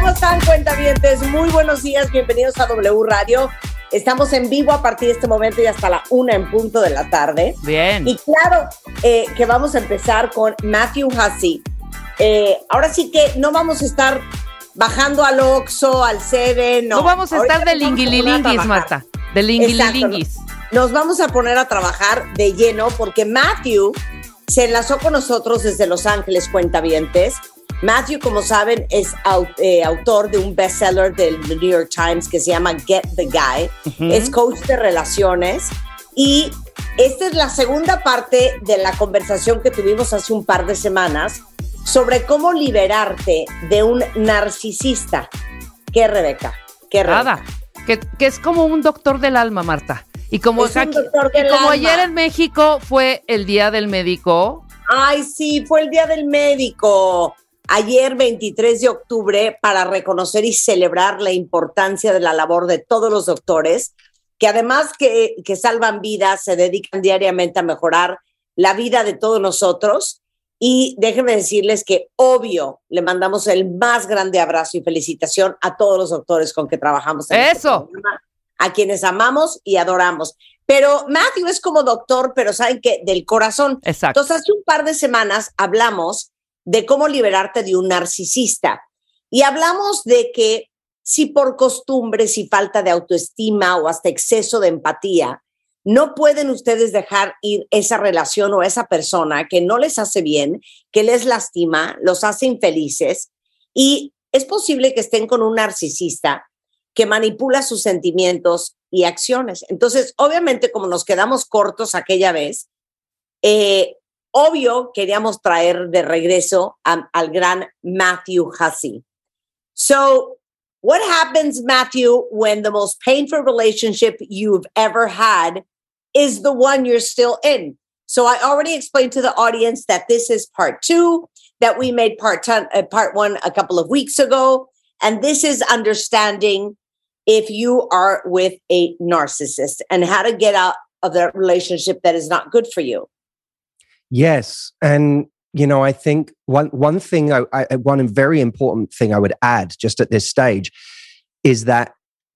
¿Cómo están, cuentavientes? Muy buenos días, bienvenidos a W Radio. Estamos en vivo a partir de este momento y hasta la una en punto de la tarde. Bien. Y claro eh, que vamos a empezar con Matthew Hussey. Eh, ahora sí que no vamos a estar bajando al Oxxo, al Seven. No, No vamos a Ahorita estar de nos vamos a poner a lingililinguis, trabajar. Marta. De lingililinguis. Nos vamos a poner a trabajar de lleno porque Matthew se enlazó con nosotros desde Los Ángeles, cuentavientes. Matthew, como saben, es au- eh, autor de un bestseller del The New York Times que se llama Get the Guy. Es coach de relaciones. Y esta es la segunda parte de la conversación que tuvimos hace un par de semanas sobre cómo liberarte de un narcisista. ¿Qué, Rebeca? ¿Qué, Rebeca? Nada. Que, que es como un doctor del alma, Marta. Y como, Es aquí- y como ayer en México fue el Día del Médico, Ay, sí, fue el Día del Médico. Ayer, 23 de octubre, para reconocer y celebrar la importancia de la labor de todos los doctores, que además que, que salvan vidas, se dedican diariamente a mejorar la vida de todos nosotros. Y déjenme decirles que, obvio, le mandamos el más grande abrazo y felicitación a todos los doctores con que trabajamos. En este Eso. programa, a quienes amamos y adoramos. Pero Matthew es como doctor, pero saben que del corazón. exacto. Entonces, hace un par de semanas hablamos de cómo liberarte de un narcisista y hablamos de que si por costumbre, si falta de autoestima o hasta exceso de empatía, no pueden ustedes dejar ir esa relación o esa persona que no les hace bien, que les lastima, los hace infelices y es posible que estén con un narcisista que manipula sus sentimientos y acciones. Entonces, obviamente, como nos quedamos cortos aquella vez, eh, obvio queríamos traer de regreso a- al gran Matthew Hussey. So, what happens, Matthew, when the most painful relationship you've ever had is the one you're still in? So, I already explained to the audience that this is part two, that we made part, uh, part one a couple of weeks ago. And this is understanding if you are with a narcissist and how to get out of that relationship that is not good for you. Yes, and you know, I think one one thing, I, I, one very important thing I would add just at this stage is that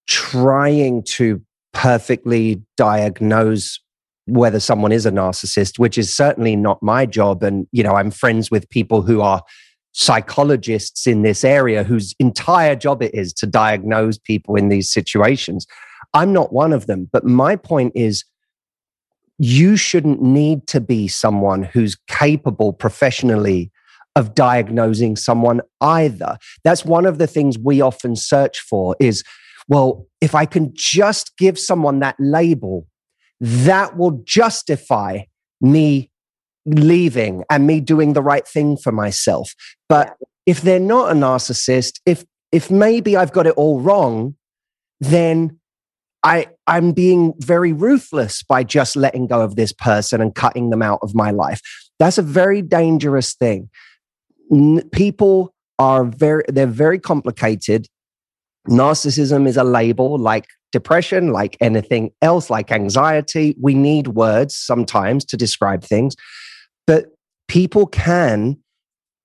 trying to perfectly diagnose whether someone is a narcissist, which is certainly not my job, and you know, I'm friends with people who are psychologists in this area whose entire job it is to diagnose people in these situations. I'm not one of them, but my point is you shouldn't need to be someone who's capable professionally of diagnosing someone either. That's one of the things we often search for is well, if I can just give someone that label, that will justify me leaving and me doing the right thing for myself. But if they're not a narcissist, if if maybe I've got it all wrong, then I, I'm being very ruthless by just letting go of this person and cutting them out of my life. That's a very dangerous thing. People are very, they're very complicated. Narcissism is a label like depression, like anything else, like anxiety. We need words sometimes to describe things, but people can,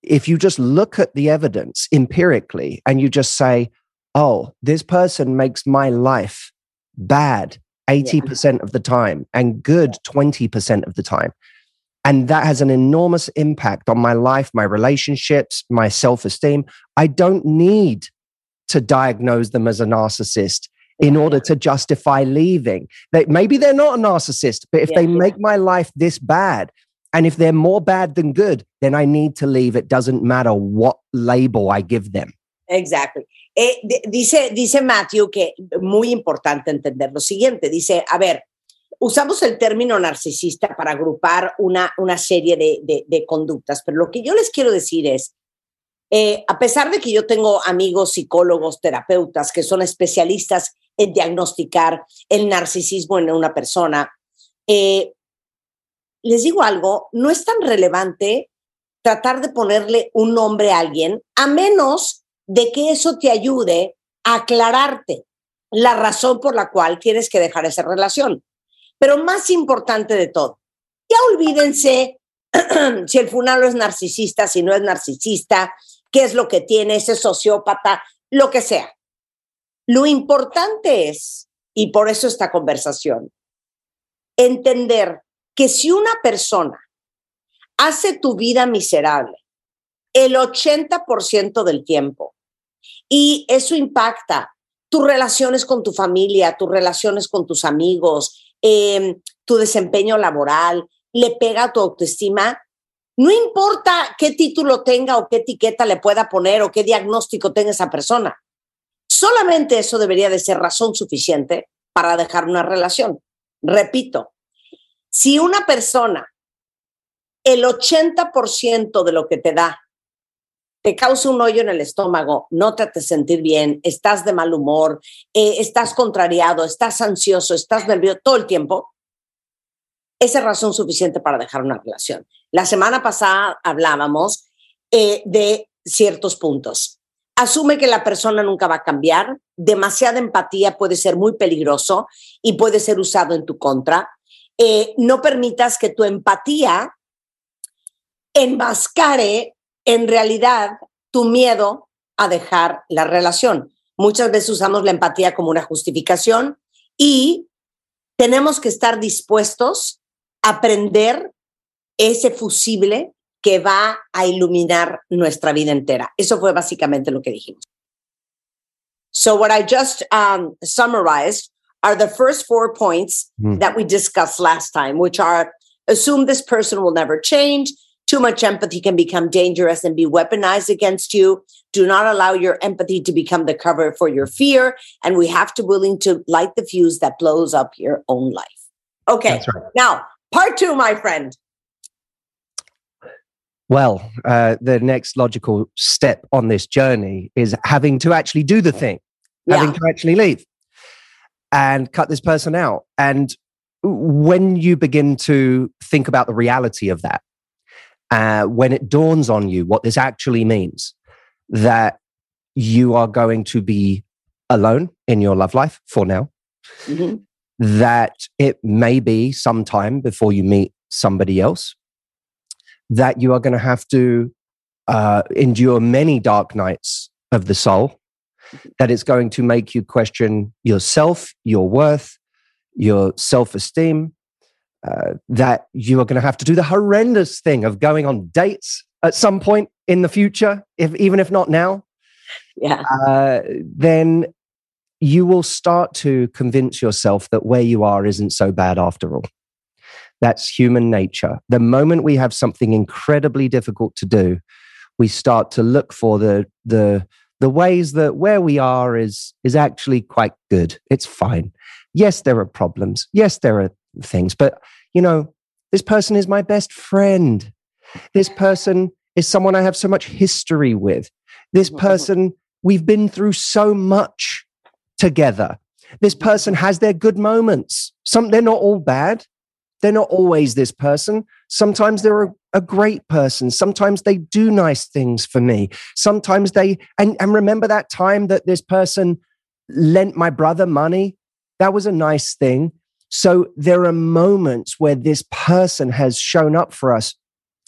if you just look at the evidence empirically and you just say, oh, this person makes my life bad 80% of the time and good 20% of the time. And that has an enormous impact on my life, my relationships, my self esteem. I don't need to diagnose them as a narcissist in order to justify leaving. They, maybe they're not a narcissist, but if Yeah, they yeah. make my life this bad, and if they're more bad than good, then I need to leave. It doesn't matter what label I give them. Exactly. Eh, di- dice, dice Matthew que muy importante entender lo siguiente. Dice, a ver, usamos el término narcisista para agrupar una, una serie de, de- de conductas, pero lo que yo les quiero decir es, eh, a pesar de que yo tengo amigos psicólogos, terapeutas que son especialistas en diagnosticar el narcisismo en una persona, eh, les digo algo, no es tan relevante tratar de ponerle un nombre a alguien, a menos de que eso te ayude a aclararte la razón por la cual tienes que dejar esa relación. Pero más importante de todo, ya olvídense si el funalo es narcisista, si no es narcisista, qué es lo que tiene, ese sociópata, lo que sea. Lo importante es, y por eso esta conversación, entender que si una persona hace tu vida miserable el 80% del tiempo y eso impacta tus relaciones con tu familia, tus relaciones con tus amigos, eh, tu desempeño laboral, le pega a tu autoestima, no importa qué título tenga o qué etiqueta le pueda poner o qué diagnóstico tenga esa persona. Solamente eso debería de ser razón suficiente para dejar una relación. Repito, si una persona, el 80% de lo que te da, te causa un hoyo en el estómago, no te hace sentir bien, estás de mal humor, eh, estás contrariado, estás ansioso, estás nervioso todo el tiempo, esa es razón suficiente para dejar una relación. La semana pasada hablábamos eh, de ciertos puntos. Asume que la persona nunca va a cambiar, demasiada empatía puede ser muy peligroso y puede ser usado en tu contra. Eh, no permitas que tu empatía enmascare en realidad tu miedo a dejar la relación. Muchas veces usamos la empatía como una justificación y tenemos que estar dispuestos a prender ese fusible que va a iluminar nuestra vida entera. Eso fue básicamente lo que dijimos. So what I just um, summarized are the first four points Hmm. that we discussed last time, which are assume this person will never change. Too much empathy can become dangerous and be weaponized against you. Do not allow your empathy to become the cover for your fear. And we have to willing to light the fuse that blows up your own life. Okay. That's right. Now, part two, my friend. Well, uh, the next logical step on this journey is having to actually do the thing, having to actually leave and cut this person out. And when you begin to think about the reality of that, uh, when it dawns on you what this actually means, that you are going to be alone in your love life for now, Mhm. that it may be some time before you meet somebody else, that you are going to have to uh, endure many dark nights of the soul, that it's going to make you question yourself, your worth, your self esteem, uh, that you are going to have to do the horrendous thing of going on dates at some point in the future, if, even if not now Yeah. uh, then you will start to convince yourself that where you are isn't so bad after all. That's human nature. The moment we have something incredibly difficult to do, we start to look for the the the ways that where we are is is actually quite good. It's fine. Yes, there are problems. Yes, there are things, but you know, this person is my best friend. This person is someone I have so much history with. This mm-hmm. person we've been through so much together. This mm-hmm. person has their good moments. Some they're not all bad. They're not always this person. Sometimes they're a, a great person. Sometimes they do nice things for me. Sometimes they and, and remember that time that this person lent my brother money. That was a nice thing. So there are moments where this person has shown up for us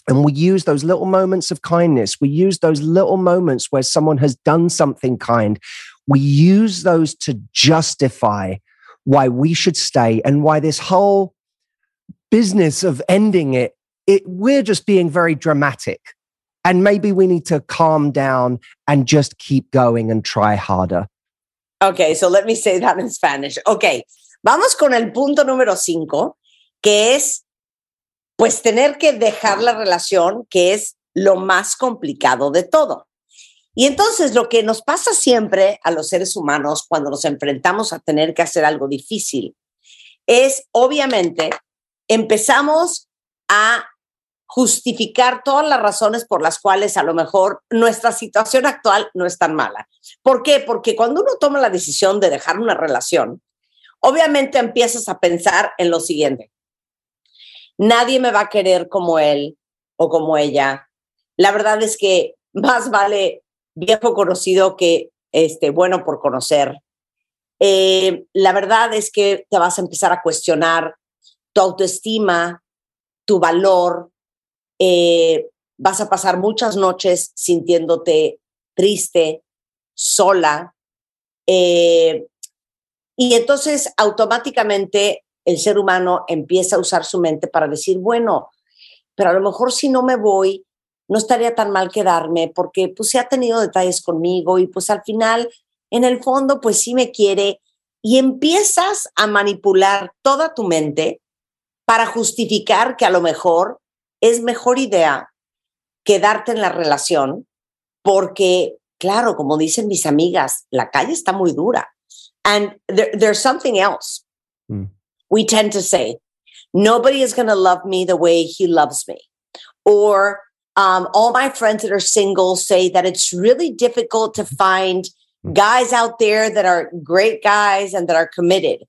and we use those little moments of kindness. We use those little moments where someone has done something kind. We use those to justify why we should stay and why this whole business of ending it, it we're just being very dramatic. And maybe we need to calm down and just keep going and try harder. Okay, so let me say that in Spanish. Okay, vamos con el punto número cinco, que es pues tener que dejar la relación, que es lo más complicado de todo. Y entonces lo que nos pasa siempre a los seres humanos cuando nos enfrentamos a tener que hacer algo difícil es, obviamente, empezamos a justificar todas las razones por las cuales a lo mejor nuestra situación actual no es tan mala. ¿Por qué? Porque cuando uno toma la decisión de dejar una relación, obviamente empiezas a pensar en lo siguiente. Nadie me va a querer como él o como ella. La verdad es que más vale viejo conocido que este, bueno por conocer. Eh, la verdad es que te vas a empezar a cuestionar tu autoestima, tu valor. Eh, vas a pasar muchas noches sintiéndote triste, sola. Eh, y entonces automáticamente el ser humano empieza a usar su mente para decir, bueno, pero a lo mejor si no me voy, no estaría tan mal quedarme porque pues se ha tenido detalles conmigo y pues al final, en el fondo, pues sí me quiere y empiezas a manipular toda tu mente para justificar que a lo mejor es mejor idea quedarte en la relación porque, claro, como dicen mis amigas, la calle está muy dura. And there's something else. Mm. We tend to say, nobody is going to love me the way he loves me. Or um, all my friends that are single say that it's really difficult to find hmm. guys out there that are great guys and that are committed.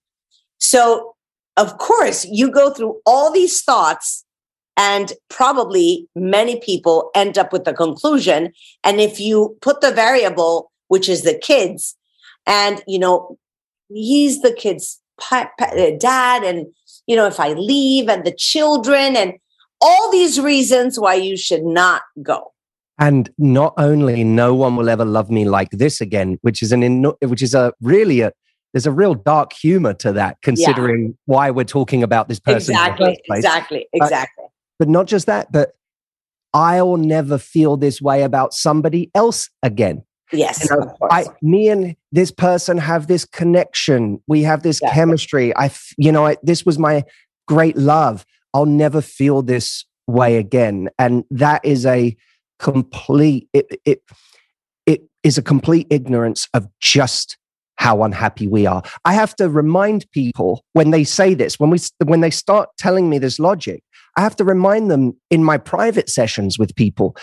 So, of course, you go through all these thoughts, and probably many people end up with the conclusion. And if you put the variable, which is the kids, and you know, he's the kid's uh, dad, and you know, if I leave, and the children, and all these reasons why you should not go. And not only no one will ever love me like this again, which is an in, which is a really a there's a real dark humor to that, considering yeah. why we're talking about this person. Exactly, exactly, exactly. But, but not just that, but I'll never feel this way about somebody else again. Yes, you know, I, me and this person have this connection. We have this exactly. chemistry. I, you know, I, this was my great love. I'll never feel this way again. And that is a complete, it, it, it is a complete ignorance of just how unhappy we are. I have to remind people when they say this, when we, when they start telling me this logic, I have to remind them in my private sessions with people,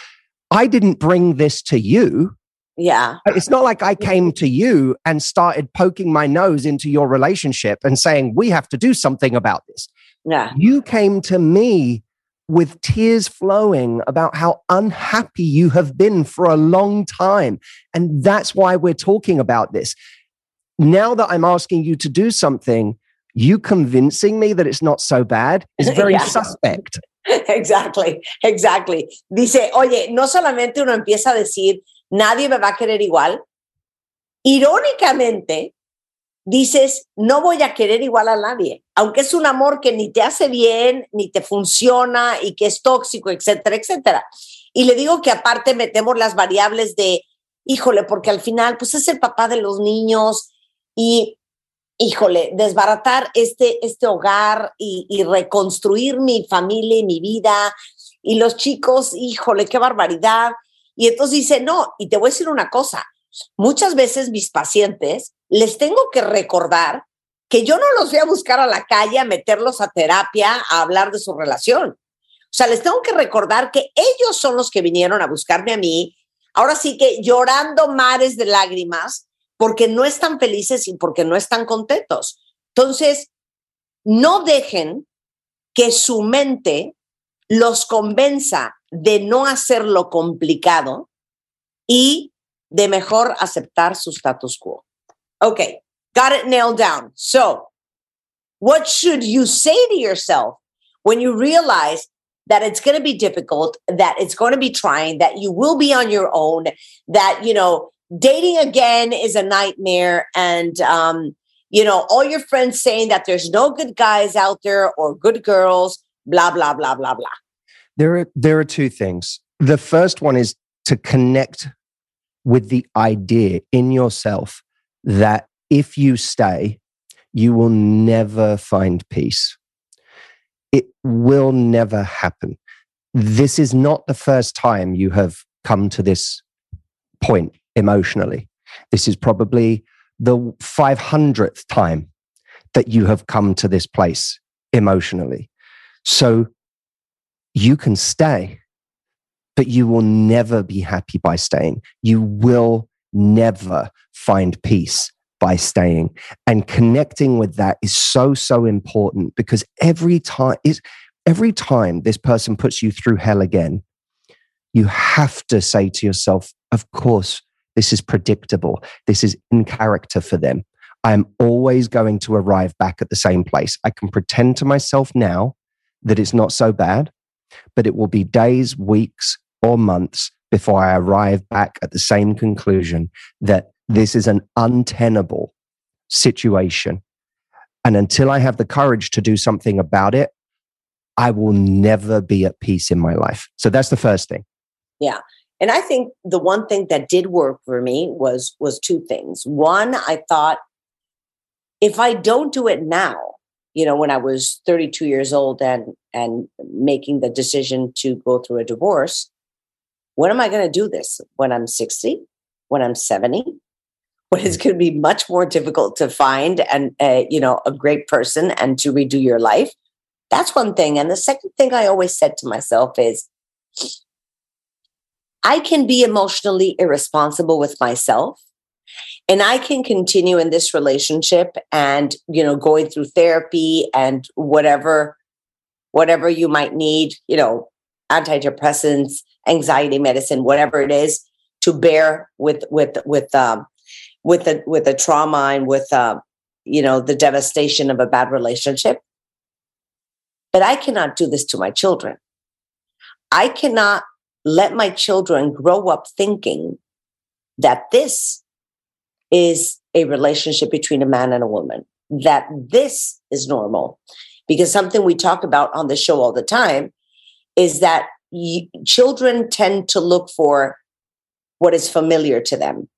I didn't bring this to you. Yeah. It's not like I came to you and started poking my nose into your relationship and saying, we have to do something about this. Yeah. You came to me with tears flowing about how unhappy you have been for a long time. And that's why we're talking about this. Now that I'm asking you to do something, you convincing me that it's not so bad is very yeah. suspect. Exactly, exactly. Dice, oye, no solamente uno empieza a decir, nadie me va a querer igual. Irónicamente, dices, no voy a querer igual a nadie, aunque es un amor que ni te hace bien, ni te funciona y que es tóxico, etcétera, etcétera. Y le digo que aparte metemos las variables de, híjole, porque al final, pues es el papá de los niños y, híjole, desbaratar este, este hogar y, y reconstruir mi familia y mi vida. Y los chicos, híjole, qué barbaridad. Y entonces dice, no, y te voy a decir una cosa, muchas veces mis pacientes les tengo que recordar que yo no los voy a buscar a la calle a meterlos a terapia, a hablar de su relación. O sea, les tengo que recordar que ellos son los que vinieron a buscarme a mí, ahora sí que llorando mares de lágrimas, porque no están felices y porque no están contentos. Entonces, no dejen que su mente los convenza de no hacerlo complicado y de mejor aceptar su status quo. Okay, got it nailed down. So, what should you say to yourself when you realize that it's going to be difficult, that it's going to be trying, that you will be on your own, that, you know, dating again is a nightmare and, um, you know, all your friends saying that there's no good guys out there or good girls, blah, blah, blah, blah, blah. There are, there are two things. The first one is to connect with the idea in yourself that if you stay, you will never find peace. It will never happen. This is not the first time you have come to this point emotionally. This is probably the 500th time that you have come to this place emotionally. So you can stay, but you will never be happy by staying. You will never find peace by staying. And connecting with that is so, so important because every time is every time this person puts you through hell again, you have to say to yourself, of course, this is predictable. This is in character for them. I am always going to arrive back at the same place. I can pretend to myself now that it's not so bad, but it will be days, weeks, or months before I arrive back at the same conclusion that this is an untenable situation. And until I have the courage to do something about it, I will never be at peace in my life. So that's the first thing. Yeah. And I think the one thing that did work for me was was two things. One, I thought if I don't do it now, you know, when I was 32 years old and and making the decision to go through a divorce, when am I going to do this? When I'm 60? When I'm 70? When it's going to be much more difficult to find and uh, you know a great person and to redo your life. That's one thing. And the second thing I always said to myself is, I can be emotionally irresponsible with myself and i can continue in this relationship and you know going through therapy and whatever whatever you might need you know antidepressants anxiety medicine whatever it is to bear with with with um with the with the trauma and with um you know the devastation of a bad relationship. But i cannot do this to my children. I cannot let my children grow up thinking that this is a relationship between a man and a woman, that this is normal. Because something we talk about on the show all the time is that y- children tend to look for what is familiar to them,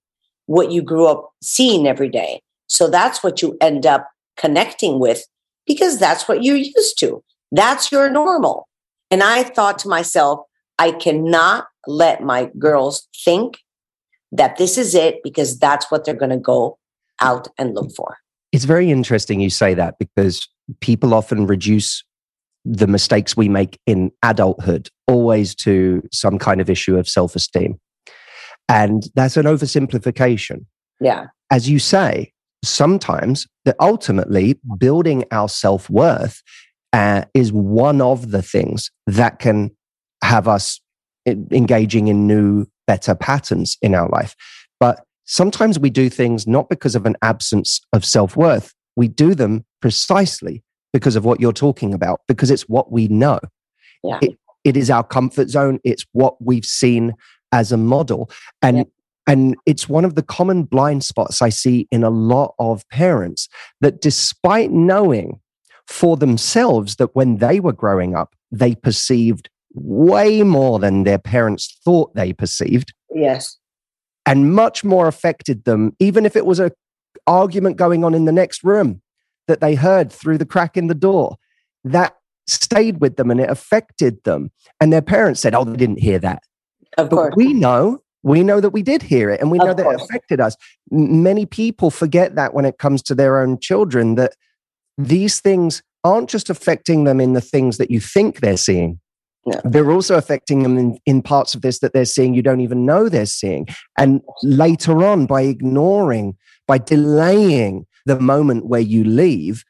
what you grew up seeing every day. So that's what you end up connecting with because that's what you're used to. That's your normal. And I thought to myself, I cannot let my girls think that this is it because that's what they're going to go out and look for. It's very interesting you say that because people often reduce the mistakes we make in adulthood always to some kind of issue of self esteem. And that's an oversimplification. Yeah. As you say, sometimes that ultimately building our self worth uh, is one of the things that can have us engaging in new better patterns in our life. But sometimes we do things not because of an absence of self worth. We do them precisely because of what you're talking about, because it's what we know. Yeah. It, it is our comfort zone. It's what we've seen as a model. And yeah. And it's one of the common blind spots I see in a lot of parents that despite knowing for themselves that when they were growing up, they perceived way more than their parents thought they perceived. Yes. And much more affected them, even if it was a argument going on in the next room that they heard through the crack in the door. That stayed with them and it affected them. And their parents said, Oh, they didn't hear that. Of but course. we know, we know that we did hear it and we Of know that course. it affected us. Many people forget that when it comes to their own children, that these things aren't just affecting them in the things that you think they're seeing. No. They're also affecting them in, in parts of this that they're seeing you don't even know they're seeing. And later on, by ignoring, by delaying the moment where you leave,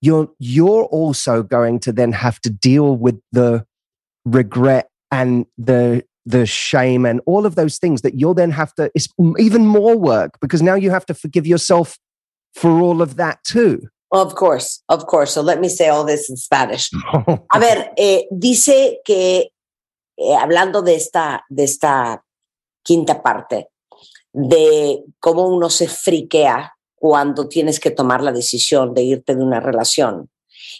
you're you're also going to then have to deal with the regret and the the shame and all of those things that you'll then have to it's even more work because now you have to forgive yourself for all of that too Of course, of course. So let me say all this in Spanish. A ver, eh, dice que eh, hablando de esta, de esta quinta parte, de cómo uno se friquea cuando tienes que tomar la decisión de irte de una relación.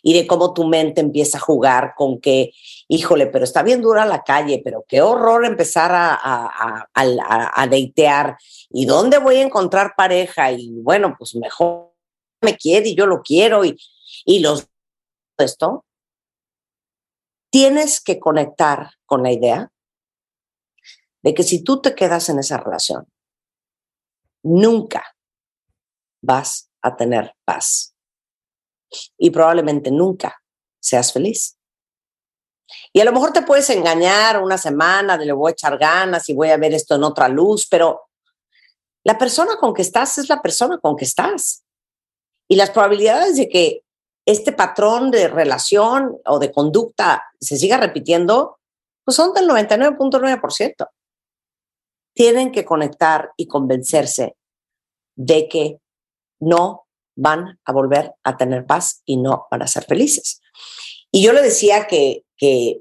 y de cómo tu mente empieza a jugar con que, híjole, pero está bien dura la calle, pero qué horror empezar a, a, a, a deitear. ¿Y dónde voy a encontrar pareja? Y bueno, pues mejor me quiere y yo lo quiero y, y los esto, tienes que conectar con la idea de que si tú te quedas en esa relación, nunca vas a tener paz y probablemente nunca seas feliz. Y a lo mejor te puedes engañar una semana de le voy a echar ganas y voy a ver esto en otra luz, pero la persona con que estás es la persona con que estás. Y las probabilidades de que este patrón de relación o de conducta se siga repitiendo, pues son del 99.9%. Tienen que conectar y convencerse de que no van a volver a tener paz y no van a ser felices. Y yo le decía que, que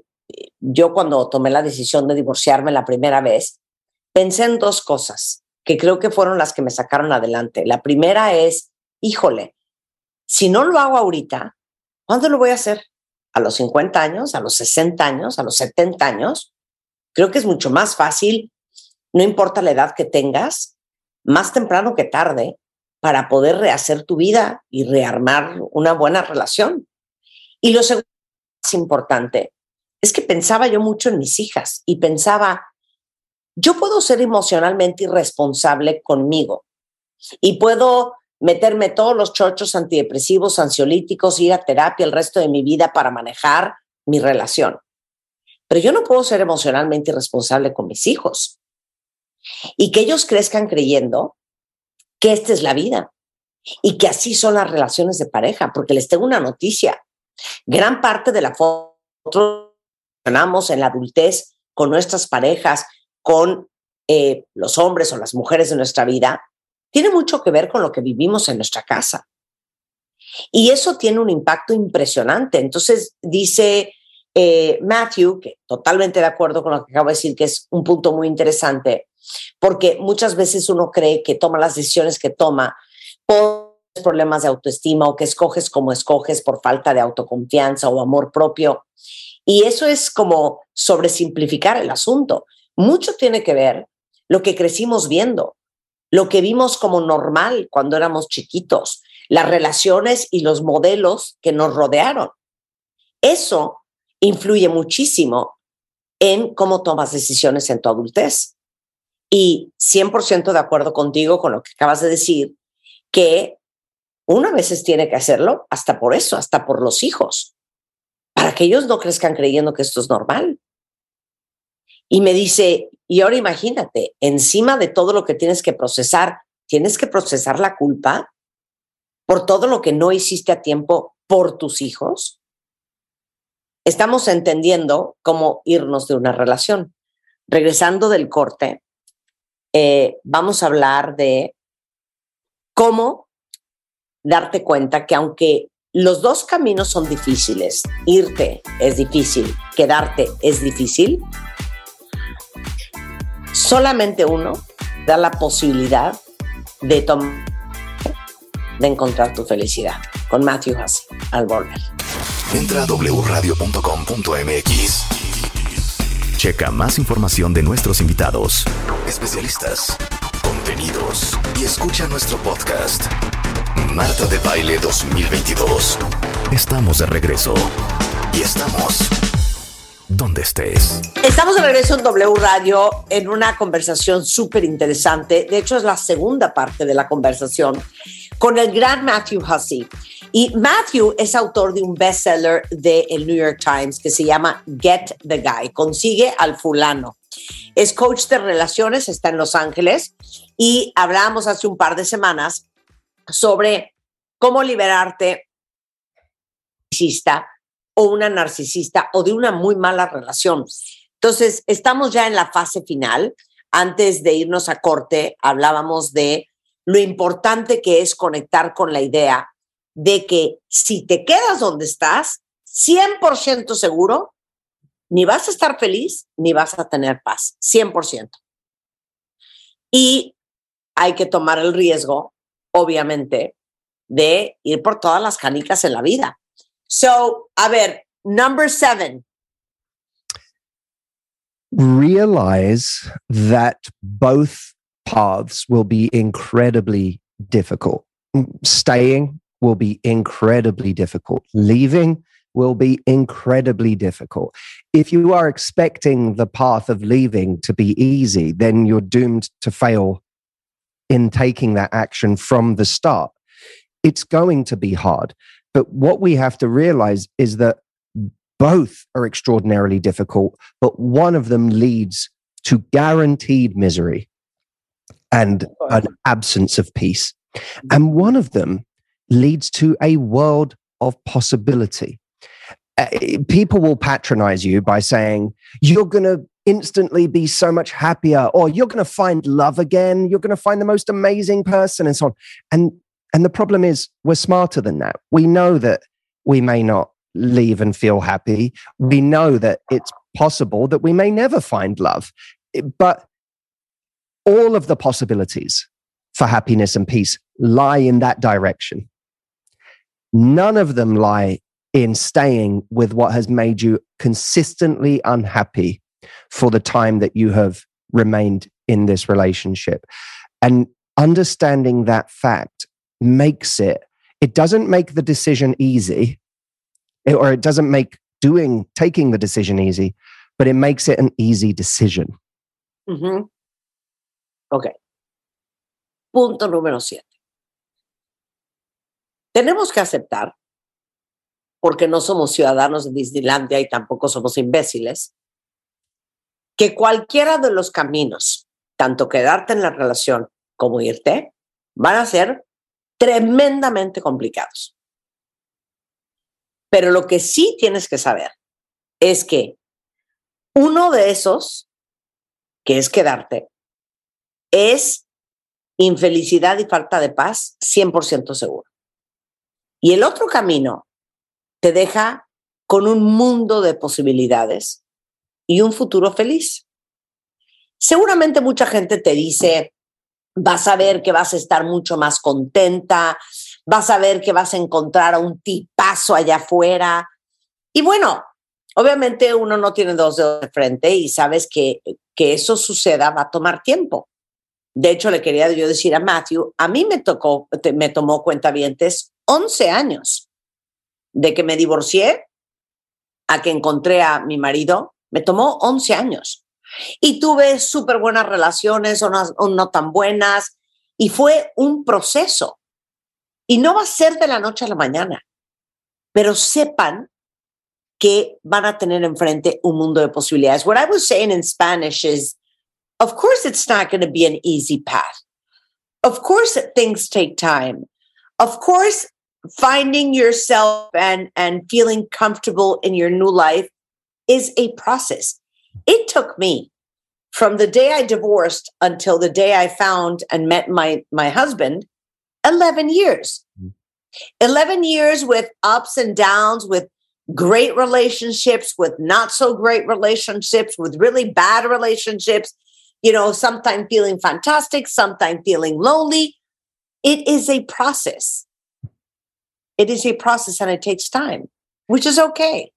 yo cuando tomé la decisión de divorciarme la primera vez, pensé en dos cosas que creo que fueron las que me sacaron adelante. La primera es, híjole, si no lo hago ahorita, ¿cuándo lo voy a hacer? ¿A los 50 años? ¿A los 60 años? ¿A los 70 años? Creo que es mucho más fácil, no importa la edad que tengas, más temprano que tarde, para poder rehacer tu vida y rearmar una buena relación. Y lo segundo más importante es que pensaba yo mucho en mis hijas y pensaba, yo puedo ser emocionalmente irresponsable conmigo y puedo meterme todos los chochos antidepresivos, ansiolíticos, ir a terapia el resto de mi vida para manejar mi relación. Pero yo no puedo ser emocionalmente irresponsable con mis hijos y que ellos crezcan creyendo que esta es la vida y que así son las relaciones de pareja, porque les tengo una noticia. Gran parte de la foto en la adultez con nuestras parejas, con eh, los hombres o las mujeres de nuestra vida, tiene mucho que ver con lo que vivimos en nuestra casa. Y eso tiene un impacto impresionante. Entonces, dice eh, Matthew, que totalmente de acuerdo con lo que acabo de decir, que es un punto muy interesante, porque muchas veces uno cree que toma las decisiones que toma por problemas de autoestima o que escoges como escoges por falta de autoconfianza o amor propio. Y eso es como sobresimplificar el asunto. Mucho tiene que ver lo que crecimos viendo, lo que vimos como normal cuando éramos chiquitos, las relaciones y los modelos que nos rodearon. Eso influye muchísimo en cómo tomas decisiones en tu adultez. Y 100% de acuerdo contigo con lo que acabas de decir, que uno a veces tiene que hacerlo hasta por eso, hasta por los hijos, para que ellos no crezcan creyendo que esto es normal. Y me dice, y ahora imagínate, encima de todo lo que tienes que procesar, tienes que procesar la culpa por todo lo que no hiciste a tiempo por tus hijos. Estamos entendiendo cómo irnos de una relación. Regresando del corte, eh, vamos a hablar de cómo darte cuenta que aunque los dos caminos son difíciles, irte es difícil, quedarte es difícil, solamente uno da la posibilidad de tomar de encontrar tu felicidad. Con Matthew Hussey, al volver. Entra a wradio.com.mx Checa más información de nuestros invitados, especialistas, contenidos y escucha nuestro podcast. Marta de Baile 2022. Estamos de regreso. Y estamos donde estés. Estamos de regreso en W Radio en una conversación súper interesante. De hecho, es la segunda parte de la conversación con el gran Matthew Hussey. Y Matthew es autor de un bestseller del el New York Times que se llama Get the Guy, consigue al fulano. Es coach de relaciones, está en Los Ángeles y hablamos hace un par de semanas sobre cómo liberarte narcisista o una narcisista o de una muy mala relación. Entonces, estamos ya en la fase final. Antes de irnos a corte, hablábamos de lo importante que es conectar con la idea de que si te quedas donde estás, 100% seguro, ni vas a estar feliz ni vas a tener paz, 100%. Y hay que tomar el riesgo, obviamente, de ir por todas las canicas en la vida. So, a ver, number seven. Realize that both paths will be incredibly difficult. Staying will be incredibly difficult. Leaving will be incredibly difficult. If you are expecting the path of leaving to be easy, then you're doomed to fail in taking that action from the start. It's going to be hard. But what we have to realize is that both are extraordinarily difficult, but one of them leads to guaranteed misery and an absence of peace. And one of them leads to a world of possibility. Uh, people will patronize you by saying, you're going to instantly be so much happier, or you're going to find love again, you're going to find the most amazing person, and so on. And, and the problem is, we're smarter than that. We know that we may not leave and feel happy. We know that it's possible that we may never find love. But all of the possibilities for happiness and peace lie in that direction. None of them lie in staying with what has made you consistently unhappy for the time that you have remained in this relationship. And understanding that fact makes it, it doesn't make the decision easy, or it doesn't make doing, taking the decision easy, but it makes it an easy decision. Mm-hmm. Ok. Punto número siete. Tenemos que aceptar, porque no somos ciudadanos de Disneylandia y tampoco somos imbéciles, que cualquiera de los caminos, tanto quedarte en la relación como irte, van a ser tremendamente complicados. Pero lo que sí tienes que saber es que uno de esos, que es quedarte, es infelicidad y falta de paz 100% seguro. Y el otro camino te deja con un mundo de posibilidades y un futuro feliz. Seguramente mucha gente te dice, vas a ver que vas a estar mucho más contenta, vas a ver que vas a encontrar a un tipazo allá afuera. Y bueno, obviamente uno no tiene dos dedos de frente y sabes que que eso suceda va a tomar tiempo. De hecho, le quería yo decir a Matthew, a mí me tocó, me tomó cuentavientes 11 años de que me divorcié a que encontré a mi marido, me tomó 11 años. Y tuve súper buenas relaciones o no, tan buenas, y fue un proceso. Y no va a ser de la noche a la mañana, pero sepan que van a tener enfrente un mundo de posibilidades. What I was saying in Spanish is, of course, it's not going to be an easy path. Of course, things take time. Of course, finding yourself and, and feeling comfortable in your new life is a process. It took me from the day I divorced until the day I found and met my, my husband 11 years. Mm-hmm. 11 years with ups and downs, with great relationships, with not so great relationships, with really bad relationships, you know, sometimes feeling fantastic, sometimes feeling lonely. It is a process. It is a process and it takes time, which is okay.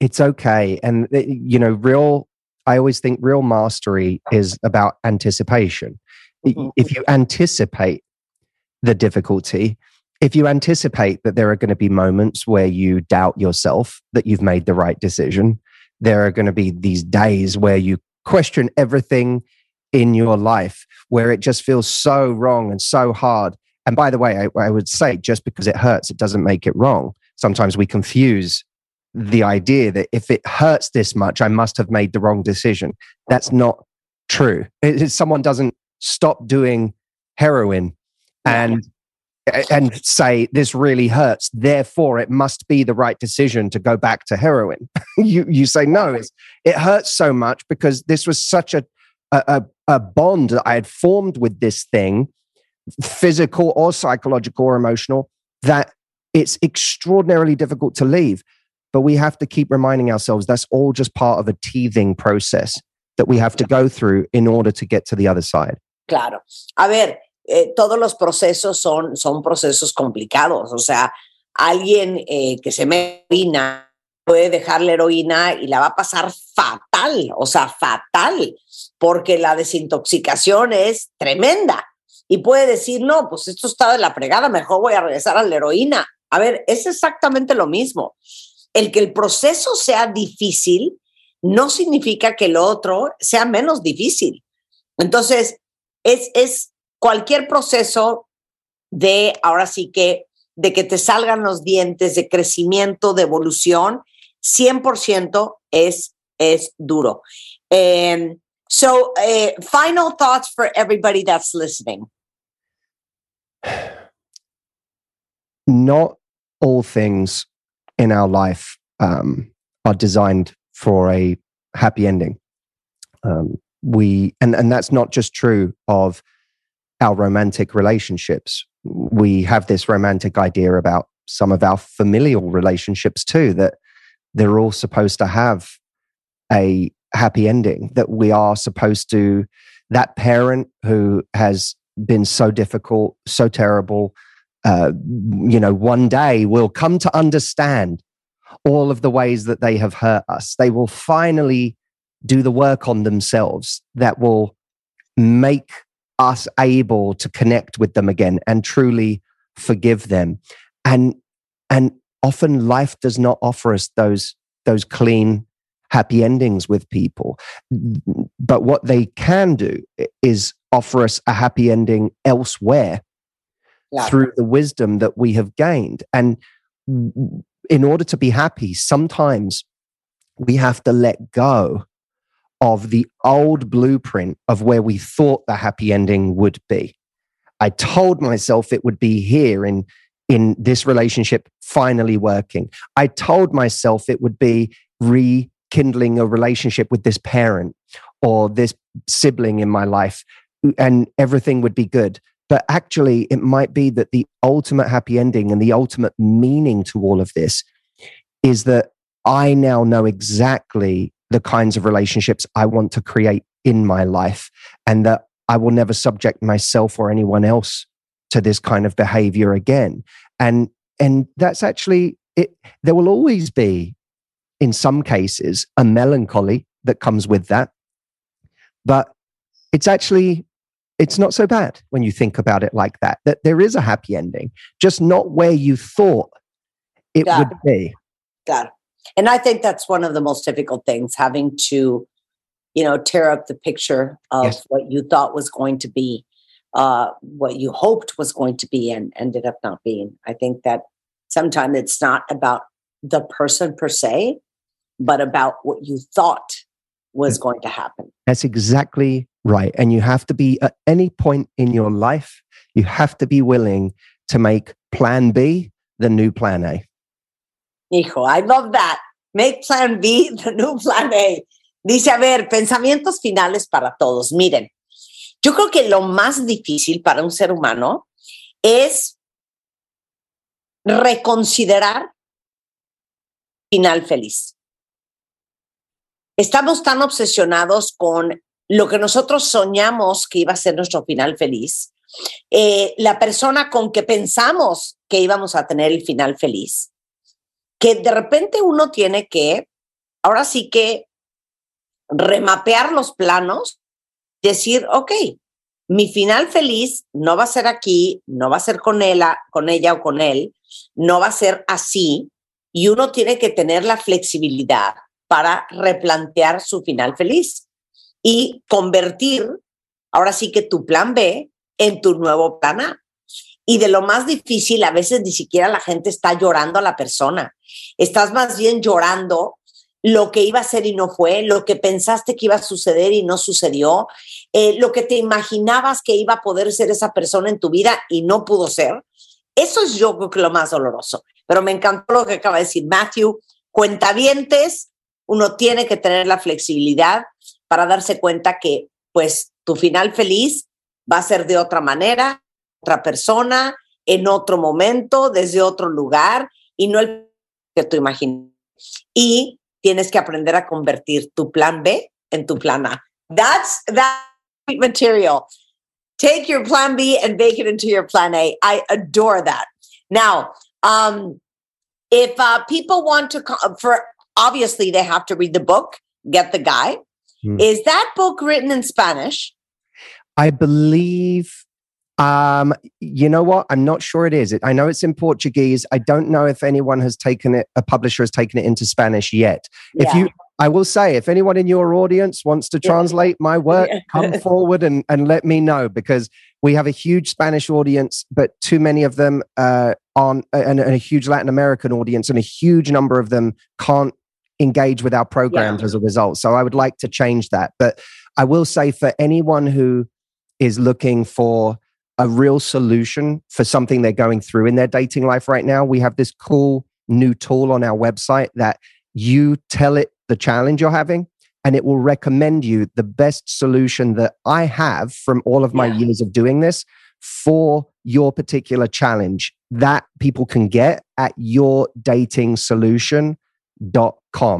It's okay. And, uh, you know, real, I always think real mastery is about anticipation. Mm-hmm. If you anticipate the difficulty, if you anticipate that there are going to be moments where you doubt yourself that you've made the right decision, there are going to be these days where you question everything in your life where it just feels so wrong and so hard. And by the way, I, I would say just because it hurts, it doesn't make it wrong. Sometimes we confuse the idea that if it hurts this much, I must have made the wrong decision. That's not true. It, someone doesn't stop doing heroin and and say this really hurts therefore it must be the right decision to go back to heroin you you say no it hurts so much because this was such a a, a bond that I had formed with this thing, physical or psychological or emotional, that it's extraordinarily difficult to leave. But we have to keep reminding ourselves that's all just part of a teething process that we have to go through in order to get to the other side. Claro. A ver, eh, todos los procesos son, son procesos complicados. O sea, alguien eh, que se me heroína puede dejar la heroína y la va a pasar fatal, o sea, fatal, porque la desintoxicación es tremenda. Y puede decir, no, pues esto está de la fregada, mejor voy a regresar a la heroína. A ver, es exactamente lo mismo. El que el proceso sea difícil no significa que lo otro sea menos difícil. Entonces, es, es cualquier proceso de, ahora sí que, de que te salgan los dientes, de crecimiento, de evolución, 100% es, es duro. So, uh, final thoughts for everybody that's listening. Not all things in our life um, are designed for a happy ending. Um, we and and that's not just true of our romantic relationships. We have this romantic idea about some of our familial relationships too that they're all supposed to have a happy ending that we are supposed to that parent who has been so difficult so terrible uh, you know one day will come to understand all of the ways that they have hurt us. They will finally do the work on themselves that will make us able to connect with them again and truly forgive them. And and often life does not offer us those those clean happy endings with people. But what they can do is offer us a happy ending elsewhere through the wisdom that we have gained. And in order to be happy, sometimes we have to let go of the old blueprint of where we thought the happy ending would be. I told myself it would be here in in this relationship finally working. I told myself it would be rekindling a relationship with this parent or this sibling in my life and everything would be good. But actually, it might be that the ultimate happy ending and the ultimate meaning to all of this is that I now know exactly the kinds of relationships I want to create in my life and that I will never subject myself or anyone else to this kind of behavior again. And and that's actually it there will always be in some cases a melancholy that comes with that. But it's actually it's not so bad when you think about it like that that there is a happy ending just not where you thought it would be. God. and i think that's one of the most difficult things having to you know tear up the picture of yes. what you thought was going to be uh, what you hoped was going to be and ended up not being. I think that sometimes it's not about the person per se but about what you thought was going to happen. That's exactly right. And you have to be at any point in your life, you have to be willing to make plan B the new plan A. Hijo, I love that. Make plan B the new plan A. Dice, a ver, pensamientos finales para todos. Miren, yo creo que lo más difícil para un ser humano es reconsiderar final feliz. Estamos tan obsesionados con lo que nosotros soñamos que iba a ser nuestro final feliz, eh, la persona con que pensamos que íbamos a tener el final feliz, que de repente uno tiene que, ahora sí que, remapear los planos, decir, ok, mi final feliz no va a ser aquí, no va a ser con ella, con ella o con él, no va a ser así, y uno tiene que tener la flexibilidad para replantear su final feliz y convertir, ahora sí que tu plan B en tu nuevo plan A. Y de lo más difícil, a veces ni siquiera la gente está llorando a la persona. Estás más bien llorando lo que iba a ser y no fue, lo que pensaste que iba a suceder y no sucedió, eh, lo que te imaginabas que iba a poder ser esa persona en tu vida y no pudo ser. Eso es yo creo que lo más doloroso. Pero me encantó lo que acaba de decir Matthew. Cuentavientes, uno tiene que tener la flexibilidad para darse cuenta que pues tu final feliz va a ser de otra manera, otra persona, en otro momento, desde otro lugar y no el que tú imaginas. Y tienes que aprender a convertir tu plan B en tu plan A. That's that material. Take your plan B and make it into your plan A. I adore that. Now, um, if uh, people want to, for obviously they have to read the book, get the guy. Hmm. Is that book written in Spanish? I believe. Um, you know what? I'm not sure it is. I know it's in Portuguese. I don't know if anyone has taken it. A publisher has taken it into Spanish yet. If you, I will say, if anyone in your audience wants to Yeah. translate my work, Yeah. come forward and and let me know because we have a huge Spanish audience, but too many of them uh, on and, and a huge Latin American audience, and a huge number of them can't engage with our programs as a result. So I would like to change that. But I will say for anyone who is looking for a real solution for something they're going through in their dating life right now, we have this cool new tool on our website that you tell it the challenge you're having and it will recommend you the best solution that I have from all of my Yeah. years of doing this for your particular challenge that people can get at yourdating.solution.com.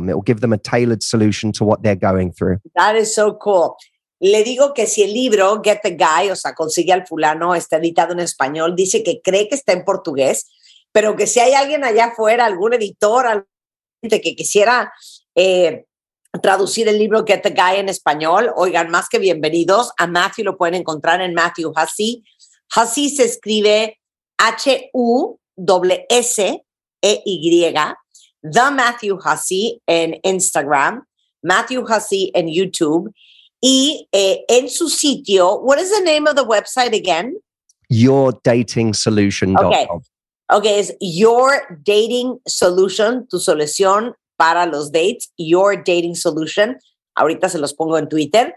It will give them a tailored solution to what they're going through. That is so cool. Le digo que si el libro Get the Guy, o sea, consigue al fulano, está editado en español, dice que cree que está en portugués, pero que si hay alguien allá afuera, algún editor, algún gente que quisiera eh, traducir el libro Get the Guy en español, oigan, más que bienvenidos. A Matthew lo pueden encontrar en Matthew Hussey. Hussey se escribe H-U-S-S-E-Y, The Matthew Hussey en Instagram, Matthew Hussey en YouTube. Y eh, en su sitio, what is the name of the website again? Yourdating.solution.com. Okay. Okay, es Your Dating Solution, tu solución para los dates, Your Dating Solution. Ahorita se los pongo en Twitter.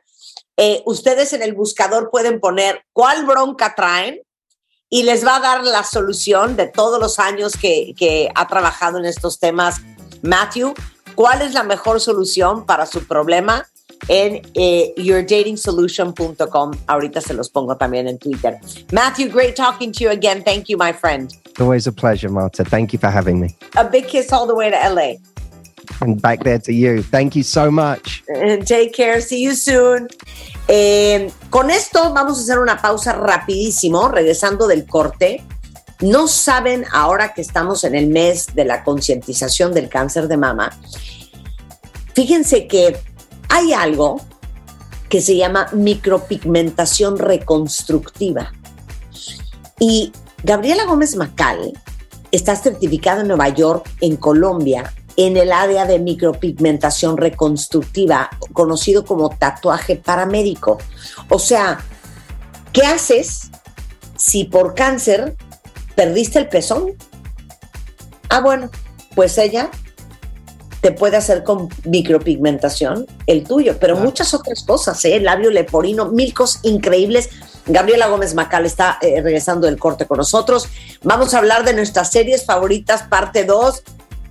Eh, ustedes en el buscador pueden poner cuál bronca traen y les va a dar la solución de todos los años que, que ha trabajado en estos temas Matthew. ¿Cuál es la mejor solución para su problema? En eh, yourdatingsolution.com. Ahorita se los pongo también en Twitter. Matthew, great talking to you again. Thank you, my friend. Always a pleasure, Marta. Thank you for having me. A big kiss all the way to LA. And back there to you. Thank you so much. And take care. See you soon. Eh, con esto vamos a hacer una pausa rapidísimo, regresando del corte. No saben ahora que estamos en el mes de la concientización del cáncer de mama. Fíjense que hay algo que se llama micropigmentación reconstructiva. Y Gabriela Gómez Macal está certificada en Nueva York, en Colombia, en el área de micropigmentación reconstructiva, conocido como tatuaje paramédico. O sea, ¿qué haces si por cáncer perdiste el pezón? Ah, bueno, pues ella te puede hacer con micropigmentación el tuyo, pero muchas otras cosas, ¿eh? labio leporino, mil cosas increíbles. Gabriela Gómez Macal está eh, regresando del corte con nosotros. Vamos a hablar de nuestras series favoritas, parte 2,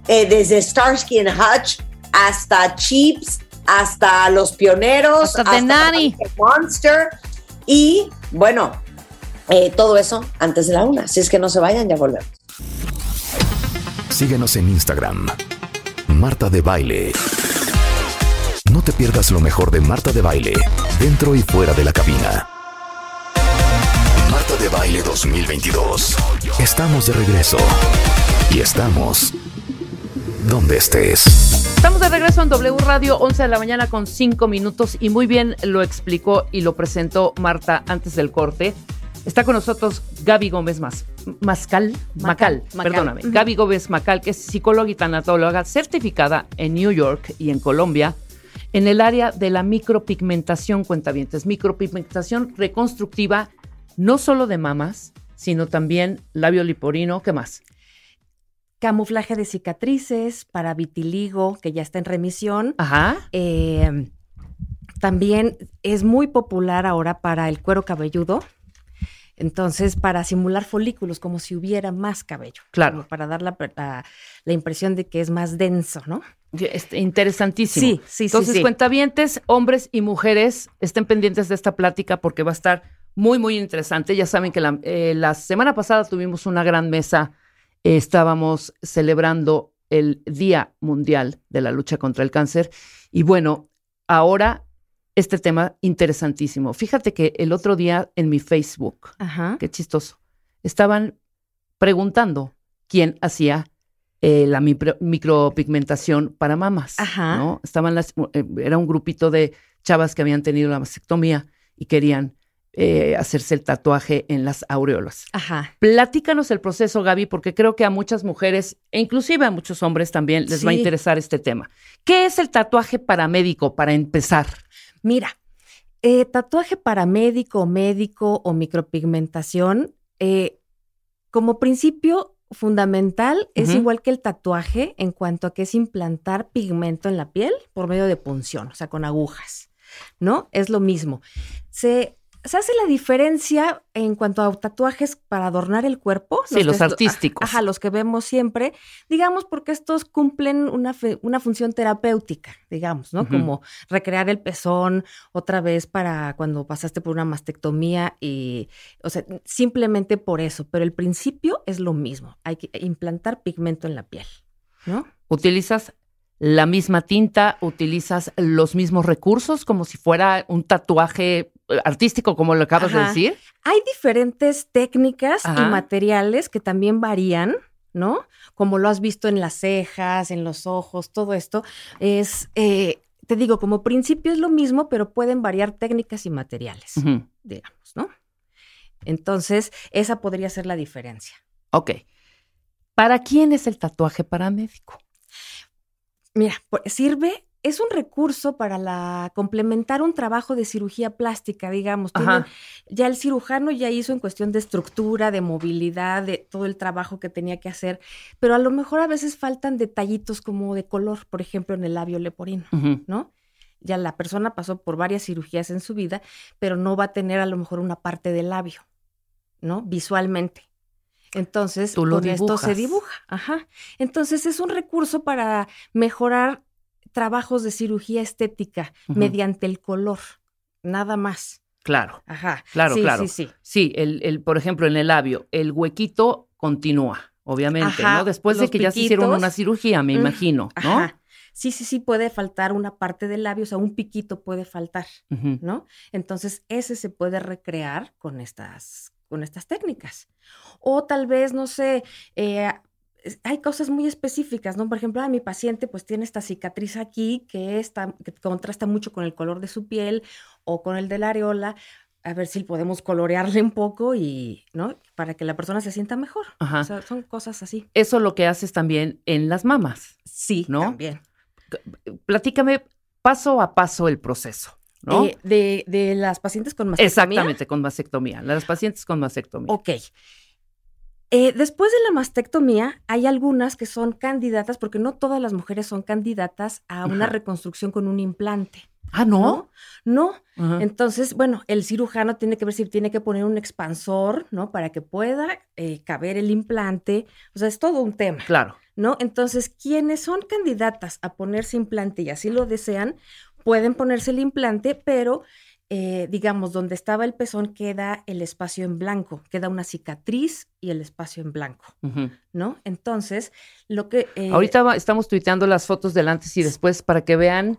eh, desde Starsky and Hutch hasta Chips, hasta Los Pioneros, Hasta The Nanny. Monster y bueno, eh, todo eso antes de la una. Si es que no se vayan, ya volvemos. Síguenos en Instagram. Marta de Baile. No te pierdas lo mejor de Marta de Baile, dentro y fuera de la cabina. Marta de Baile 2022. Estamos de regreso. Y estamos donde estés. Estamos de regreso en W Radio, 11 de la mañana con 5 minutos y muy bien lo explicó y lo presentó Marta antes del corte. Está con nosotros Gaby Gómez Mas, Mascal, Macal, Macal. perdóname. Gaby Gómez Macal, que es psicóloga y tanatóloga certificada en New York y en Colombia en el área de la micropigmentación, cuentavientes, micropigmentación reconstructiva, no solo de mamas, sino también labio liporino, ¿qué más? Camuflaje de cicatrices para vitiligo, que ya está en remisión. Ajá. Eh, también es muy popular ahora para el cuero cabelludo. Entonces, para simular folículos, como si hubiera más cabello. Claro. como para dar la, la- la impresión de que es más denso, ¿no? Este, interesantísimo. Sí, sí, sí, Entonces, sí. cuentavientes, hombres y mujeres, estén pendientes de esta plática porque va a estar muy, muy interesante. Ya saben que la, eh, la semana pasada tuvimos una gran mesa. Eh, estábamos celebrando el Día Mundial de la Lucha contra el Cáncer. Y bueno, ahora este tema interesantísimo. Fíjate que el otro día en mi Facebook, Ajá. qué chistoso, estaban preguntando quién hacía eh, la micro- micropigmentación para mamas. Ajá. ¿no? Estaban las, eh, era un grupito de chavas que habían tenido la mastectomía y querían eh, hacerse el tatuaje en las aureolas. Ajá. Platícanos el proceso, Gaby, porque creo que a muchas mujeres, e inclusive a muchos hombres también, les va a interesar este tema. ¿Qué es el tatuaje paramédico para empezar? Mira, eh, tatuaje paramédico, médico o micropigmentación, eh, como principio fundamental es igual que el tatuaje en cuanto a que es implantar pigmento en la piel por medio de punción, o sea, con agujas, ¿no? Es lo mismo. Se, se hace la diferencia en cuanto a tatuajes para adornar el cuerpo. Sí, los artísticos. Ajá, los que vemos siempre, digamos, porque estos cumplen una, fe- una función terapéutica, digamos, ¿no? Como recrear el pezón otra vez para cuando pasaste por una mastectomía y, o sea, simplemente por eso, pero el principio es lo mismo, hay que implantar pigmento en la piel, ¿no? ¿Utilizas la misma tinta? ¿Utilizas los mismos recursos como si fuera un tatuaje artístico, como lo acabas de decir? Hay diferentes técnicas Ajá. y materiales que también varían, ¿no? Como lo has visto en las cejas, en los ojos, todo esto es, eh, te digo, como principio es lo mismo, pero pueden variar técnicas y materiales, digamos, ¿no? Entonces, esa podría ser la diferencia. Ok. ¿Para quién es el tatuaje paramédico? Mira, por- sirve, es un recurso para la, complementar un trabajo de cirugía plástica, digamos. Tienen- ya el cirujano ya hizo en cuestión de estructura, de movilidad, de todo el trabajo que tenía que hacer, pero a lo mejor a veces faltan detallitos como de color, por ejemplo, en el labio leporino. ¿no? Ya la persona pasó por varias cirugías en su vida, pero no va a tener a lo mejor una parte del labio, ¿no? Visualmente. Entonces, Tú lo con esto se dibuja. Ajá. Entonces, es un recurso para mejorar trabajos de cirugía estética mediante el color, nada más. Claro, Ajá. claro, sí, claro. Sí, sí. Sí, el, el, por ejemplo, en el labio, el huequito continúa, obviamente, Ajá, ¿no? Después de que ya se hicieron una cirugía, me Mm, imagino, ¿no? Ajá. Sí, sí, sí, puede faltar una parte del labio, o sea, un piquito puede faltar. ¿no? Entonces, ese se puede recrear con estas, con estas técnicas. O tal vez, no sé, eh, hay cosas muy específicas, ¿no? Por ejemplo, ah, mi paciente pues tiene esta cicatriz aquí que, está, que contrasta mucho con el color de su piel o con el de la areola. A ver si podemos colorearle un poco y, ¿no? Para que la persona se sienta mejor. Ajá. O sea, son cosas así. Eso lo que haces también en las mamas. Sí, ¿No? también. Platícame paso a paso el proceso, ¿no? Eh, de, de las pacientes con mastectomía. Exactamente, con mastectomía. Las pacientes con mastectomía. Ok. Eh, después de la mastectomía, hay algunas que son candidatas, porque no todas las mujeres son candidatas a una Ajá. reconstrucción con un implante. ah, ¿no? No. Entonces, bueno, el cirujano tiene que ver si tiene que poner un expansor, ¿no? Para que pueda eh, caber el implante. O sea, es todo un tema. Claro. ¿no? Entonces, quienes son candidatas a ponerse implante y así lo desean, pueden ponerse el implante, pero eh, digamos, donde estaba el pezón queda el espacio en blanco, queda una cicatriz y el espacio en blanco. ¿no? Entonces, lo que... eh, Ahorita va- estamos tuiteando las fotos del antes y después para que vean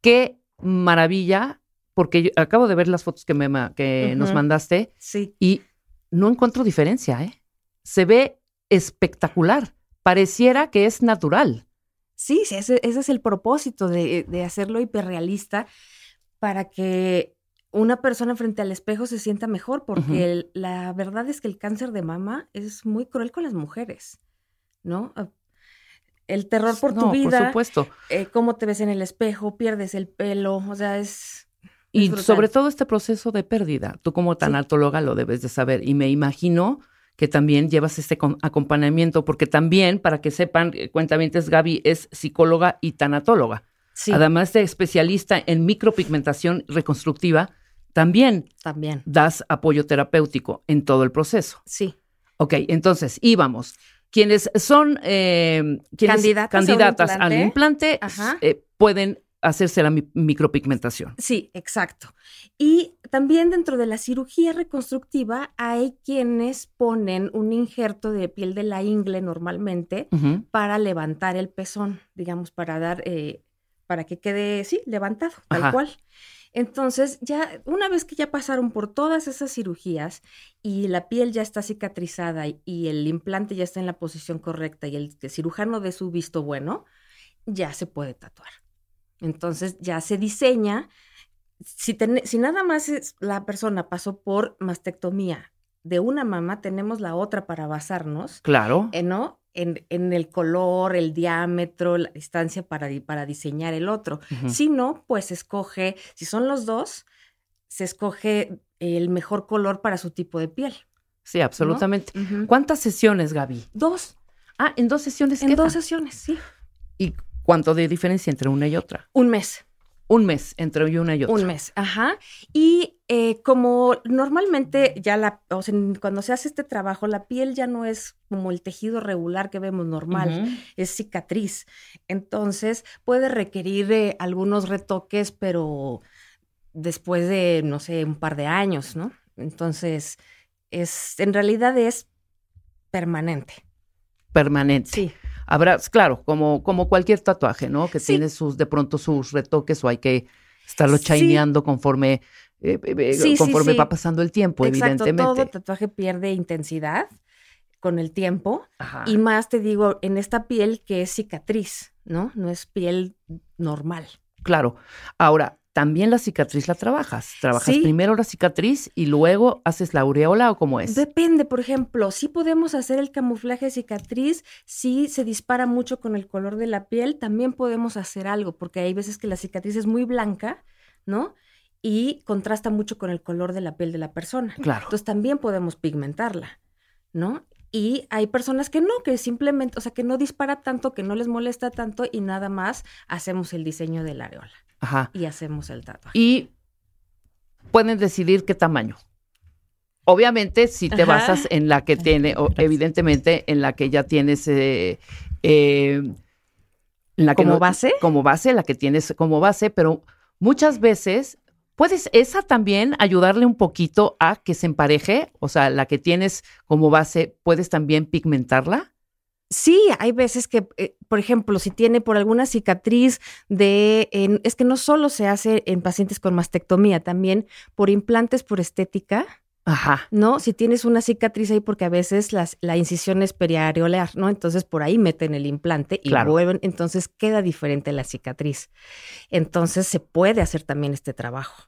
qué maravilla, porque yo acabo de ver las fotos que, me, que nos mandaste Sí, y no encuentro diferencia, ¿eh? Se ve espectacular. Pareciera que es natural. sí, sí, ese, ese es el propósito de, de hacerlo hiperrealista para que una persona frente al espejo se sienta mejor, porque el- la verdad es que el cáncer de mama es muy cruel con las mujeres, ¿no? Ah, El terror por tu vida, Por supuesto. eh, cómo te ves en el espejo, pierdes el pelo, o sea, es... Y brutal. sobre todo este proceso de pérdida. Tú como tanatóloga lo debes de saber. Y me imagino que también llevas este acompañamiento, porque también, para que sepan, eh, cuentamientos, Gaby es psicóloga y tanatóloga. Sí, Además de especialista en micropigmentación reconstructiva, también también, das apoyo terapéutico en todo el proceso. sí. Ok, entonces, íbamos. Quienes son eh, quienes- Candidatas candidatas al implante. eh, pueden hacerse la mi- micropigmentación. Sí, exacto. Y también dentro de la cirugía reconstructiva hay quienes ponen un injerto de piel de la ingle normalmente para levantar el pezón, digamos, para dar, eh, para que quede, sí, levantado, tal Ajá. cual. Entonces, ya una vez que ya pasaron por todas esas cirugías y la piel ya está cicatrizada y, el implante ya está en la posición correcta y el, cirujano de su visto bueno, ya se puede tatuar. Entonces, ya se diseña. Si, si nada más es, la persona pasó por mastectomía de una mama, tenemos la otra para basarnos. Claro. Eh, ¿No? En, el color, el diámetro, la distancia para, para diseñar el otro. Si no, pues escoge, si son los dos, se escoge el mejor color para su tipo de piel. Sí, absolutamente. ¿Cuántas sesiones, Gaby? Dos. Ah, en dos sesiones. En dos sesiones, sí. ¿Y cuánto de diferencia entre una y otra? Un mes. Un mes entre una y otra. Un mes, ajá. Y eh, como normalmente ya la, o sea, cuando se hace este trabajo, la piel ya no es como el tejido regular que vemos normal, es cicatriz. Entonces puede requerir eh, algunos retoques, pero después de, no sé, un par de años, ¿no? Entonces, es, en realidad es permanente. Permanente. Sí habrá, claro, como, como cualquier tatuaje, ¿no? Que tiene sus, de pronto sus retoques o hay que estarlo chaineando conforme, eh, eh, conforme va pasando el tiempo, Exacto, evidentemente. Todo tatuaje pierde intensidad con el tiempo. Y más te digo, en esta piel que es cicatriz, ¿no? No es piel normal. Claro. Ahora, también la cicatriz la trabajas. Trabajas primero la cicatriz y luego haces la aureola o cómo es. Depende, por ejemplo, si podemos hacer el camuflaje de cicatriz, si se dispara mucho con el color de la piel, también podemos hacer algo, porque hay veces que la cicatriz es muy blanca, ¿no? Y contrasta mucho con el color de la piel de la persona. Claro. Entonces también podemos pigmentarla, ¿no? Y hay personas que no, que simplemente, o sea, que no dispara tanto, que no les molesta tanto y nada más hacemos el diseño de la areola. Ajá. Y hacemos el tatuaje. Y pueden decidir qué tamaño. Obviamente, si te basas en la que tiene, o, evidentemente, en la que ya tienes eh, eh, la como base. Como base, la que tienes como base, pero muchas veces puedes esa también ayudarle un poquito a que se empareje, o sea, la que tienes como base, puedes también pigmentarla. Sí, hay veces que, eh, por ejemplo, si tiene por alguna cicatriz de, es que no solo se hace en pacientes con mastectomía, también por implantes por estética. Ajá. ¿No? Si tienes una cicatriz ahí, porque a veces las, la incisión es periareolar, ¿no? Entonces por ahí meten el implante y vuelven, entonces queda diferente la cicatriz. Entonces se puede hacer también este trabajo.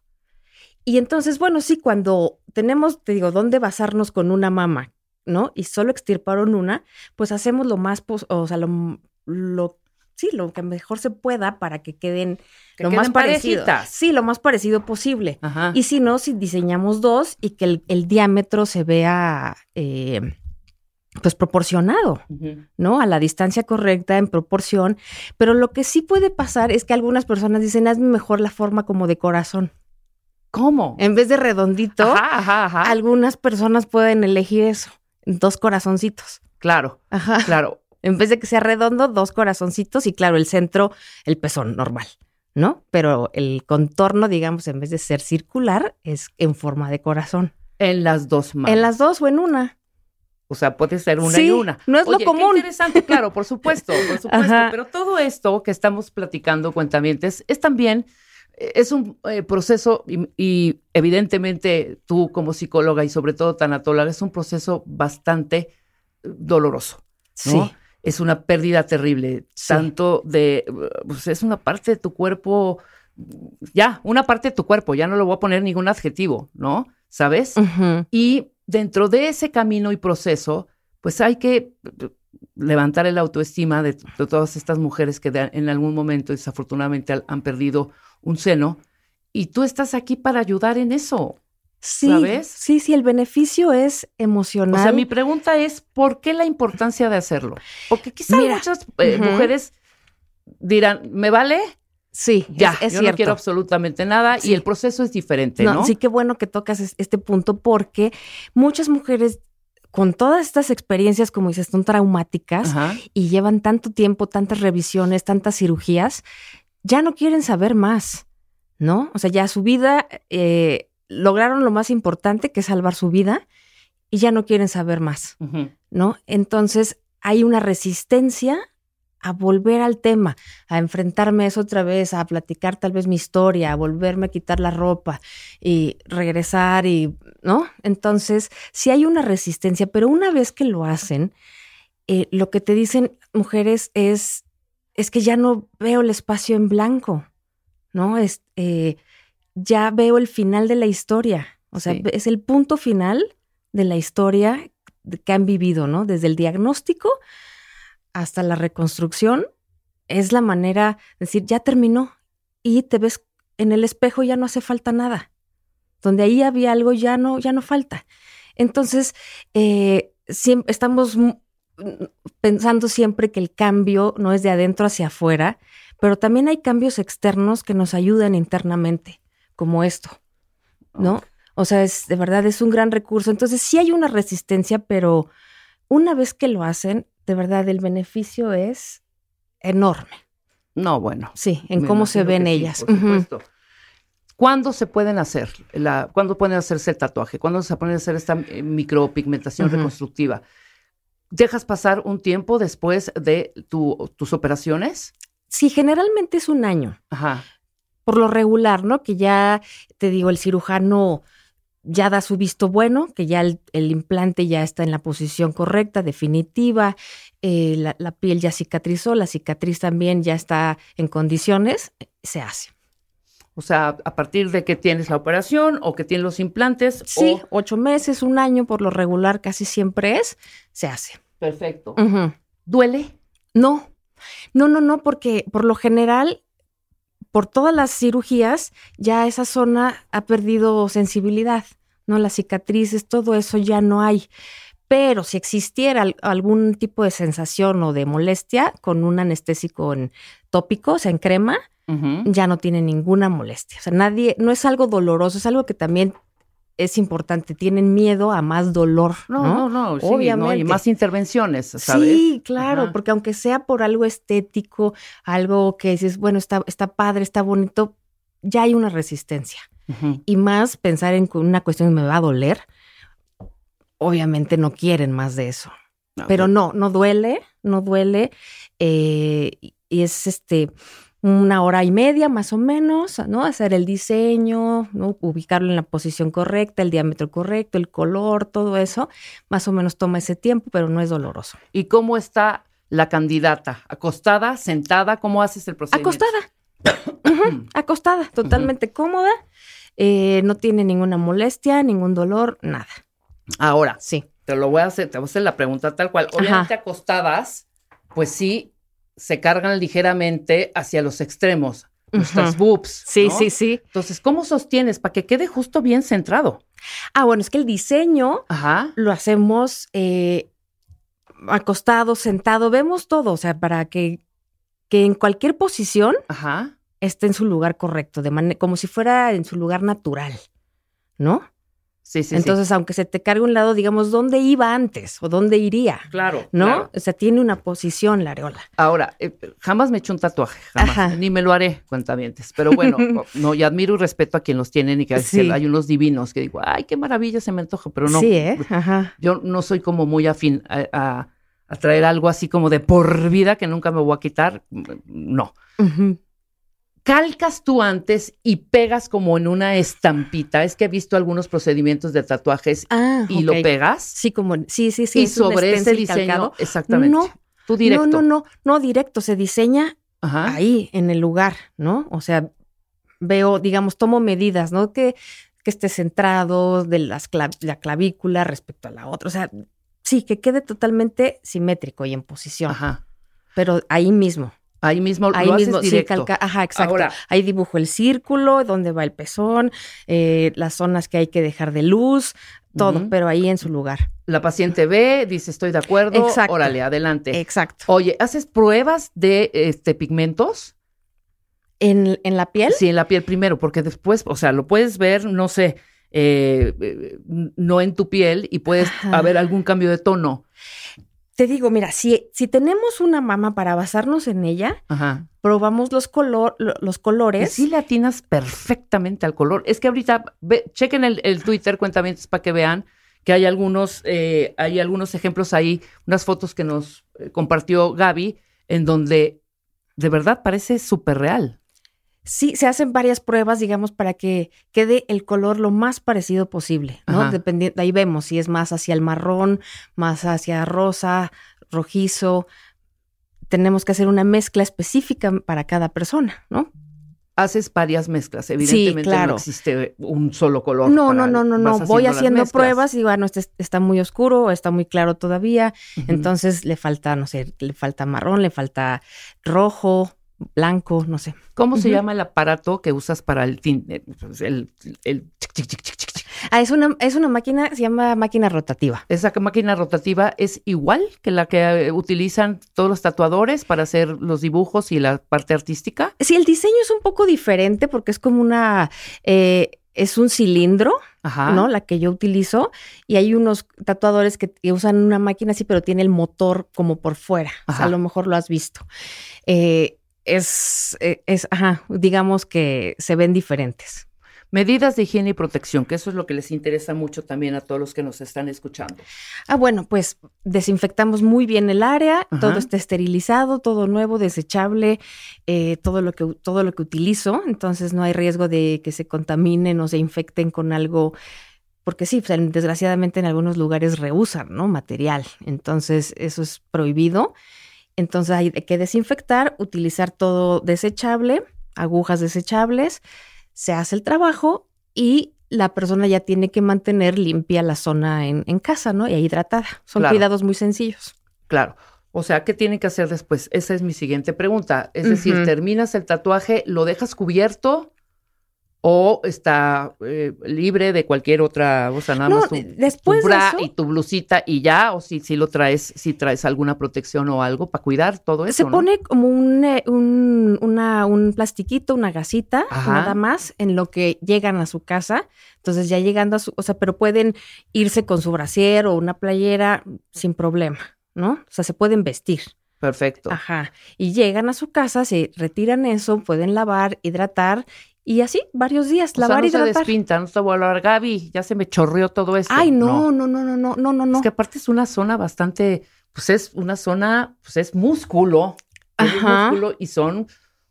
Y entonces, bueno, sí, cuando tenemos, te digo, dónde basarnos con una mama ¿no? Y solo extirparon una, pues hacemos lo más, o sea, lo, lo, sí, lo que mejor se pueda para que queden lo más parecido. Sí, lo más parecido posible. Y si no, si diseñamos dos y que el, diámetro se vea, eh, pues proporcionado, ¿no? A la distancia correcta, en proporción. Pero lo que sí puede pasar es que algunas personas dicen, hazme mejor la forma como de corazón. ¿Cómo? En vez de redondito, algunas personas pueden elegir eso dos corazoncitos. Claro, Ajá. claro. En vez de que sea redondo, dos corazoncitos y claro, el centro, el pezón normal, ¿no? Pero el contorno, digamos, en vez de ser circular, es en forma de corazón. En las dos manos. En las dos o en una. O sea, puede ser una y una. No es lo común. Qué interesante, claro, por supuesto, por supuesto. Pero todo esto que estamos platicando, cuentamientos, es también es un eh, proceso y, evidentemente tú como psicóloga y sobre todo tanatóloga es un proceso bastante doloroso. Sí. Es una pérdida terrible, tanto de, pues es una parte de tu cuerpo, ya, una parte de tu cuerpo, ya no le voy a poner ningún adjetivo, ¿no? ¿Sabes? Y dentro de ese camino y proceso, pues hay que levantar el autoestima de, todas estas mujeres que en algún momento desafortunadamente han perdido un seno y tú estás aquí para ayudar en eso. Sí, ¿sabes? Sí, sí, el beneficio es emocional. O sea, mi pregunta es, ¿por qué la importancia de hacerlo? Porque quizás muchas eh, mujeres dirán, ¿me vale? Sí, ya, es, yo no quiero absolutamente nada y el proceso es diferente, ¿no? Sí, qué bueno que tocas este punto porque muchas mujeres con todas estas experiencias, como dices, son traumáticas y llevan tanto tiempo, tantas revisiones, tantas cirugías, ya no quieren saber más, ¿no? O sea, ya su vida, eh, lograron lo más importante, que es salvar su vida, y ya no quieren saber más, ¿no? Entonces, hay una resistencia a volver al tema, a enfrentarme a eso otra vez, a platicar tal vez mi historia, a volverme a quitar la ropa y regresar y, ¿no? Entonces, sí hay una resistencia, pero una vez que lo hacen, eh, lo que te dicen mujeres es, es que ya no veo el espacio en blanco, ¿no? Es, eh, ya veo el final de la historia, o sea, Sí. es el punto final de la historia que han vivido, ¿no? Desde el diagnóstico hasta la reconstrucción, es la manera de decir, ya terminó y te ves en el espejo, ya no hace falta nada. Donde ahí había algo, ya no, ya no falta. Entonces, eh, siem- estamos pensando siempre que el cambio no es de adentro hacia afuera, pero también hay cambios externos que nos ayudan internamente, como esto, ¿no? O sea, es, de verdad es un gran recurso. Entonces, sí hay una resistencia, pero una vez que lo hacen, de verdad el beneficio es enorme. No, bueno. Sí, en cómo se ven sí, ellas. por. ¿Cuándo se pueden hacer? La, ¿Cuándo pueden hacerse el tatuaje? ¿Cuándo se pueden hacer esta eh, micropigmentación reconstructiva? ¿Dejas pasar un tiempo después de tu- tus operaciones? Sí, generalmente es un año. Ajá. por lo regular, ¿no? Que ya, te digo, el cirujano ya da su visto bueno, que ya el, el implante ya está en la posición correcta, definitiva, eh, la, la piel ya cicatrizó, la cicatriz también ya está en condiciones, se hace. O sea, a partir de que tienes la operación o que tienes los implantes. Sí, o- ocho meses, un año, por lo regular casi siempre es, se hace. Perfecto. ¿Duele? No, no, no, no, porque por lo general, por todas las cirugías, ya esa zona ha perdido sensibilidad, ¿no? Las cicatrices, todo eso ya no hay. Pero si existiera al- algún tipo de sensación o de molestia con un anestésico en tópico, o sea, en crema, ya no tiene ninguna molestia. O sea, nadie, no es algo doloroso, es algo que también es importante. Tienen miedo a más dolor. No, No, no, no, sí, ¿no? Y Obviamente. más intervenciones, ¿sabes? Sí, claro, Ajá. porque aunque sea por algo estético, algo que dices, bueno, está, está padre, está bonito, ya hay una resistencia. Y más pensar en una cuestión que me va a doler, obviamente no quieren más de eso. No, Pero no, no duele, no duele. eh, y es este una hora y media más o menos, ¿no? Hacer el diseño, ¿no? ubicarlo en la posición correcta, el diámetro correcto, el color, todo eso, más o menos toma ese tiempo, pero no es doloroso. ¿Y cómo está la candidata? ¿Acostada, sentada? ¿Cómo haces el procedimiento? Acostada. Acostada, totalmente cómoda. eh, no tiene ninguna molestia, ningún dolor, nada. Ahora, Sí. te lo voy a hacer, te voy a hacer la pregunta tal cual. Obviamente acostadas, pues sí, se cargan ligeramente hacia los extremos, nuestras Ujú. boobs. Sí, ¿no? sí, sí. Entonces, ¿cómo sostienes para que quede justo bien centrado? Ah, bueno, es que el diseño Ajá. lo hacemos eh, acostado, sentado, vemos todo, o sea, para que, que en cualquier posición Ajá. esté en su lugar correcto, de como si fuera en su lugar natural, ¿no? Sí, sí, Entonces, aunque se te cargue un lado, digamos, ¿dónde iba antes o dónde iría? Claro. ¿No? claro. O sea, tiene una posición la areola. Ahora, eh, jamás me he hecho un tatuaje, jamás. Ajá. Ni me lo haré, cuentavientes. Pero bueno, no, y admiro y respeto a quien los tienen y que a veces Sí. hay unos divinos que digo, ay, qué maravilla se me antoja, pero no. Sí, ¿eh? Ajá. Yo no soy como muy afín a, a- a traer algo así como de por vida que nunca me voy a quitar. No. Ujú. Calcas tú antes y pegas como en una estampita. Es que he visto algunos procedimientos de tatuajes Ah, y lo ok. pegas. Sí, como, sí, sí, sí. y es sobre ese diseño, calcado. exactamente. No, tú directo. No, no, no, no directo, se diseña Ajá. ahí, en el lugar, ¿no? O sea, veo, digamos, tomo medidas, ¿no? Que, que esté centrado de las clav- la clavícula respecto a la otra. O sea, sí, que quede totalmente simétrico y en posición, Ajá. pero ahí mismo. Ahí mismo Ahí lo mismo, haces sí, directo. calca- ajá, exacto. Ahora- ahí dibujo el círculo, dónde va el pezón, eh, las zonas que hay que dejar de luz, todo, pero ahí en su lugar. La paciente ve, dice estoy de acuerdo, Exacto. órale, adelante. Exacto. Oye, ¿haces pruebas de este pigmentos? En, en la piel, Sí, en la piel primero, porque después, o sea, lo puedes ver, no sé, eh, eh, no en tu piel y puedes Ajá. haber algún cambio de tono. Te digo, mira, si, si tenemos una mama para basarnos en ella, Ajá. probamos los, color, lo- los Y colores. sí le atinas perfectamente al color. Es que ahorita, ve- chequen el, el Twitter, cuentamientos, para que vean que hay algunos, eh, hay algunos ejemplos ahí, unas fotos que nos eh, compartió Gaby, en donde de verdad parece súper real. Sí, se hacen varias pruebas, digamos, para que quede el color lo más parecido posible, ¿no? Dependiendo, ahí vemos si es más hacia el marrón, más hacia rosa, rojizo. Tenemos que hacer una mezcla específica para cada persona, ¿no? Haces varias mezclas, evidentemente claro. no existe un solo color. No, para- no, no, no, no. Voy haciendo pruebas y bueno, este está muy oscuro está muy claro todavía. Entonces le falta, no sé, le falta marrón, le falta rojo, blanco, no sé. ¿Cómo se llama el aparato que usas para el eh, el, el chic? Ah, es una, es una máquina, se llama máquina rotativa. Esa máquina rotativa es igual que la que eh, utilizan todos los tatuadores para hacer los dibujos y la parte artística. Sí, el diseño es un poco diferente porque es como una, eh, es un cilindro, Ajá. ¿no? La que yo utilizo. Y hay unos tatuadores que, que usan una máquina así, pero tiene el motor como por fuera. O sea, a lo mejor lo has visto. Eh, es, eh, es, ajá, digamos que se ven diferentes. Medidas de higiene y protección, que eso es lo que les interesa mucho también a todos los que nos están escuchando. Ah, bueno, pues desinfectamos muy bien el área, Ajá. todo está esterilizado, todo nuevo, desechable, eh, todo, lo que, todo lo que utilizo, entonces no hay riesgo de que se contaminen o se infecten con algo, porque sí, pues, en- desgraciadamente en algunos lugares reusan, ¿no? Material, entonces eso es prohibido. Entonces hay que desinfectar, utilizar todo desechable, agujas desechables, se hace el trabajo y la persona ya tiene que mantener limpia la zona en, en casa, ¿no? Y hidratada. Son Claro. cuidados muy sencillos. Claro. O sea, ¿qué tienen que hacer después? Esa es mi siguiente pregunta. Es decir, terminas el tatuaje, ¿lo dejas cubierto o está eh, libre de cualquier otra, o sea, nada No, más tu, después tu de bra eso- y tu blusita y ya, o si, si lo traes, si traes alguna protección o algo para cuidar todo eso, Se ¿no? pone como un, eh, un, una- un plastiquito, una gasita, Ajá. nada más, en lo que llegan a su casa. Entonces ya llegando a su, o sea, pero pueden irse con su brasier o una playera sin problema, ¿no? O sea, se pueden vestir. Perfecto. Ajá. Y llegan a su casa, se retiran eso, pueden lavar, hidratar y así, varios días, o lavar y no hidratar. Se no se vuelve a hablar, Gaby, ya se me chorreó todo esto. Ay, no, no, no, no, no, no, no. Es que aparte es una zona bastante, pues es una zona, pues es músculo. Ajá. Es músculo y son,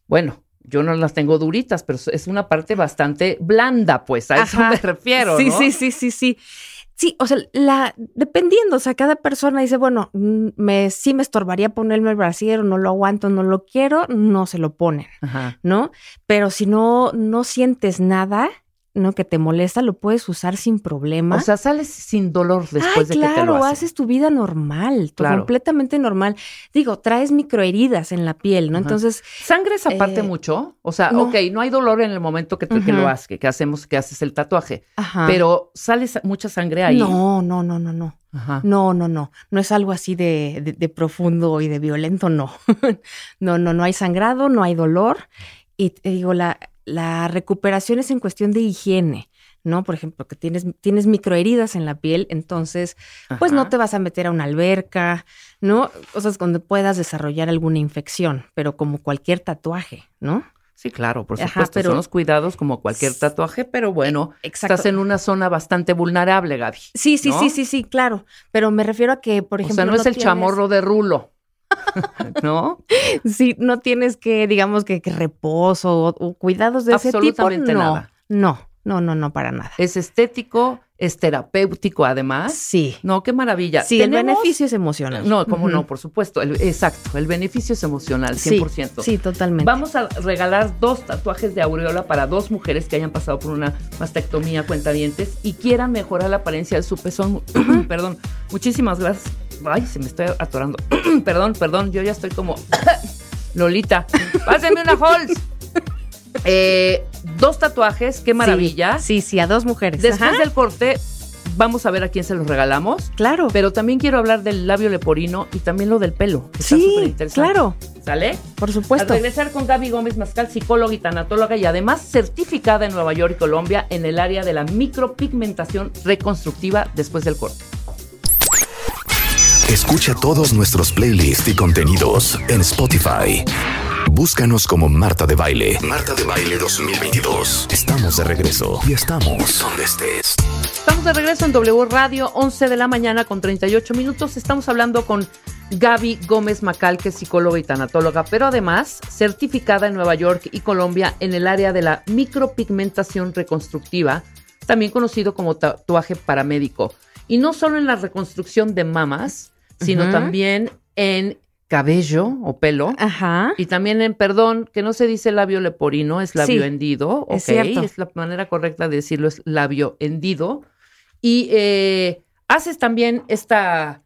bueno, yo no las tengo duritas, pero es una parte bastante blanda, pues, a eso me refiero. Sí, sí, sí, sí, sí. Sí, o sea, la, dependiendo, o sea, cada persona dice, bueno, mm, me, sí me estorbaría ponerme el brasier, o no lo aguanto, no lo quiero, no se lo ponen, Ajá. ¿no? Pero si no, no sientes nada, ¿no? Que te molesta, lo puedes usar sin problema. O sea, sales sin dolor después Ay, de que te lo claro, hacen. haces tu vida normal, tu- Claro. completamente normal. Digo, traes microheridas en la piel, ¿no? Ajá. Entonces, ¿Sangres aparte Eh, mucho? O sea, no. ok, no hay dolor en el momento que, te- que lo haces, que, que hacemos, que haces el tatuaje, ajá. pero sale sa- mucha sangre ahí. No, no, no, no, no. Ajá. No, no, no. No es algo así de, de- de profundo y de violento, no. no, no, no hay sangrado, no hay dolor. Y te digo, la, la recuperación es en cuestión de higiene, ¿no? Por ejemplo, que tienes, tienes microheridas en la piel, entonces, pues no te vas a meter a una alberca, ¿no? Cosas donde puedas desarrollar alguna infección, pero como cualquier tatuaje, ¿no? Sí, claro, por Ajá, supuesto. pero- Son los cuidados como cualquier tatuaje, pero bueno, Exacto. estás en una zona bastante vulnerable, Gaby. Sí, sí, ¿no? sí, sí, sí, claro. Pero me refiero a que, por O ejemplo. sea, no es el tienes- chamorro de rulo. ¿No? Sí, no tienes que, digamos que, que reposo o, o cuidados de ese tipo. Absolutamente No, nada. no, no, no, no, para nada. Es estético, es terapéutico además. Sí, No, qué maravilla. sí, el beneficio es emocional. No, cómo no, por supuesto. el- exacto, el beneficio es emocional, 100%. Sí, sí, totalmente. Vamos a regalar dos tatuajes de aureola para dos mujeres que hayan pasado por una mastectomía cuentavientes y quieran mejorar la apariencia de su pezón. perdón, muchísimas gracias. Ay, se me estoy atorando. perdón, perdón, yo ya estoy como Lolita. Pásenme una Halls. Eh, dos tatuajes, qué maravilla. Sí, sí, a dos mujeres. Después Ajá, del corte, vamos a ver a quién se los regalamos. Claro. Pero también quiero hablar del labio leporino y también lo del pelo. que está sí, superinteresante. claro, ¿Sale? por A supuesto. regresar con Gaby Gómez Mascal, psicóloga y tanatóloga y además certificada en Nueva York y Colombia en el área de la micropigmentación reconstructiva después del corte. Escucha todos nuestros playlists y contenidos en Spotify. Búscanos como Marta de Baile. Marta de Baile 2022. Estamos de regreso y estamos donde estés. Estamos de regreso en W Radio, 11 de la mañana con 38 minutos. Estamos hablando con Gaby Gómez Macal, que es psicóloga y tanatóloga, pero además certificada en Nueva York y Colombia en el área de la micropigmentación reconstructiva, también conocido como tatuaje paramédico. Y no solo en la reconstrucción de mamas, sino también en cabello o pelo. Ajá. Y también en, perdón, que no se dice labio leporino, es labio hendido. Es cierto. Es la manera correcta de decirlo, es labio hendido. Y eh, haces también esta,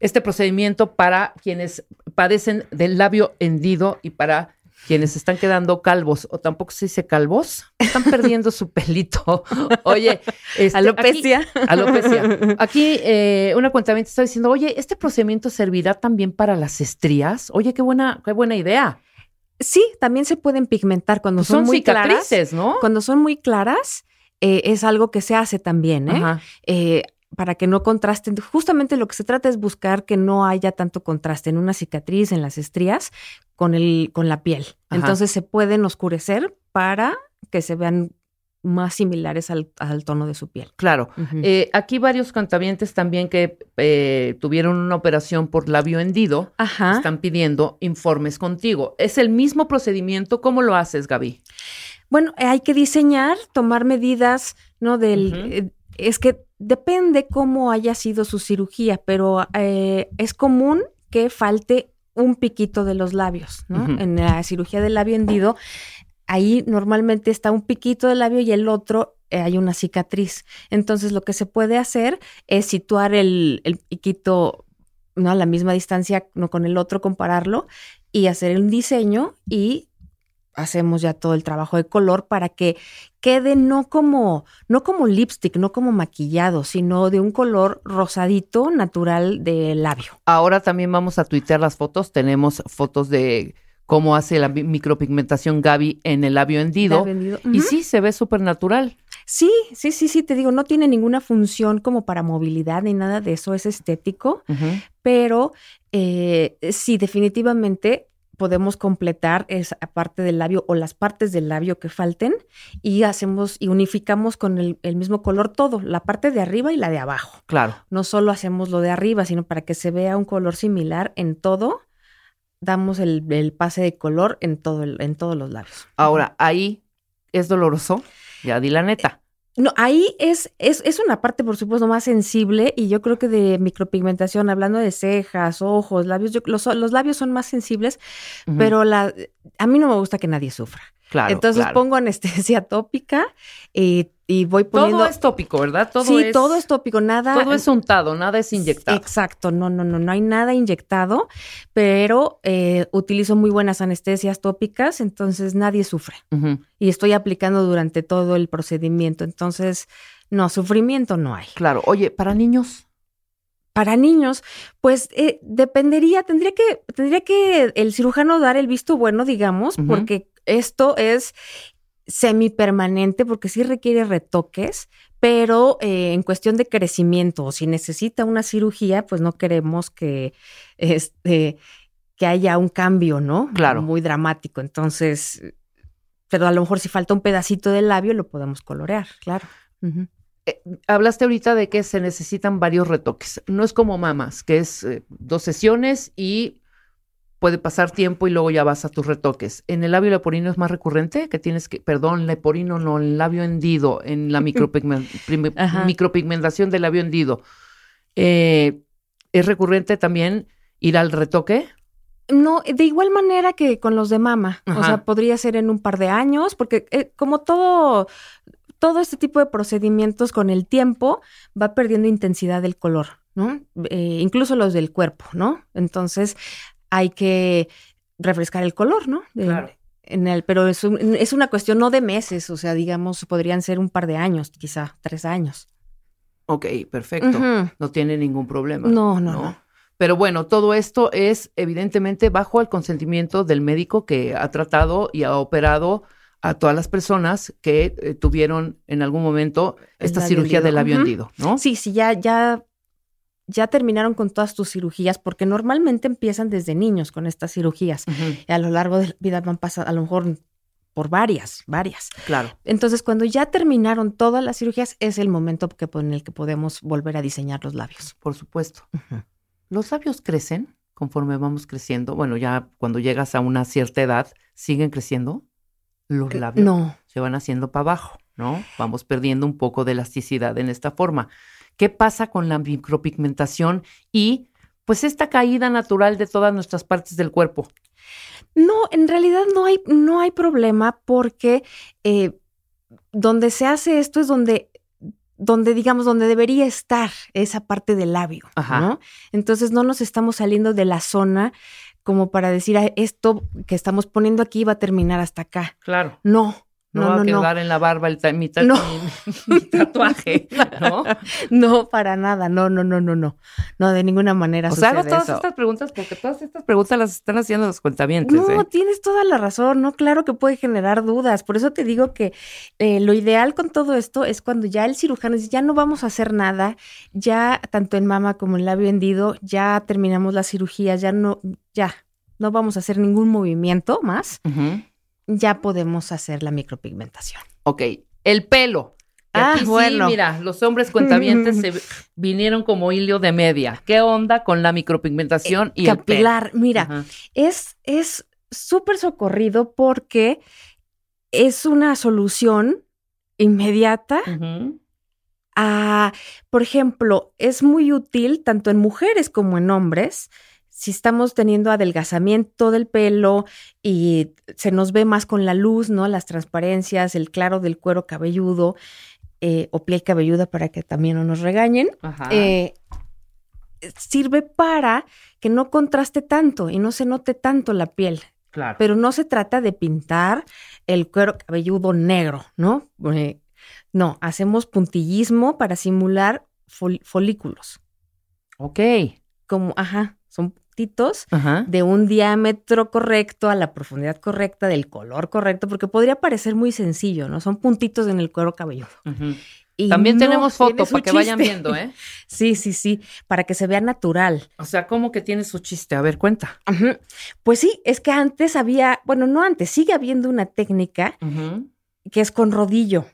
este procedimiento para quienes padecen del labio hendido y para quienes están quedando calvos, o tampoco se dice calvos, están perdiendo su pelito. Oye, este, alopecia. Aquí, alopecia. Aquí eh, una cuenta está diciendo, oye, ¿este procedimiento servirá también para las estrías? Oye, qué buena, qué buena idea. Sí, también se pueden pigmentar cuando pues son, muy claras. ¿no? Cuando son muy claras, eh, es algo que se hace también, ¿eh? eh para que no contrasten. Justamente lo que se trata es buscar que no haya tanto contraste en una cicatriz, en las estrías, con, el, con la piel. Entonces se pueden oscurecer para que se vean más similares al, tono de su piel. Claro. Eh, aquí varios contabientes también que eh, tuvieron una operación por labio hendido están pidiendo informes contigo. ¿Es el mismo procedimiento? ¿Cómo lo haces, Gaby? Bueno, hay que diseñar, tomar medidas, ¿no? Del, eh, es que depende cómo haya sido su cirugía, pero eh, es común que falte un piquito de los labios, ¿no? En la cirugía del labio hendido, ahí normalmente está un piquito del labio y el otro eh, hay una cicatriz. Entonces, lo que se puede hacer es situar el, el piquito ¿no? a la misma distancia, no con el otro, compararlo y hacer un diseño y hacemos ya todo el trabajo de color para que quede no como, no como lipstick, no como maquillado, sino de un color rosadito natural de labio. Ahora también vamos a tuitear las fotos. Tenemos fotos de cómo hace la micropigmentación Gaby en el labio hendido. Y sí, se ve súper natural. Sí, sí, sí, sí, te digo, no tiene ninguna función como para movilidad ni nada de eso, es estético, pero eh, sí, definitivamente podemos completar esa parte del labio o las partes del labio que falten y hacemos y unificamos con el, mismo color todo, la parte de arriba y la de abajo. Claro. No solo hacemos lo de arriba, sino para que se vea un color similar en todo, damos el, pase de color en, todo en todos los labios. Ahora, ahí es doloroso, ya di la neta. No, ahí es, es, es, una parte, por supuesto, más sensible y yo creo que de micropigmentación, hablando de cejas, ojos, labios, los, los labios son más sensibles, pero la, a mí no me gusta que nadie sufra. Claro, Entonces pongo anestesia tópica y y voy poniendo. Todo es tópico, ¿verdad? Todo sí, todo es tópico, nada. Todo es untado, nada es inyectado. Exacto, no, no, no, no hay nada inyectado, pero eh, utilizo muy buenas anestesias tópicas, entonces nadie sufre. Y estoy aplicando durante todo el procedimiento, entonces no, sufrimiento no hay. Claro, oye, para niños. Para niños, pues eh, dependería, tendría que, tendría que el cirujano dar el visto bueno, digamos, porque esto es semipermanente porque sí requiere retoques, pero eh, en cuestión de crecimiento o si necesita una cirugía, pues no queremos que, este, que haya un cambio, ¿no? Claro. Muy dramático. Entonces, pero a lo mejor si falta un pedacito del labio lo podemos colorear, claro. Eh, hablaste ahorita de que se necesitan varios retoques. No es como mamas, que es eh, dos sesiones y puede pasar tiempo y luego ya vas a tus retoques. En el labio leporino es más recurrente, que tienes que, perdón, leporino no, el labio hendido, en la micropigmentación del labio hendido. Eh, ¿Es recurrente también ir al retoque? No, de igual manera que con los de mama. O sea, podría ser en un par de años, porque eh, como todo, todo este tipo de procedimientos con el tiempo va perdiendo intensidad del color, ¿no? Eh, incluso los del cuerpo, ¿no? Entonces, hay que refrescar el color, ¿no? claro. En el, pero es, es una cuestión no de meses, o sea, digamos, podrían ser un par de años, quizá tres años. Ok, perfecto. No tiene ningún problema. No, no, no, Pero bueno, todo esto es evidentemente bajo el consentimiento del médico que ha tratado y ha operado a todas las personas que eh, tuvieron en algún momento esta cirugía del labio hendido, ¿no? Sí, sí, ya, ya ya terminaron con todas tus cirugías, porque normalmente empiezan desde niños con estas cirugías. Y a lo largo de la vida van pasando, a lo mejor por varias, varias. Claro. Entonces, cuando ya terminaron todas las cirugías, es el momento que, en el que podemos volver a diseñar los labios. Por supuesto. ¿Los labios crecen? conforme vamos creciendo, bueno, ya cuando llegas a una cierta edad, siguen creciendo los labios. No. Se van haciendo para abajo, ¿no? Vamos perdiendo un poco de elasticidad en esta forma. ¿Qué pasa con la micropigmentación y pues esta caída natural de todas nuestras partes del cuerpo? No, en realidad no hay, no hay problema porque eh, donde se hace esto es donde donde digamos, donde debería estar esa parte del labio, Ajá. ¿no? Entonces no nos estamos saliendo de la zona como para decir, "Ah, esto que estamos poniendo aquí va a terminar hasta acá. Claro. No, No, no, va a no. quedar en la barba el mi, ta- No. mi- mi tatuaje, ¿no? No, para nada, no, no, no, no, no. No, de ninguna manera O sea, hago todas eso. estas preguntas porque todas estas preguntas las están haciendo los cuentavientes. No, ¿eh? tienes toda la razón, no, claro que puede generar dudas. Por eso te digo que eh, lo ideal con todo esto es cuando ya el cirujano dice, ya no vamos a hacer nada, ya tanto en mama como en labio hendido, ya terminamos la cirugía, ya no, ya, no vamos a hacer ningún movimiento más. Ya podemos hacer la micropigmentación. Ok, el pelo. Ah, aquí sí, bueno. mira, los hombres cuentavientes se vinieron como hilo de media. ¿Qué onda con la micropigmentación y el pelo? Capilar, mira, Ajá. es es súper socorrido porque es una solución inmediata Ujú. a, por ejemplo, es muy útil tanto en mujeres como en hombres. Si estamos teniendo adelgazamiento del pelo y se nos ve más con la luz, ¿no? Las transparencias, el claro del cuero cabelludo eh, o piel cabelluda para que también no nos regañen. Ajá. eh, sirve para que no contraste tanto y no se note tanto la piel. claro. Pero no se trata de pintar el cuero cabelludo negro, ¿no? Eh, no, hacemos puntillismo para simular fol- folículos. ok. Como, ajá, son Ajá. de un diámetro correcto, a la profundidad correcta, del color correcto, porque podría parecer muy sencillo, ¿no? Son puntitos en el cuero cabelludo. Y También no, tenemos fotos para que vayan viendo, ¿eh? Sí, sí, sí, para que se vea natural. O sea, ¿cómo que tiene su chiste? A ver, cuenta. Pues sí, es que antes había, bueno, no antes, sigue habiendo una técnica que es con rodillo.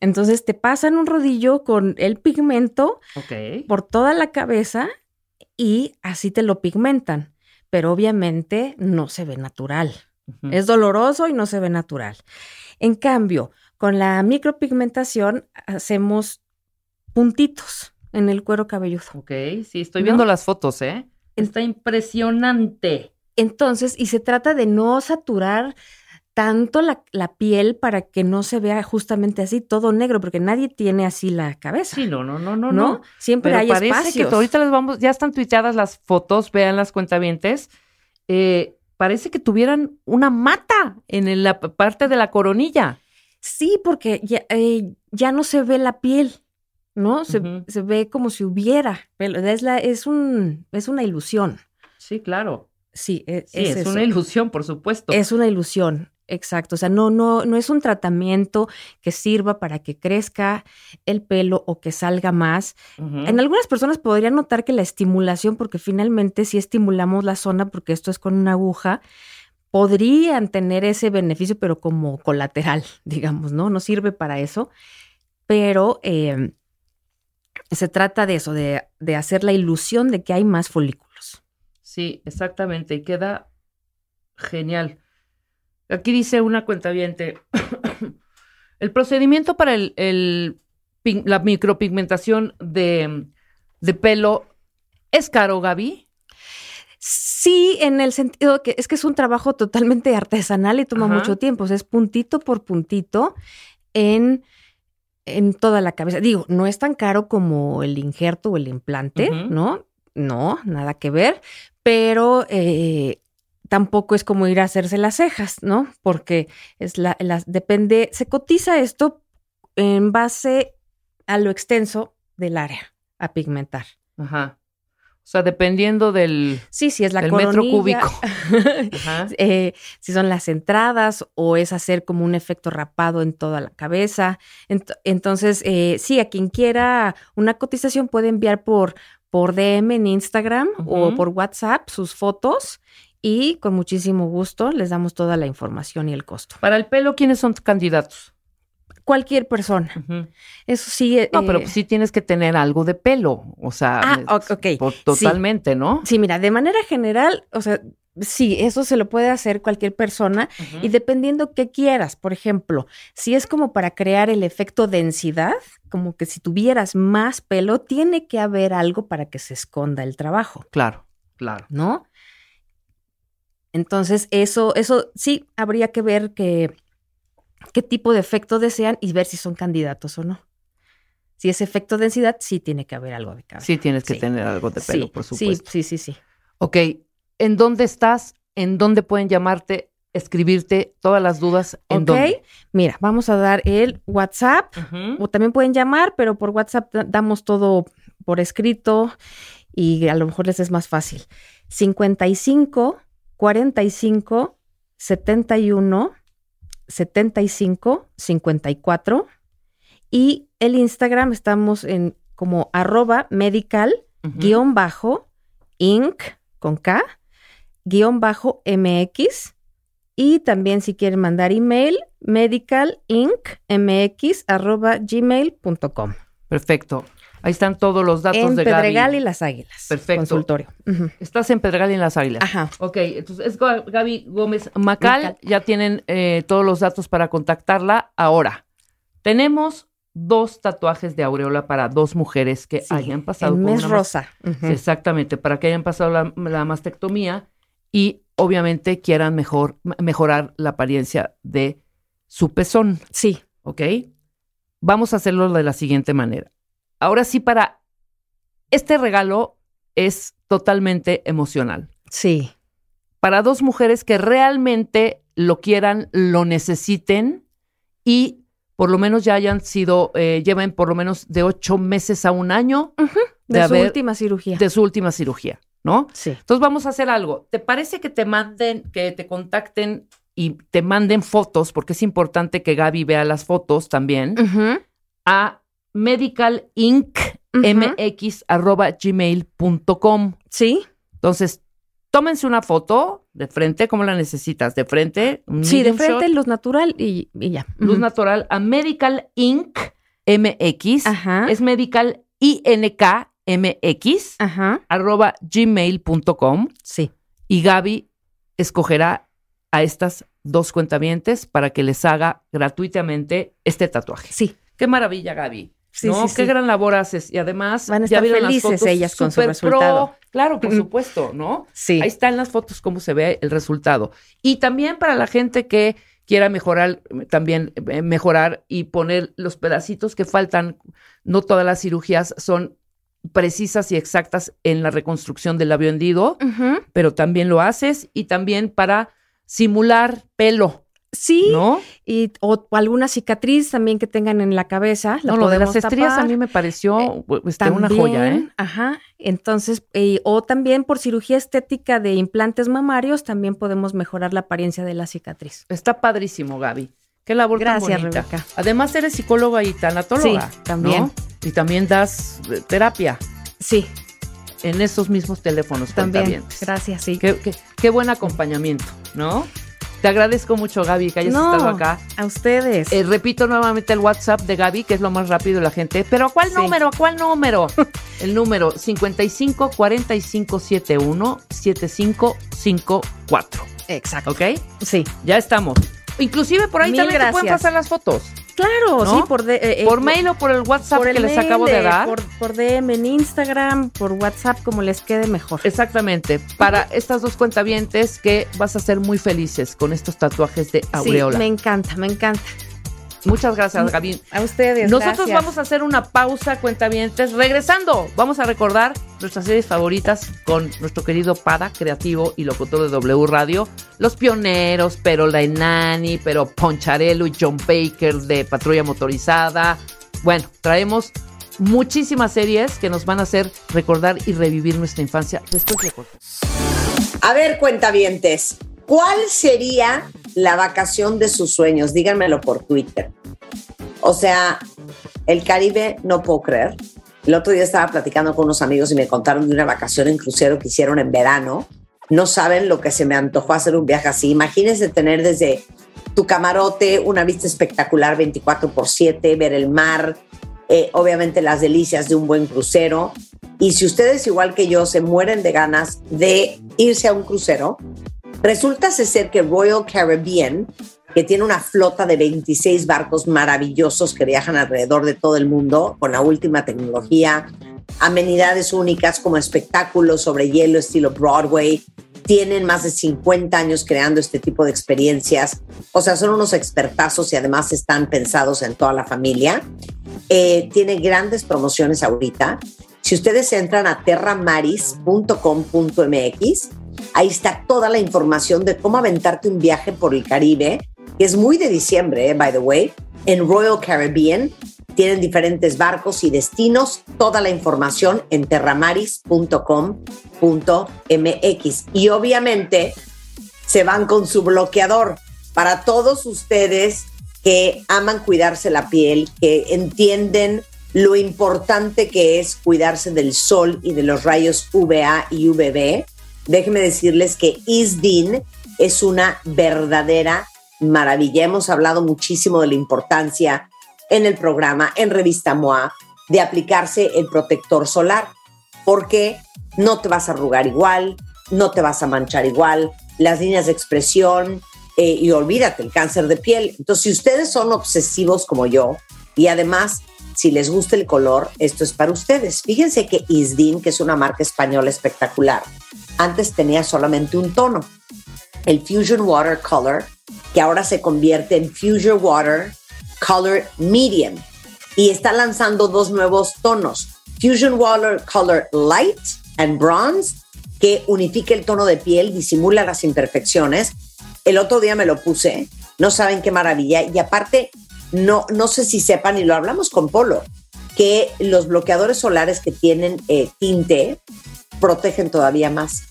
Entonces te pasan un rodillo con el pigmento por toda la cabeza y así te lo pigmentan. Pero obviamente no se ve natural. Es doloroso y no se ve natural. En cambio, con la micropigmentación hacemos puntitos en el cuero cabelludo. Ok, sí, estoy ¿No? viendo las fotos, ¿eh? Está impresionante. Entonces, y se trata de no saturar tanto la, la piel para que no se vea justamente así todo negro, porque nadie tiene así la cabeza. Sí, no, no, no, no, ¿no? Siempre Pero hay parece espacios. que ahorita les vamos, ya están tuiteadas las fotos, vean las cuentavientes. Eh, parece que tuvieran una mata en la parte de la coronilla. Sí, porque ya, eh, ya no se ve la piel, ¿no? Se, se ve como si hubiera. Es, la, es, un, es una ilusión. Sí, claro. Sí, e- Sí, es, una ilusión, por supuesto. Es una ilusión, exacto. O sea, no, no, no es un tratamiento que sirva para que crezca el pelo o que salga más. En algunas personas podrían notar que la estimulación, porque finalmente si estimulamos la zona, porque esto es con una aguja, podrían tener ese beneficio, pero como colateral, digamos, ¿no? No sirve para eso, pero eh, se trata de eso, de, de hacer la ilusión de que hay más folículos. Sí, exactamente. Y queda genial. Aquí dice una cuentaviente. el procedimiento para el, el pig- la micropigmentación de, de pelo es caro, Gaby. Sí, en el sentido que es que es un trabajo totalmente artesanal y toma Ajá. mucho tiempo. O sea, es puntito por puntito en, en toda la cabeza. Digo, no es tan caro como el injerto o el implante. ¿no? No, nada que ver. Pero eh, tampoco es como ir a hacerse las cejas, ¿no? Porque es la, las, depende, se cotiza esto en base a lo extenso del área a pigmentar. Ajá. O sea, dependiendo del, Sí, sí, es la del metro cúbico. Ajá. eh, si son las entradas o es hacer como un efecto rapado en toda la cabeza. Ent- entonces, eh, sí, a quien quiera una cotización puede enviar por, por DM en Instagram o por WhatsApp sus fotos y con muchísimo gusto les damos toda la información y el costo. Para el pelo, ¿quiénes son candidatos? Cualquier persona. Eso sí. No, pero eh, sí tienes que tener algo de pelo, o sea, Ah, es- ok, ok. por- Sí. totalmente, ¿no? Sí, mira, de manera general, o sea, sí, eso se lo puede hacer cualquier persona y dependiendo qué quieras. Por ejemplo, si es como para crear el efecto densidad, como que si tuvieras más pelo, tiene que haber algo para que se esconda el trabajo, Claro, claro. ¿no? Entonces, eso, eso sí habría que ver que, qué tipo de efecto desean y ver si son candidatos o no. Si es efecto densidad, sí tiene que haber algo de cabello. Sí tienes que Sí. tener algo de pelo, sí, por sí, supuesto. sí, sí, sí. Ok, ¿en dónde estás? ¿En dónde pueden llamarte, escribirte todas las dudas? ¿En ok, dónde? mira, vamos a dar el WhatsApp. O también pueden llamar, pero por WhatsApp da- damos todo por escrito y a lo mejor les es más fácil. 55 45 71 75 54 y el Instagram estamos en como arroba medical guion bajo inc con K guion bajo MX y también si quieren mandar email medicalincmx arroba gmail.com Perfecto. Ahí están todos los datos en de Pedregal Gaby. y Las Águilas. Perfecto. Consultorio. Estás en Pedregal y en Las Águilas. Ajá. Ok, entonces es Ga- Gaby Gómez Macal. Macal. Ya tienen eh, todos los datos para contactarla. Ahora, tenemos dos tatuajes de aureola para dos mujeres que Sí, hayan pasado el por una rosa. Sí, Exactamente, para que hayan pasado la, la mastectomía y obviamente quieran mejor, mejorar la apariencia de su pezón, Sí. ¿ok? Vamos a hacerlo de la siguiente manera. Ahora sí, para este regalo es totalmente emocional. Sí. Para dos mujeres que realmente lo quieran, lo necesiten y por lo menos ya hayan sido, eh, lleven por lo menos de ocho meses a un año De, de su última cirugía. de su última cirugía, ¿no? Sí. Entonces vamos a hacer algo. ¿Te parece que te manden, que te contacten y te manden fotos, porque es importante que Gaby vea las fotos también, Ujú. a medicalincmx.gmail.com. Sí. Entonces, tómense una foto de frente, ¿cómo la necesitas? ¿De frente? Sí, de frente, shot, luz natural y, y ya. luz natural a Medical Inc. MX. Ajá. Es Medical INK MX Ajá. arroba gmail.com. Sí. y Gaby escogerá a estas dos cuentavientes para que les haga gratuitamente este tatuaje. Sí. Qué maravilla, Gaby. Sí, ¿no? sí, Qué sí. gran labor haces. Y además, Van a ya estar las felices fotos, ellas con su resultado. pro. Claro, por supuesto, ¿no? Sí. Ahí están las fotos, cómo se ve el resultado. Y también para la gente que quiera mejorar, también eh, mejorar y poner los pedacitos que faltan. No todas las cirugías son precisas y exactas en la reconstrucción del labio hendido pero también lo haces y también para simular pelo, Sí. ¿no? Y o, alguna cicatriz también que tengan en la cabeza. La No, lo de las estrías a mí me pareció Eh, este, una joya, ¿eh? Ajá. Entonces, eh, o también por cirugía estética de implantes mamarios, también podemos mejorar la apariencia de la cicatriz. Está padrísimo, Gaby. Qué labor Gracias, tan. Rebeca. Además eres psicóloga y tanatóloga, Sí, también. ¿no? Y también das eh, terapia Sí, en esos mismos teléfonos también. Gracias, sí. Qué, qué- qué buen acompañamiento, ¿no? Te agradezco mucho, Gaby, que hayas No, estado acá. a ustedes. Eh, repito nuevamente el WhatsApp de Gaby, que es lo más rápido de la gente. ¿Pero a cuál Sí. número? ¿A cuál número? el número 55 45 71 7554. Exacto. ¿Ok? Sí. Ya estamos. Inclusive por ahí Mil también te pueden pasar las fotos. Claro, ¿No? sí, por, de- eh, eh, por mail o por el WhatsApp por el que les acabo de dar. Por, por DM en Instagram, por WhatsApp, como les quede mejor. Exactamente. Para estas dos cuentavientes que vas a ser muy felices con estos tatuajes de aureola. Sí, me encanta, me encanta. Muchas gracias, Gaby. A ustedes. Nosotros gracias. vamos a hacer una pausa, cuentavientes. Regresando, vamos a recordar nuestras series favoritas con nuestro querido Pada, creativo y locutor de W Radio. Los pioneros, pero la Enani, pero Poncharelo y John Baker de Patrulla Motorizada. Bueno, traemos muchísimas series que nos van a hacer recordar y revivir nuestra infancia después de. A ver, cuentavientes, ¿cuál sería la vacación de sus sueños? Díganmelo por Twitter. O sea, el Caribe no puedo creer. El otro día estaba platicando con unos amigos y me contaron de una vacación en crucero que hicieron en verano. No saben lo que se me antojó hacer un viaje así. Imagínense tener desde tu camarote, una vista espectacular 24 por 7, ver el mar, eh, obviamente las delicias de un buen crucero. Y si ustedes, igual que yo, se mueren de ganas de irse a un crucero, resulta ser que Royal Caribbean, que tiene una flota de 26 barcos maravillosos que viajan alrededor de todo el mundo con la última tecnología, amenidades únicas como espectáculos sobre hielo estilo Broadway, tienen más de 50 años creando este tipo de experiencias. O sea, son unos expertazos y además están pensados en toda la familia. Eh, tiene grandes promociones ahorita. Si ustedes entran a terramaris.com.mx, ahí está toda la información de cómo aventarte un viaje por el Caribe, que es muy de diciembre, eh, by the way, en Royal Caribbean. Tienen diferentes barcos y destinos. Toda la información en terramaris.com.mx. Y obviamente se van con su bloqueador. Para todos ustedes que aman cuidarse la piel, que entienden lo importante que es cuidarse del sol y de los rayos UVA y UVB, déjenme decirles que ISDIN es una verdadera maravilla. Hemos hablado muchísimo de la importancia en el programa, en Revista MOA, de aplicarse el protector solar, porque no te vas a arrugar igual, no te vas a manchar igual, las líneas de expresión, eh, y olvídate, el cáncer de piel. Entonces, si ustedes son obsesivos como yo, y además, si les gusta el color, esto es para ustedes. Fíjense que Isdin, que es una marca española espectacular, antes tenía solamente un tono, el Fusion Water Color, que ahora se convierte en Fusion Water Color Medium y está lanzando dos nuevos tonos, Fusion Water Color Light and Bronze, que unifica el tono de piel, disimula las imperfecciones. El otro día me lo puse, no saben qué maravilla. Y aparte, no, no sé si sepan, y lo hablamos con Polo, que los bloqueadores solares que tienen eh, tinte protegen todavía más.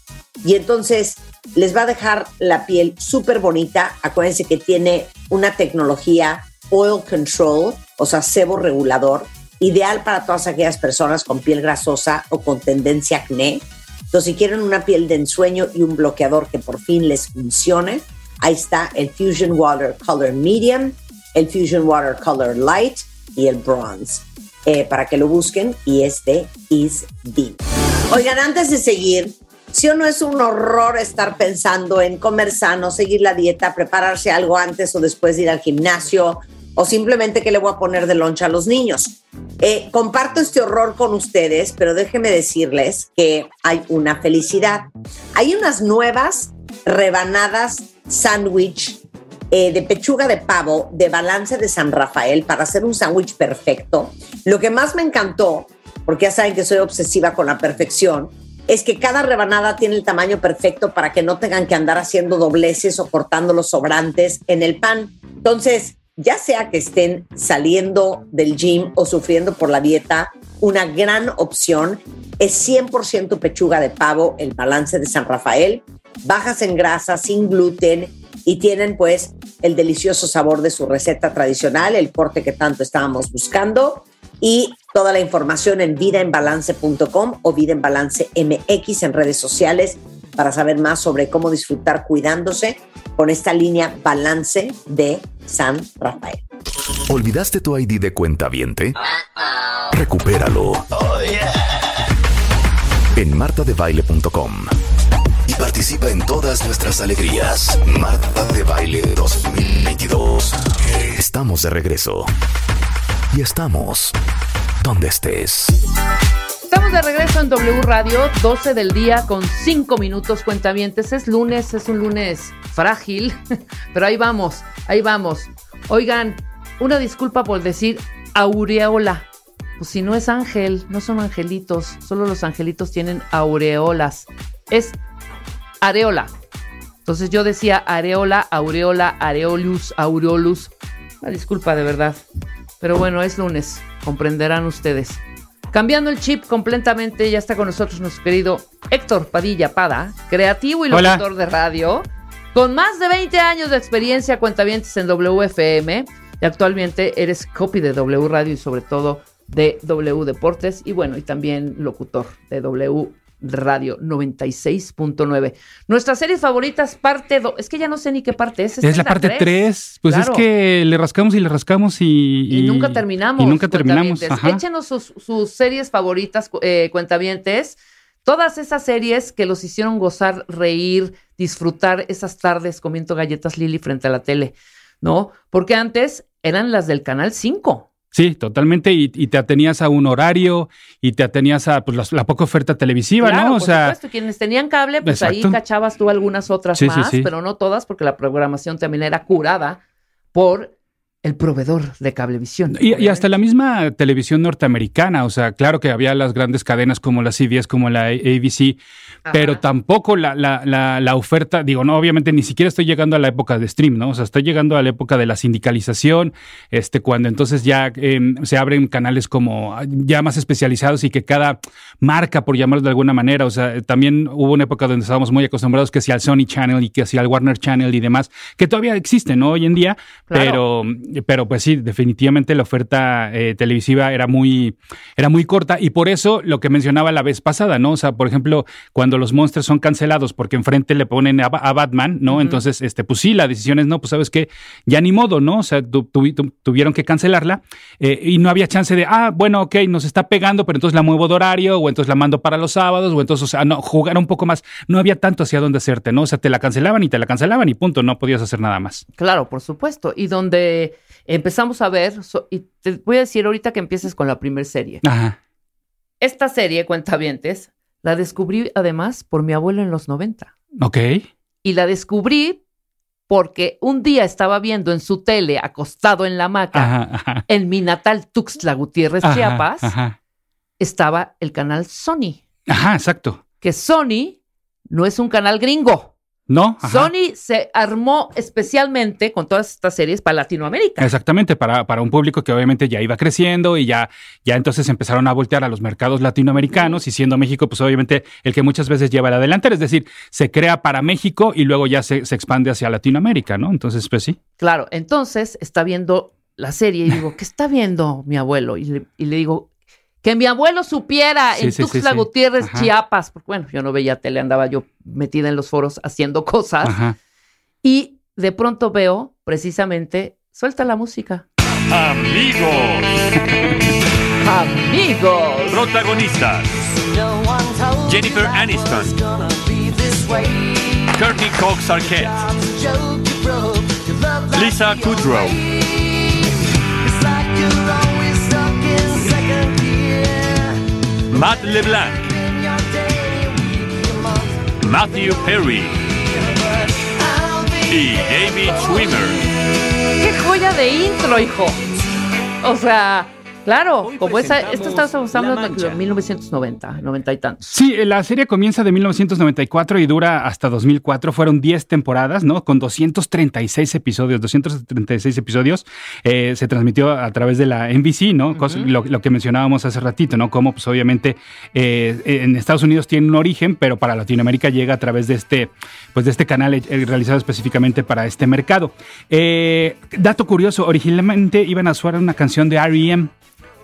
Y entonces les va a dejar la piel súper bonita. Acuérdense que tiene una tecnología oil control, o sea, sebo regulador, ideal para todas aquellas personas con piel grasosa o con tendencia acné. Entonces, si quieren una piel de ensueño y un bloqueador que por fin les funcione, ahí está el Fusion Water Color Medium, el Fusion Water Color Light y el Bronze. Eh, para que lo busquen y este is deep. Oigan, antes de seguir, si o no es un horror estar pensando en comer sano, seguir la dieta, prepararse algo antes o después de ir al gimnasio, o simplemente que le voy a poner de loncha a los niños. Eh, comparto este horror con ustedes, pero déjenme decirles que hay una felicidad. Hay unas nuevas rebanadas sándwich eh, de pechuga de pavo de balance de San Rafael para hacer un sándwich perfecto. Lo que más me encantó, porque ya saben que soy obsesiva con la perfección, es que cada rebanada tiene el tamaño perfecto para que no tengan que andar haciendo dobleces o cortando los sobrantes en el pan. Entonces, ya sea que estén saliendo del gym o sufriendo por la dieta, una gran opción es 100% pechuga de pavo, el balance de San Rafael, bajas en grasa, sin gluten y tienen pues el delicioso sabor de su receta tradicional, el corte que tanto estábamos buscando y toda la información en vidaenbalance.com o Vida en Balance MX en redes sociales para saber más sobre cómo disfrutar cuidándose con esta línea Balance de San Rafael. ¿Olvidaste tu ID de cuenta viente? Recupéralo. En martadebaile.com participa en todas nuestras alegrías. Marta de Baile 2022. Estamos de regreso. Y estamos donde estés. Estamos de regreso en W Radio, 12 del día con 5 minutos cuentavientes. Es lunes, es un lunes frágil, pero ahí vamos, ahí vamos. Oigan, una disculpa por decir aureola. Pues si no es ángel, no son angelitos, solo los angelitos tienen aureolas. Es areola. Entonces yo decía areola, aureola, areolus, aureolus. Una disculpa de verdad. Pero bueno, es lunes, comprenderán ustedes. Cambiando el chip completamente, ya está con nosotros nuestro querido Héctor Padilla Pada, creativo y locutor de radio, con más de 20 años de experiencia, cuentavientes en WFM, y actualmente eres copy de W Radio y sobre todo de W Deportes, y bueno, y también locutor de W Radio 96.9. Nuestras series favoritas, parte 2. Es que ya no sé ni qué parte es. Es la parte 3. Pues es que le rascamos y le rascamos y. Y, nunca terminamos. Y nunca terminamos. Échenos sus, sus, series favoritas, eh, cuentavientes. Todas esas series que los hicieron gozar, reír, disfrutar esas tardes comiendo galletas Lili frente a la tele, ¿no? Porque antes eran las del Canal 5. Sí, totalmente. Y, te atenías a un horario y te atenías a pues, la, poca oferta televisiva, ¿no? O por sea, supuesto. Quienes tenían cable, pues ahí cachabas tú algunas otras más, pero no todas, porque la programación también era curada por el proveedor de cablevisión. Y, hasta la misma televisión norteamericana, o sea, claro que había las grandes cadenas como la CBS, como la ABC, pero tampoco la, la, la, oferta, digo, no, obviamente ni siquiera estoy llegando a la época de stream, ¿no? O sea, estoy llegando a la época de la sindicalización, este, cuando entonces ya em, se abren canales como ya más especializados y que cada marca, por llamarlo de alguna manera, o sea, también hubo una época donde estábamos muy acostumbrados que sea al Sony Channel y que sea al Warner Channel y demás, que todavía existen, ¿no? Hoy en día, pero pero pues sí, definitivamente la oferta eh, televisiva era muy, era muy corta y por eso lo que mencionaba la vez pasada, ¿no? O sea, por ejemplo, cuando los monstruos son cancelados porque enfrente le ponen a, Batman, ¿no? Entonces, este, pues sí, la decisión es, no, pues sabes que ya ni modo, ¿no? O sea, tuvieron que cancelarla eh, y no había chance de, ah, bueno, ok, nos está pegando, pero entonces la muevo de horario o entonces la mando para los sábados o entonces, o sea, no, jugar un poco más. No había tanto hacia dónde hacerte, ¿no? O sea, te la cancelaban y te la cancelaban y punto, no podías hacer nada más. Claro, por supuesto. Y donde empezamos a ver, y te voy a decir ahorita que empieces con la primera serie. Ajá. Esta serie, Cuentavientes, la descubrí además por mi abuelo en los 90. Ok. Y la descubrí porque un día estaba viendo en su tele, acostado en la hamaca, en mi natal Tuxtla Gutiérrez, Chiapas, estaba el canal Sony. Ajá, exacto. Que Sony no es un canal gringo. No. Sony se armó especialmente con todas estas series para Latinoamérica. Exactamente, para, para un público que obviamente ya iba creciendo y ya, ya entonces empezaron a voltear a los mercados latinoamericanos y siendo México, pues obviamente el que muchas veces lleva el adelante, es decir, se crea para México y luego ya se, expande hacia Latinoamérica, ¿no? Entonces, pues sí. Claro, entonces está viendo la serie y digo, ¿qué está viendo mi abuelo? Y y le digo, que mi abuelo supiera en Tuxtla Gutiérrez, Chiapas, porque bueno, yo no veía tele, andaba yo metida en los foros haciendo cosas. Y de pronto veo precisamente, suelta la música. Amigos. Amigos. Protagonistas. Jennifer Aniston. Courtney Cox Arquette. Lisa Kudrow. Matt LeBlanc, Matthew Perry y David Schwimmer. ¡Qué joya de intro, hijo! O sea, Claro, como esa, esto estamos hablando de 1990, 90 y tantos. Sí, la serie comienza de 1994 y dura hasta 2004. Fueron 10 temporadas, ¿no? Con 236 episodios, 236 episodios. Eh, se transmitió a través de la NBC, ¿no? lo, que mencionábamos hace ratito, ¿no? Como, pues, obviamente, eh, en Estados Unidos tiene un origen, pero para Latinoamérica llega a través de este, pues, de este canal eh, realizado específicamente para este mercado. dato curioso, originalmente iban a suar una canción de R.E.M.,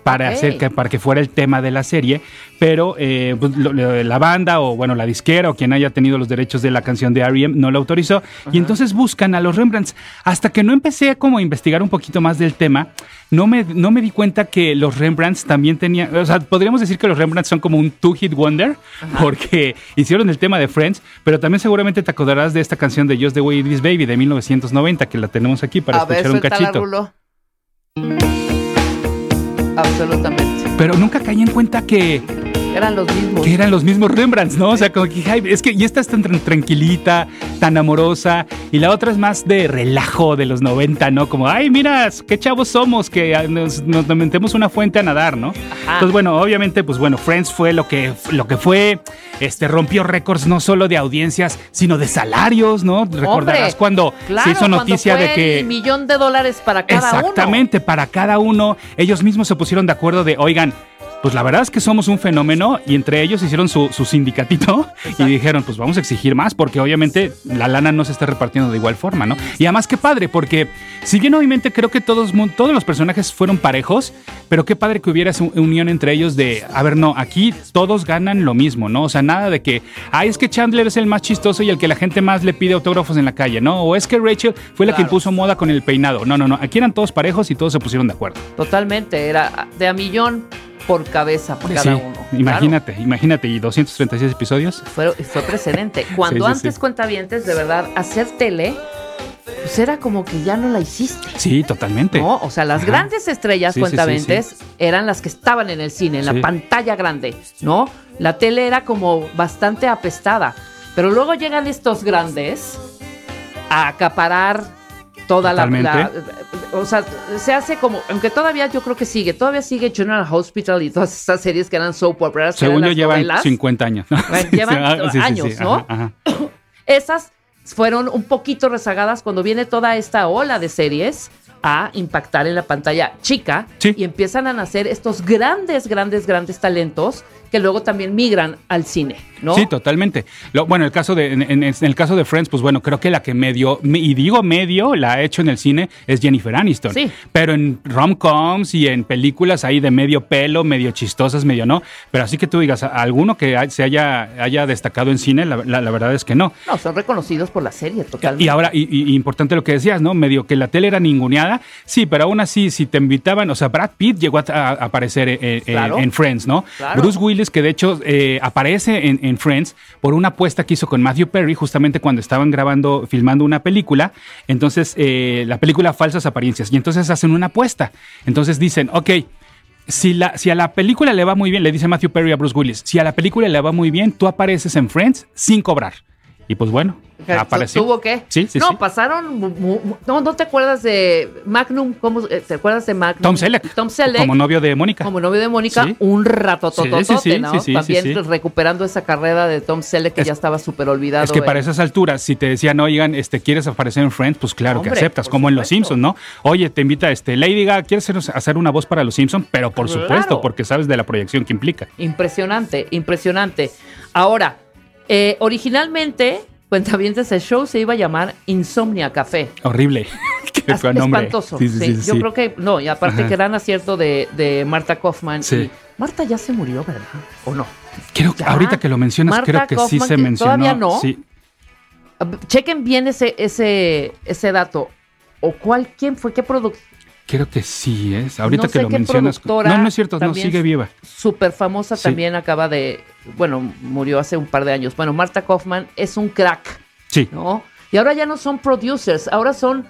para hacer que, para que fuera el tema de la serie, pero eh, pues, la banda o bueno la disquera o quien haya tenido los derechos de la canción de R.E.M. no lo autorizó y entonces buscan a los Rembrandts. Hasta que no empecé a como investigar un poquito más del tema, no me, no me di cuenta que los Rembrandts también tenían, o sea, podríamos decir que los Rembrandts son como un two-hit wonder porque hicieron el tema de Friends, pero también seguramente te acordarás de esta canción de Just the Way It Is Baby de 1990 que la tenemos aquí para escuchar un cachito. Absolutamente. Pero nunca caí en cuenta que eran los mismos. Que eran los mismos Rembrandts, ¿no? O sea, como que es que y esta es tan tranquilita, tan amorosa, y la otra es más de relajo de los 90, ¿no? Como, ay, mira, qué chavos somos, que nos, nos metemos una fuente a nadar, ¿no? Entonces, bueno, obviamente, pues bueno, Friends fue lo que, lo que fue, este, rompió récords no solo de audiencias, sino de salarios, ¿no? Recordarás cuando se hizo noticia de que... El millón de dólares para cada uno. Exactamente, para cada uno. Ellos mismos se pusieron de acuerdo de, oigan, pues la verdad es que somos un fenómeno y entre ellos hicieron su, su sindicatito y dijeron, pues vamos a exigir más porque obviamente la lana no se está repartiendo de igual forma, ¿no? Y además qué padre, porque si bien obviamente creo que todos, todos los personajes fueron parejos, pero qué padre que hubiera esa unión entre ellos de, a ver, no, aquí todos ganan lo mismo, ¿no? O sea, nada de que, ay, es que Chandler es el más chistoso y el que la gente más le pide autógrafos en la calle, ¿no? O es que Rachel fue la que impuso moda con el peinado. No, no, no, aquí eran todos parejos y todos se pusieron de acuerdo. Totalmente, era de a millón por cabeza por cada uno. Imagínate, imagínate, y 236 episodios. Fue, fue precedente. Cuando antes cuentavientes, de verdad, hacer tele pues era como que ya no la hiciste. Sí, totalmente. No, o sea, las grandes estrellas cuentaventes eran las que estaban en el cine, en la pantalla grande, ¿no? La tele era como bastante apestada. Pero luego llegan estos grandes a acaparar toda la, O sea, se hace como. Aunque todavía yo creo que sigue. Todavía sigue General Hospital y todas estas series que eran soap operas. Según yo, llevan 50 años. llevan años, ¿no? Esas fueron un poquito rezagadas cuando viene toda esta ola de series a impactar en la pantalla chica y empiezan a nacer estos grandes, grandes, grandes talentos que luego también migran al cine, ¿no? Sí, totalmente. Lo, bueno, el caso de, en, el caso de Friends, pues bueno, creo que la que medio, y digo medio, la ha hecho en el cine es Jennifer Aniston. Sí. Pero en rom-coms y en películas ahí de medio pelo, medio chistosas, medio no. Pero así que tú digas, alguno que se haya, haya destacado en cine, la, verdad es que no. No, son reconocidos por la serie, totalmente. Y ahora, y, importante lo que decías, ¿no? Medio que la tele era ninguneada. Sí, pero aún así, si te invitaban, o sea, Brad Pitt llegó a, aparecer en, Friends, ¿no? Bruce Willis que de hecho eh, aparece en, Friends por una apuesta que hizo con Matthew Perry justamente cuando estaban grabando, filmando una película. Entonces, eh, la película Falsas Apariencias. Y entonces hacen una apuesta. Entonces dicen, ok, si, la, si a la película le va muy bien, le dice Matthew Perry a Bruce Willis, si a la película le va muy bien, tú apareces en Friends sin cobrar. Y pues bueno, apareció. ¿Tuvo qué? Sí, sí, no, pasaron. No, no te acuerdas de Magnum. ¿cómo, eh, ¿Te acuerdas de Magnum? Tom Selleck. Tom Selleck. Como novio de Mónica. Como novio de Mónica, un rato tototote, ¿no? También recuperando esa carrera de Tom Selleck que ya estaba súper olvidado. Es que para esas alturas, si te decían, oigan, este, ¿quieres aparecer en Friends? Pues claro que aceptas, como en Los Simpsons, ¿no? Oye, te invita este, Lady Gaga, ¿quieres hacer una voz para Los Simpsons? Pero por supuesto, porque sabes de la proyección que implica. Impresionante, impresionante. Ahora, eh, originalmente Cuentavientes, el show se iba a llamar Insomnia Café. Horrible. Qué Espantoso. Sí, sí, Yo creo que, no, y aparte que dan acierto de, de Marta Kaufman. Sí. Marta ya se murió, ¿verdad? ¿O no? Creo que ahorita que lo mencionas, creo que sí se mencionó. Todavía no. Sí. Chequen bien ese, ese, ese dato. ¿O cuál, quién fue? ¿Qué producto? Creo que sí es. Ahorita que lo mencionas. No, no es cierto, no, sigue viva. Súper famosa también acaba de. Bueno, murió hace un par de años. Bueno, Marta Kaufman es un crack. Sí. ¿No? Y ahora ya no son producers, ahora son.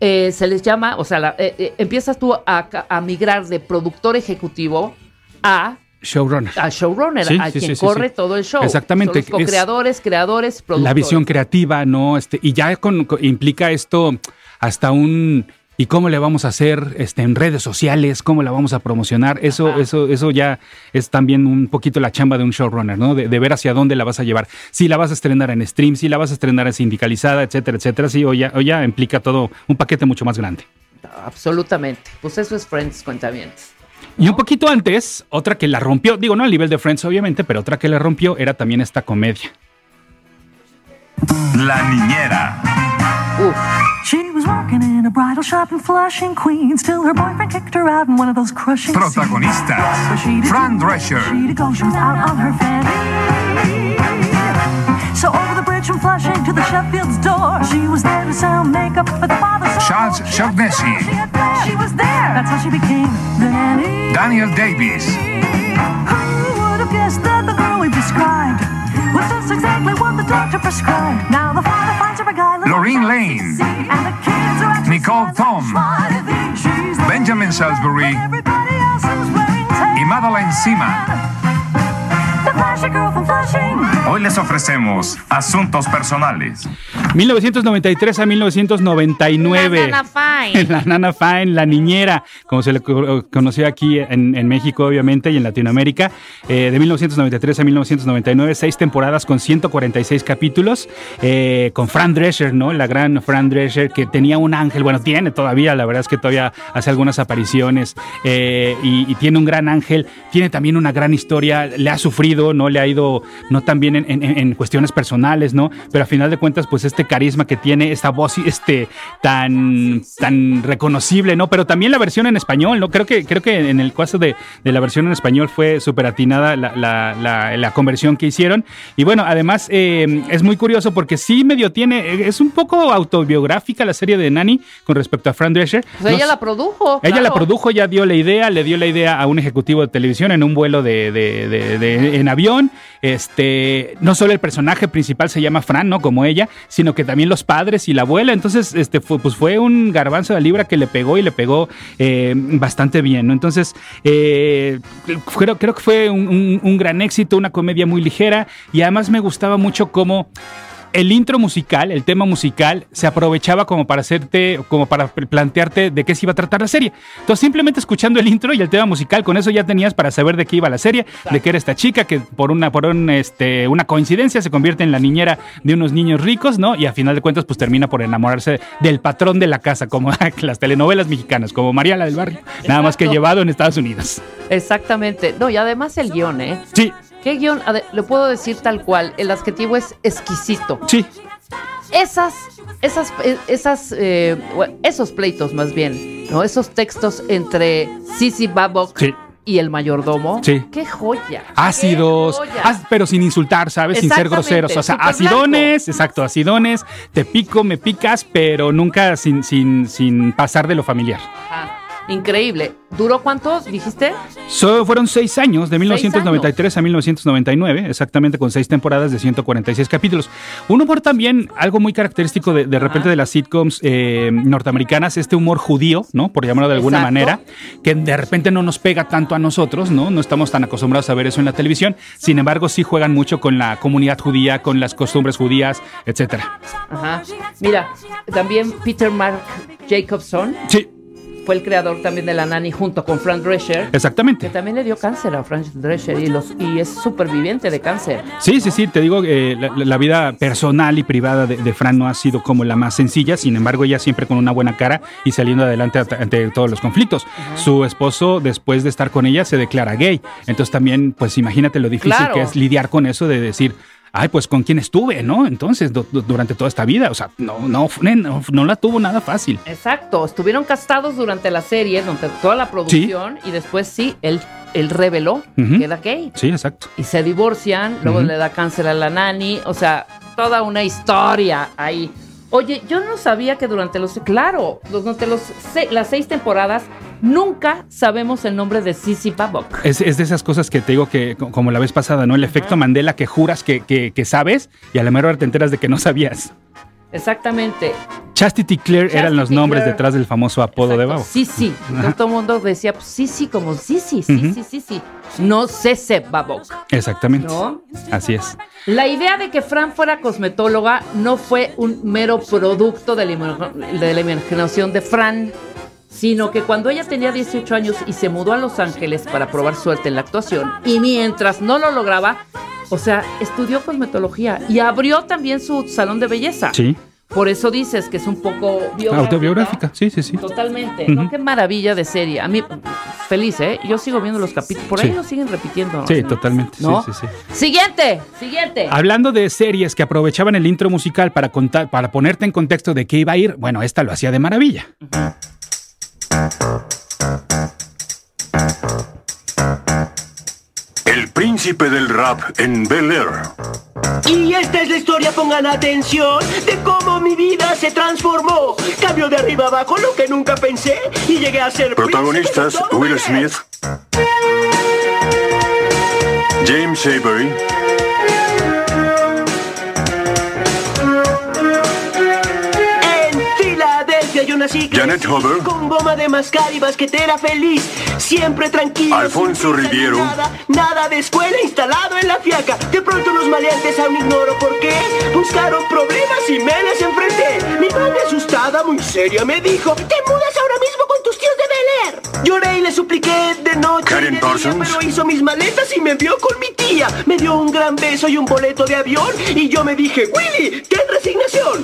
Eh, se les llama, o sea, eh, eh, empiezas tú a, migrar de productor ejecutivo a showrunner. A showrunner, a quien corre todo el show. Exactamente. Son los creadores creadores, productores. La visión creativa, ¿no? Este, y ya implica esto hasta un y cómo le vamos a hacer este, en redes sociales, cómo la vamos a promocionar. Eso, eso, eso ya es también un poquito la chamba de un showrunner, ¿no? De, ver hacia dónde la vas a llevar. Si la vas a estrenar en stream, si la vas a estrenar en sindicalizada, etcétera, etcétera. Sí, o ya, o ya implica todo un paquete mucho más grande. Absolutamente. Pues eso es Friends, cuenta bien. Y un poquito antes, otra que la rompió, digo, no a nivel de Friends, obviamente, pero otra que la rompió era también esta comedia. La niñera. She was working in a bridal shop in Flushing, Queens, till her boyfriend kicked her out in one of those crushing Protagonista, Fran Drescher. She was out on her fanny. So over the bridge from Flushing to the Sheffield's door, she was there to sell makeup for the father. Charles Shaughnessy. She was there. That's how she became the nanny. Daniel Davies. Who would have guessed that the girl we described was just exactly what the doctor prescribed? Now the father finds her a guy. Lorraine Lane. Nicole Tom, Benjamin Salisbury y Madeline Sima. Hoy les ofrecemos asuntos personales. 1993 a 1999. La Nana Fine. La Nana Fine, la niñera, como se le conoció aquí en, México, obviamente, y en Latinoamérica. Eh, de 1993 a 1999, seis temporadas con 146 capítulos, eh, con Fran Drescher, ¿no? La gran Fran Drescher, que tenía un ángel, bueno, tiene todavía, la verdad es que todavía hace algunas apariciones, eh, y, tiene un gran ángel, tiene también una gran historia, le ha sufrido, ¿no? Le ha ido, no tan bien en, cuestiones personales, ¿no? Pero a final de cuentas, pues este carisma que tiene, esta voz este, tan, tan reconocible, ¿no? Pero también la versión en español, ¿no? Creo que, creo que en el caso de, la versión en español fue súper atinada la, conversión que hicieron. Y bueno, además eh, es muy curioso porque sí medio tiene, es un poco autobiográfica la serie de Nani con respecto a Fran Drescher. Pues ella la produjo. Ella la produjo, ya dio la idea, le dio la idea a un ejecutivo de televisión en un vuelo de, de en avión. Este, no solo el personaje principal se llama Fran, ¿no? Como ella, sino que también los padres y la abuela. Entonces, este, fue, pues fue un garbanzo de libra que le pegó y le pegó eh, bastante bien, ¿no? Entonces, eh, creo, que fue un gran éxito, una comedia muy ligera y además me gustaba mucho cómo el intro musical, el tema musical, se aprovechaba como para hacerte, como para plantearte de qué se iba a tratar la serie. Entonces, simplemente escuchando el intro y el tema musical, con eso ya tenías para saber de qué iba la serie, de qué era esta chica que por una, por este, una coincidencia se convierte en la niñera de unos niños ricos, ¿no? Y a final de cuentas, pues termina por enamorarse del patrón de la casa, como las telenovelas mexicanas, como María la del Barrio, nada más que llevado en Estados Unidos. Exactamente. No, y además el guion, ¿eh? Sí. ¿Qué guion? Le puedo decir tal cual, el adjetivo es exquisito. Sí. Esas, esas, eh, esas, eh, esos pleitos más bien, ¿no? Esos textos entre Sisi Babok y el mayordomo. Sí. ¡Qué joya! Ácidos, pero sin insultar, ¿sabes? Sin ser groseros. O sea, acidones, exacto, acidones, te pico, me picas, pero nunca sin, sin, sin pasar de lo familiar. Increíble. ¿Duró cuántos, dijiste? fueron seis años, de 1993 a 1999, exactamente con seis temporadas de 146 capítulos. Un humor también, algo muy característico de, de repente de las sitcoms eh, norteamericanas, este humor judío, ¿no? Por llamarlo de alguna manera, que de repente no nos pega tanto a nosotros, ¿no? No estamos tan acostumbrados a ver eso en la televisión. Sin embargo, sí juegan mucho con la comunidad judía, con las costumbres judías, etcétera. Ajá. Mira, también Peter Mark Jacobson. Sí fue el creador también de la Nani junto con Frank Drescher. Exactamente. Que también le dio cáncer a Frank Drescher y, los, y es superviviente de cáncer. Sí, sí, sí, te digo, que la, vida personal y privada de, Fran no ha sido como la más sencilla, sin embargo ella siempre con una buena cara y saliendo adelante ante todos los conflictos. Su esposo, después de estar con ella, se declara gay. Entonces también, pues imagínate lo difícil que es lidiar con eso de decir, ay, pues con quién estuve, ¿no? Entonces, durante toda esta vida, o sea, no, no, no, la tuvo nada fácil. Exacto, estuvieron castados durante la serie, durante toda la producción, y después sí, él, él reveló que era gay. Sí, exacto. Y se divorcian, luego le da cáncer a la nani, o sea, toda una historia ahí. Oye, yo no sabía que durante los, claro, durante los, las seis temporadas nunca sabemos el nombre de Sissy Babok. Es, de esas cosas que te digo que, como la vez pasada, ¿no? El efecto Mandela que juras que, que, sabes y a la mejor te enteras de que no sabías. Exactamente. Chastity Claire eran los nombres detrás del famoso apodo de Babok. Sí, sí. Todo el mundo decía, pues, sí, sí, como sí, sí, sí, sí, sí, sí. No Cese Babok. Exactamente. ¿No? Así es. La idea de que Fran fuera cosmetóloga no fue un mero producto de la, imaginación de Fran, sino que cuando ella tenía 18 años y se mudó a Los Ángeles para probar suerte en la actuación, y mientras no lo lograba, o sea, estudió cosmetología y abrió también su salón de belleza. Sí. Por eso dices que es un poco autobiográfica. Sí, sí, sí. Totalmente. Qué maravilla de serie. A mí, feliz, ¿eh? Yo sigo viendo los capítulos. Por ahí lo siguen repitiendo. Sí, totalmente. Sí, sí, sí. Siguiente, siguiente. Hablando de series que aprovechaban el intro musical para contar, para ponerte en contexto de qué iba a ir, bueno, esta lo hacía de maravilla. El príncipe del rap en Bel Air. Y esta es la historia, pongan atención, de cómo mi vida se transformó. Cambio de arriba abajo lo que nunca pensé y llegué a ser... Protagonistas, Will Smith, James Avery, nací Janet Hover. con goma de mascar y basquetera feliz, siempre tranquilo. Alfonso Riviero. Nada, nada de escuela instalado en la fiaca. De pronto los maleantes aún ignoro por qué buscaron problemas y me les enfrenté. Mi madre asustada, muy seria, me dijo: Te mudas ahora mismo con tus tíos de Bel Air. Lloré y le supliqué de noche. Karen día, Parsons. pero hizo mis maletas y me envió con mi tía. Me dio un gran beso y un boleto de avión. Y yo me dije: Willy, ten resignación.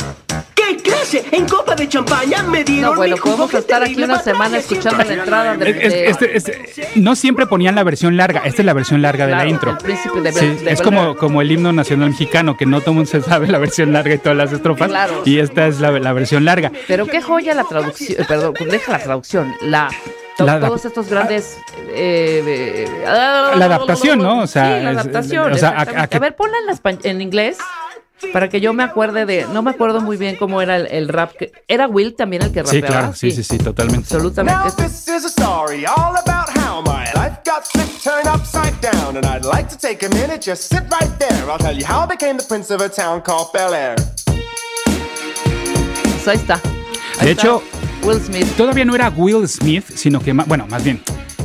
¿Qué clase? En copa de champaña me dieron No, bueno, mi jugo podemos que estar aquí una semana escuchando siempre. la entrada de... Es- de- este- este- no siempre ponían la versión larga, esta es la versión larga de claro, la intro. De Sí, de es como, como el himno nacional mexicano, que no todo el mundo se sabe la versión larga y todas las estrofas. Claro. Y esta es la, la versión larga. Pero qué joya la traducción, eh, perdón, deja la traducción, la, La todos estos grandes... eh, eh, La adaptación, ¿no? O sea, sí, la es- adaptación. o sea, a- a que- a ver, ponla en, en inglés para que yo me acuerde de... No me acuerdo muy bien cómo era el, el rap. que- ¿Era Will también el que Sí, rapeaba? claro, sí, sí, sí, totalmente. Absolutamente. Now this is a story all about how my life got flipped, turned upside down, and I'd like to take a minute, just sit right there. I'll tell you how I became the prince of a town called Bel Air. Pues ahí está. Ahí De está. hecho, Will Smith. Todavía no era Will Smith, sino que, bueno, más bien,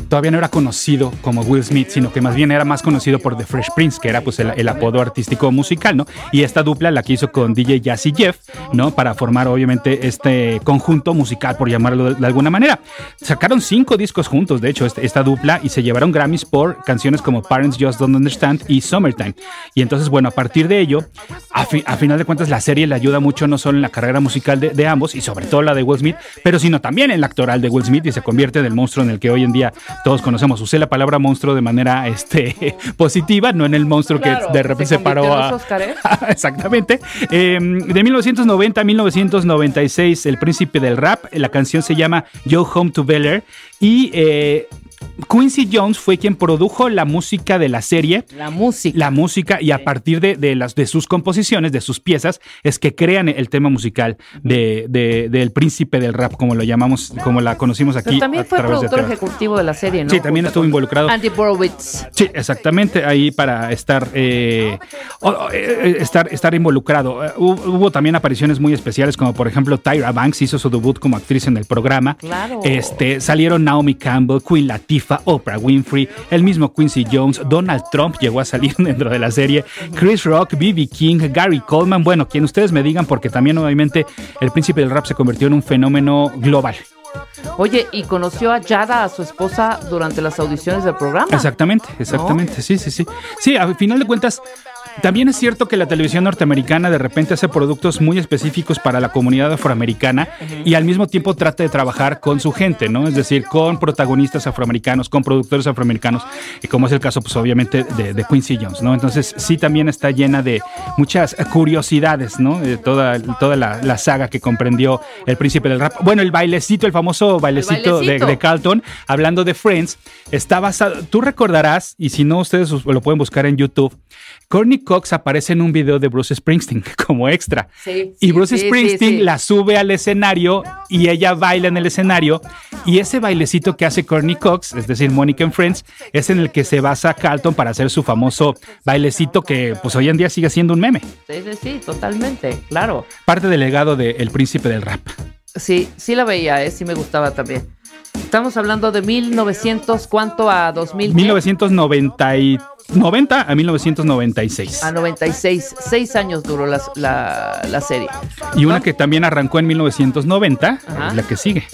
todavía no era conocido como Will Smith, sino que más bien era más conocido por The Fresh Prince, que era pues el, apodo artístico musical, ¿no? Y esta dupla la que hizo con DJ Jazzy Jeff, ¿no? Para formar obviamente este conjunto musical, por llamarlo de, alguna manera. Sacaron cinco discos juntos, de hecho, este- esta dupla, y se llevaron Grammys por canciones como Parents Just Don't Understand y Summertime. Y entonces, bueno, a partir de ello, a final de cuentas, la serie le ayuda mucho no solo en la carrera musical de, de ambos, y sobre todo la de Will Smith, pero sino también en la actoral de Will Smith, y se convierte en el monstruo en el que hoy en día todos conocemos. Usé la palabra monstruo de manera este, positiva, no en el monstruo Claro, que de repente se, paró a... los Óscares. Exactamente. Eh, de 1990 a 1996, El Príncipe del Rap. La canción se llama Yo Home to Bel Air. Y eh, Quincy Jones fue quien produjo la música de la serie. La música. La música, y a partir de, de las, de sus composiciones, de sus piezas, es que crean el tema musical de, de- del príncipe del rap, como lo llamamos, como la conocimos aquí. Pero también fue productor ejecutivo de la serie, ¿no? Sí, también estuvo involucrado. Andy Borowitz. Sí, exactamente, ahí para estar, eh, o, eh, estar, estar involucrado. Eh, hubo, hubo también apariciones muy especiales, como por ejemplo Tyra Banks hizo su debut como actriz en el programa. Claro. Este, salieron Naomi Campbell, Queen Latifah, Oprah Winfrey, el mismo Quincy Jones, Donald Trump llegó a salir dentro de la serie, Chris Rock, B.B. King, Gary Coleman, bueno, quien ustedes me digan, porque también obviamente el príncipe del rap se convirtió en un fenómeno global. Oye, y conoció a Yada, a su esposa, durante las audiciones del programa. Exactamente, exactamente, sí, sí, sí. Sí, al final de cuentas, también es cierto que la televisión norteamericana de repente hace productos muy específicos para la comunidad afroamericana y al mismo tiempo trata de trabajar con su gente, ¿no? Es decir, con protagonistas afroamericanos, con productores afroamericanos, y como es el caso, pues obviamente de, de Quincy Jones, ¿no? Entonces sí también está llena de muchas curiosidades, ¿no? De toda, toda la, la saga que comprendió el príncipe del rap. Bueno, el bailecito, el famoso bailecito, de- bailecito. de Carlton, hablando de Friends, está basado. Tú recordarás, y si no, ustedes us- lo pueden buscar en YouTube. Courtney Cox aparece en un video de Bruce Springsteen como extra. Sí, y Bruce Springsteen la sube al escenario y ella baila en el escenario. Y ese bailecito que hace Courtney Cox, es decir, Monica and Friends, es en el que se basa Carlton para hacer su famoso bailecito que pues hoy en día sigue siendo un meme. Sí, sí, sí, totalmente, claro. Parte del legado de El Príncipe del Rap. Sí, sí la veía, eh, sí me gustaba también. Estamos hablando de 1900, ¿cuánto a 2000? 1993. 90 a 1996. A 96, seis años duró la, la, la serie. Y una que también arrancó en 1990, Ajá. es la que sigue.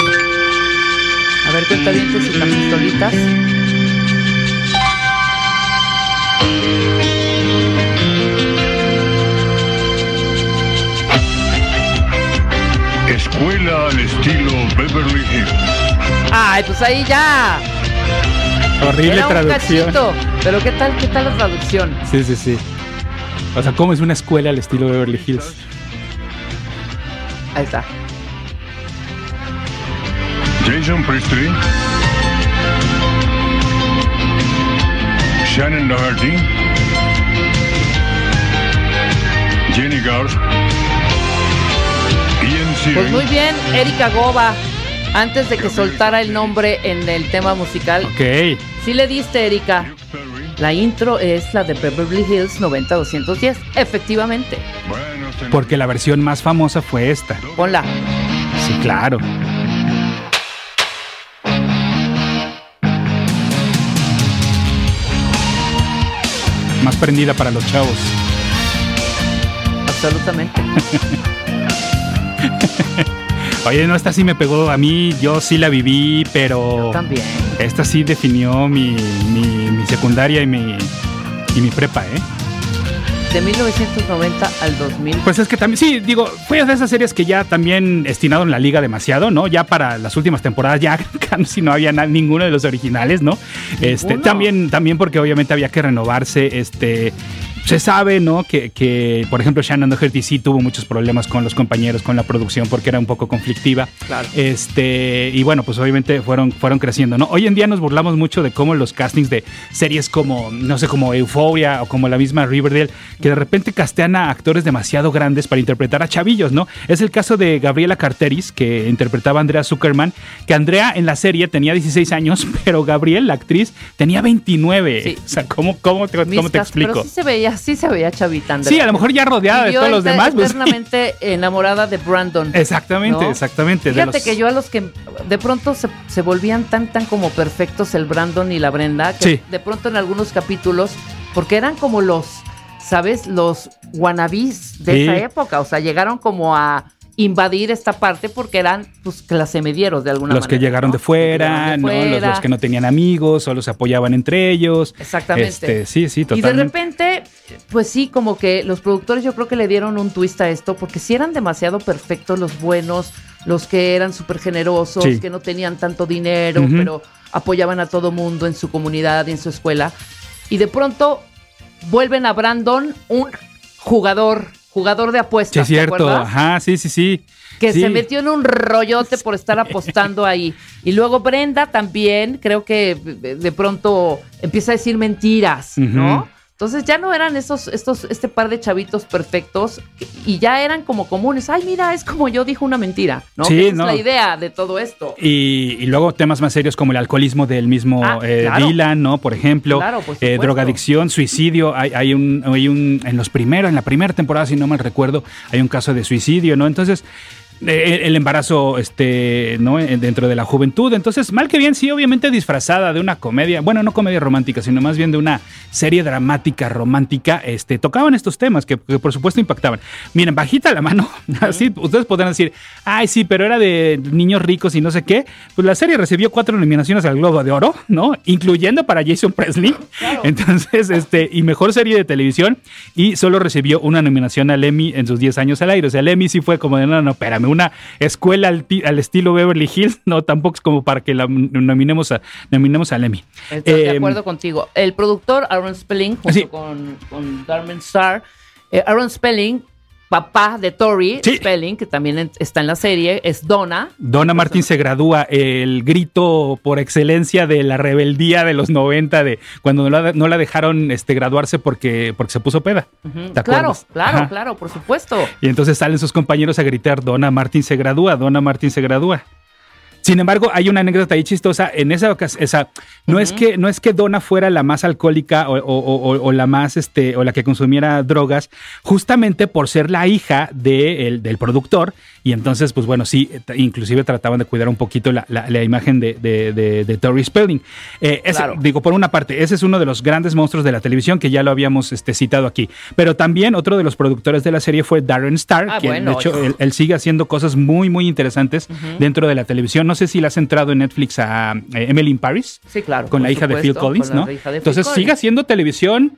A ver, cuenta bien tus pistolitas. Escuela al estilo Beverly Hills. Ay, pues ahí ya. Horrible Era un traducción. cachito. Pero ¿qué tal, qué tal la traducción? Sí, sí, sí. O sea, ¿cómo es una escuela al estilo Beverly Hills? Ahí está. Jason Priestley. Shannon Doherty. Jenny Garth. Ian Pues muy bien, Erika Goba. Antes de que soltara el nombre en el tema musical, Ok. Sí le diste, Erika. La intro es la de Beverly Hills 90210. Efectivamente. Porque la versión más famosa fue esta. Ponla. Sí, claro. Más prendida para los chavos. Absolutamente. Oye, no, esta sí me pegó a mí, yo sí la viví, pero Yo también. esta sí definió mi, mi- mi secundaria y mi, y mi prepa, ¿eh? De 1990 al 2000. Pues es que también, sí, digo, fue de esas series que ya también estinaron la liga demasiado, ¿no? Ya para las últimas temporadas ya casi no había ninguno de los originales, ¿no? Este, también, también porque obviamente había que renovarse, este. Se sabe, ¿no? Que, que, por ejemplo, Shannon Doherty sí tuvo muchos problemas con los compañeros, con la producción, porque era un poco conflictiva. Claro. Este, y bueno, pues obviamente fueron, fueron creciendo, ¿no? Hoy en día nos burlamos mucho de cómo los castings de series como, no sé, como Euphoria o como la misma Riverdale, que de repente castean a actores demasiado grandes para interpretar a chavillos, ¿no? Es el caso de Gabriela Carteris, que interpretaba a Andrea Zuckerman, que Andrea en la serie tenía 16 años, pero Gabriel, la actriz, tenía 29. Sí. O sea, ¿cómo, cómo, te, cómo te explico? Pero sí se veía, sí se veía chavita, Andrea. Sí, a lo mejor ya rodeada de todos los demás. pues, eternamente enamorada de Brandon. Exactamente, ¿no? exactamente. de Fíjate los- que yo a los que de pronto se, se volvían tan, tan como perfectos el Brandon y la Brenda, que Sí. de pronto en algunos capítulos, porque eran como los, ¿sabes? Los wannabes de Sí. esa época. O sea, llegaron como a invadir esta parte porque eran pues clase medieros de alguna los manera. que llegaron ¿no? de fuera, Los que llegaron de ¿no? Los, fuera. los que no tenían amigos, solo se apoyaban entre ellos. Exactamente. Este, sí, sí, Y de totalmente. repente, pues sí, como que los productores yo creo que le dieron un twist a esto, porque si eran demasiado perfectos los buenos, los que eran súper generosos, Sí. que no tenían tanto dinero, pero apoyaban a todo mundo en su comunidad y en su escuela. Y de pronto vuelven a Brandon un jugador, jugador de Sí, apuestas. es ¿te cierto. Ajá, sí, sí, sí. que Sí. se metió en un rollote por estar apostando ahí. Y luego Brenda también, creo que de de pronto empieza a decir mentiras, ¿no? Entonces ya no eran esos, estos, este par de chavitos perfectos y ya eran como comunes. Ay, mira, es como yo dijo una mentira, ¿no? Sí, esa no. Es la idea de todo esto. Y, y luego temas más serios como el alcoholismo del mismo Ah, eh, claro. Dylan, ¿no? Por ejemplo, Claro, por eh, drogadicción, suicidio. Hay, hay un, hay un, en los primeros, en la primera temporada, si no mal recuerdo, hay un caso de suicidio, ¿no? Entonces, el embarazo, este, ¿no? Eh, Dentro de la juventud. Entonces, mal que bien, sí, obviamente disfrazada de una comedia, bueno, no comedia romántica, sino más bien de una serie dramática romántica, este, tocaban estos temas que, que por supuesto impactaban. Miren, bajita la mano, así ustedes podrán decir, ay, sí, pero era de niños ricos y no sé qué. Pues la serie recibió cuatro nominaciones al Globo de Oro, ¿no? Incluyendo para Jason Presley. Entonces, este, y mejor serie de televisión, y solo recibió una nominación al Emmy en sus 10 años al aire. O sea, el Emmy sí fue como de, no, no, espérame, una escuela al, al estilo Beverly Hills, no, tampoco es como para que la nominemos, a, nominemos al Emmy. Estoy de Eh, acuerdo contigo. El productor Aaron Spelling, junto Sí. con, con Darmen Star, eh, Aaron Spelling, papá de Tori Sí. Spelling, que también está en la serie, es Donna. Donna Martín se gradúa, el grito por excelencia de la rebeldía de los 90, de cuando no la, no la dejaron este, graduarse porque, porque se puso peda. ¿Te Claro, claro, Ajá. claro, por supuesto. Y entonces salen sus compañeros a gritar, Donna Martín se gradúa, Donna Martín se gradúa. Sin embargo, hay una anécdota ahí chistosa. En esa ocasión, esa, no, es que, no es que Donna fuera la más alcohólica o, o- o- o la más, este, o la que consumiera drogas, justamente por ser la hija de el- del productor. Y entonces, pues bueno, sí, t- inclusive trataban de cuidar un poquito la, la- la imagen de, de, de- de Tori Spelling. Eh, ese- Claro. Digo, por una parte, ese es uno de los grandes monstruos de la televisión que ya lo habíamos este, citado aquí. Pero también otro de los productores de la serie fue Darren Star, Ah, quien bueno, de hecho él, él sigue haciendo cosas muy, muy interesantes dentro de la televisión. No sé si le has entrado en Netflix a eh, Emily in Paris Sí, claro. con la hija de Phil Collins, ¿no? hija de Phil Entonces Collins. sigue haciendo televisión.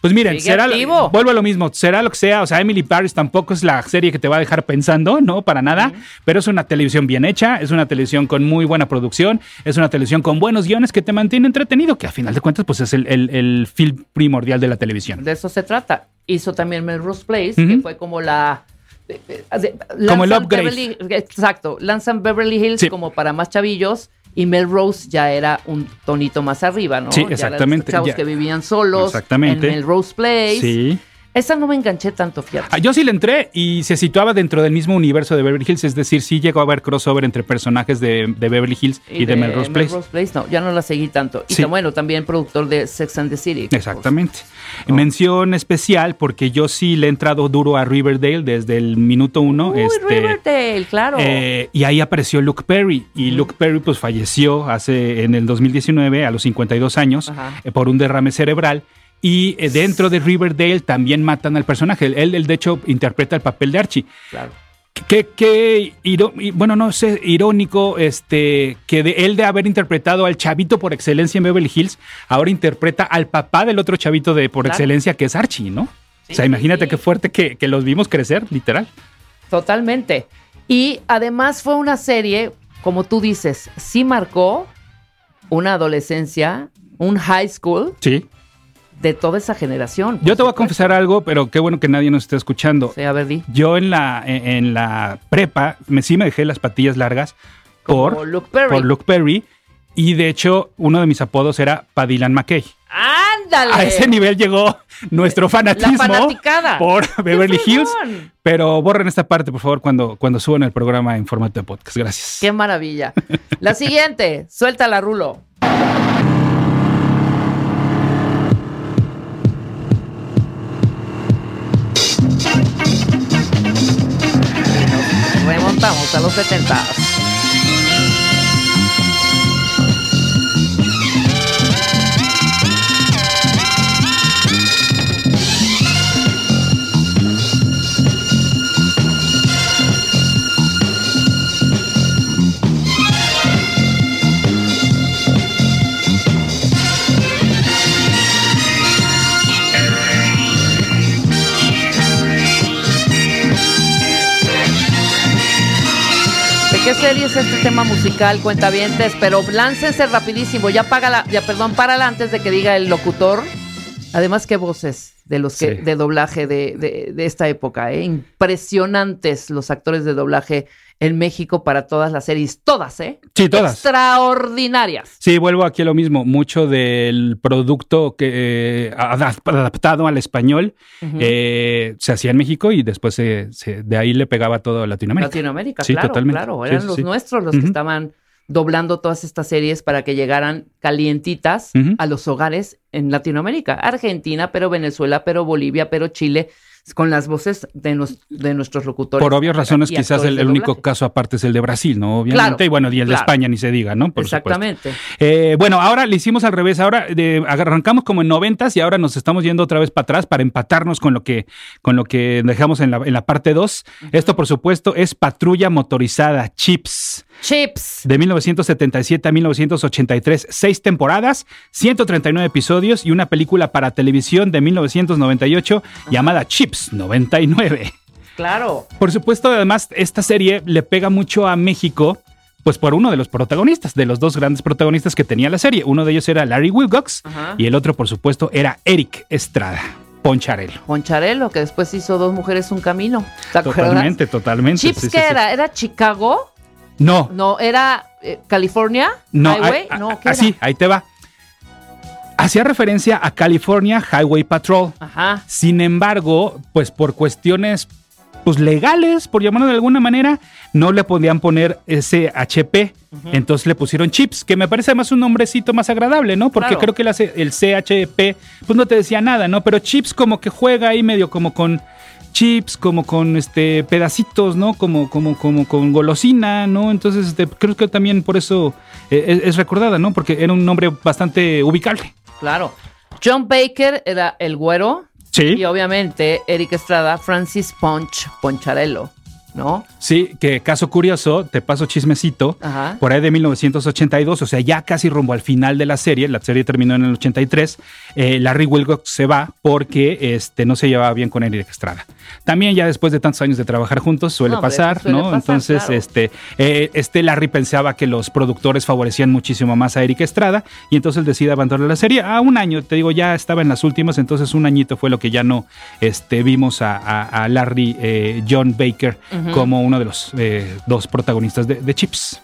Pues miren, será, activo. vuelvo a lo mismo, será lo que sea, o sea, Emily Paris tampoco es la serie que te va a dejar pensando, no, para nada, pero es una televisión bien hecha, es una televisión con muy buena producción, es una televisión con buenos guiones que te mantiene entretenido, que a final de cuentas pues es el, el, el film primordial de la televisión. De eso se trata. Hizo también Melrose Place, que fue como la... de- de- de- Como el upgrade. Beverly- exacto. Lanzan Beverly Hills Sí. como para más chavillos y Melrose ya era un tonito más arriba, ¿no? Sí, Ya exactamente, Chavos ya. que vivían solos Exactamente. en Melrose Place. Sí. Esa no me enganché tanto, fíjate. Ah, yo sí le entré y se situaba dentro del mismo universo de Beverly Hills, es decir, sí llegó a haber crossover entre personajes de, de Beverly Hills y, de, Melrose Place. Melrose Place, no, ya no la seguí tanto. Y Sí. bueno, también productor de Sex and the City. Exactamente. Mención especial porque yo sí le he entrado duro a Riverdale desde el minuto uno. Uy, este, Riverdale, claro. eh, y ahí apareció Luke Perry. Y Luke Perry pues falleció hace en el 2019 a los 52 años eh, por un derrame cerebral. Y eh, dentro de Riverdale también matan al personaje. Él, él, de hecho, interpreta el papel de Archie. claro. Qué, qué bueno, no sé, irónico, este, que de él de haber interpretado al chavito por excelencia en Beverly Hills, ahora interpreta al papá del otro chavito de por Claro. excelencia, que es Archie, ¿no? Sí, o sea, imagínate sí. qué fuerte que, que los vimos crecer, literal. Totalmente. Y además fue una serie, como tú dices, sí marcó una adolescencia, un high school Sí. De toda esa generación. Yo te voy a confesar algo, pero qué bueno que nadie nos esté escuchando. Sí, a ver, di. Yo en la, en, en la prepa, me, sí me dejé las patillas largas Como por Luke Perry. por Luke Perry. Y de hecho, uno de mis apodos era Padilan McKay. ¡Ándale! A ese nivel llegó nuestro fanatismo por Beverly ¡Qué Hills. Pero borren esta parte, por favor, cuando, cuando suban el programa en formato de podcast. Gracias. ¡Qué maravilla! La siguiente, suéltala, Rulo. Remontamos a los 70. Qué serie es este tema musical, cuentavientes? Pero láncense rapidísimo, ya págala, ya perdón, párala antes de que diga el locutor. Además, qué voces de los que, Sí. de doblaje de, de- de esta época, ¿eh? Impresionantes los actores de doblaje en México para todas las series, todas, ¿eh? Sí, todas. Extraordinarias. Sí, vuelvo aquí a lo mismo. Mucho del producto que eh, adap- adaptado al español eh, se hacía en México y después se- se- de ahí le pegaba todo a Latinoamérica. Latinoamérica, Sí, claro, totalmente. claro. Eran sí, los sí. nuestros los que estaban doblando todas estas series para que llegaran calientitas a los hogares en Latinoamérica. Argentina, pero Venezuela, pero Bolivia, pero Chile, con las voces de, nos- de nuestros locutores. Por obvias razones, quizás el, único caso aparte es el de Brasil, ¿no? Obviamente. Claro, y bueno, y el claro. de España ni se diga, ¿no? Por. Exactamente. Eh, bueno, ahora le hicimos al revés. Ahora de- arrancamos como en noventas y ahora nos estamos yendo otra vez para atrás para empatarnos con lo que, con lo que dejamos en la, en la parte 2. Esto, por supuesto, es Patrulla Motorizada Chips. Chips. De 1977 a 1983, seis temporadas, 139 episodios y una película para televisión de 1998 llamada Chips 99. Claro. Por supuesto, además, esta serie le pega mucho a México, pues por uno de los protagonistas, de los dos grandes protagonistas que tenía la serie. Uno de ellos era Larry Wilcox Ajá. y el otro, por supuesto, era Eric Estrada, Poncharelo. Poncharelo, que después hizo Dos Mujeres Un Camino. Totalmente, totalmente. ¿Chips sí, sí, qué sí. era? ¿Era Chicago? No, No, ¿era eh, California? no, Highway? no, así, ahí te va. Hacía referencia a California Highway Patrol. Ajá. Sin embargo, pues por cuestiones pues legales, por llamarlo de alguna manera, no le podían poner ese HP. Entonces le pusieron chips, que me parece además un nombrecito más agradable, ¿no? Porque Claro. creo que el, el CHP, pues no te decía nada, ¿no? Pero chips como que juega ahí medio como con chips, como con este pedacitos, ¿no? Como, como, como con golosina, ¿no? Entonces este, creo que también por eso eh, es, es recordada, ¿no? Porque era un nombre bastante ubicable. Claro. John Baker era el güero. Sí. Y obviamente Eric Estrada, Francis Ponch, Poncharello, ¿no? Sí, que caso curioso, te paso chismecito, Ajá. por ahí de 1982, o sea, ya casi rumbo al final de la serie, la serie terminó en el 83, eh, Larry Wilcox se va porque este, no se llevaba bien con Eric Estrada. También ya después de tantos años de trabajar juntos suele No, pasar, suele ¿no? pasar, Entonces, claro. este, eh, este Larry pensaba que los productores favorecían muchísimo más a Eric Estrada y entonces él decide abandonar la serie. A un año, te digo, ya estaba en las últimas, entonces un añito fue lo que ya no este, vimos a, a- a Larry eh, John Baker Como uno de los eh, dos protagonistas de, de Chips.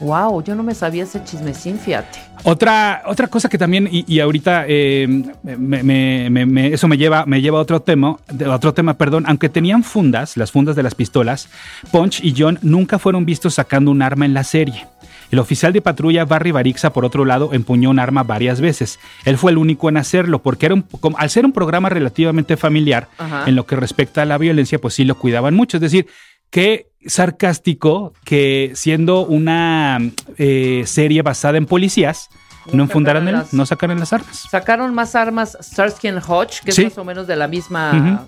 Wow, yo no me sabía ese chismecín, fíjate. Otra, otra cosa que también, y, y ahorita eh, me- me- me- me- eso me lleva, me lleva a otro tema, de- otro tema, perdón, aunque tenían fundas, las fundas de las pistolas, Punch y John nunca fueron vistos sacando un arma en la serie. El oficial de patrulla Barry Barixa, por otro lado, empuñó un arma varias veces. Él fue el único en hacerlo, porque era un- al ser un programa relativamente familiar, Ajá. en lo que respecta a la violencia, pues sí lo cuidaban mucho. Es decir, qué sarcástico que siendo una eh, serie basada en policías, no enfundaran el, las- no sacaran las armas. Sacaron más armas Starsky and Hodge, que Sí. es más o menos de la misma.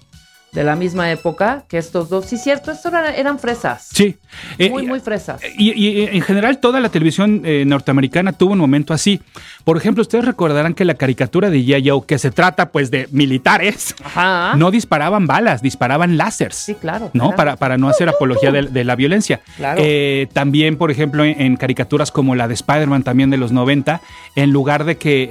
De la misma época que estos dos. Sí, cierto, estos eran, fresas. Sí. Eh, Muy, muy fresas. Y, y, en general toda la televisión eh, norteamericana tuvo un momento así. Por ejemplo, ustedes recordarán que la caricatura de G.I. Que se trata pues de militares, Ajá. no disparaban balas, disparaban láseres. Sí, claro. ¿no? Para, para no hacer apología de, de la violencia. Claro. Eh, también, por ejemplo, en, en caricaturas como la de Spider-Man también de los 90, en lugar de que eh,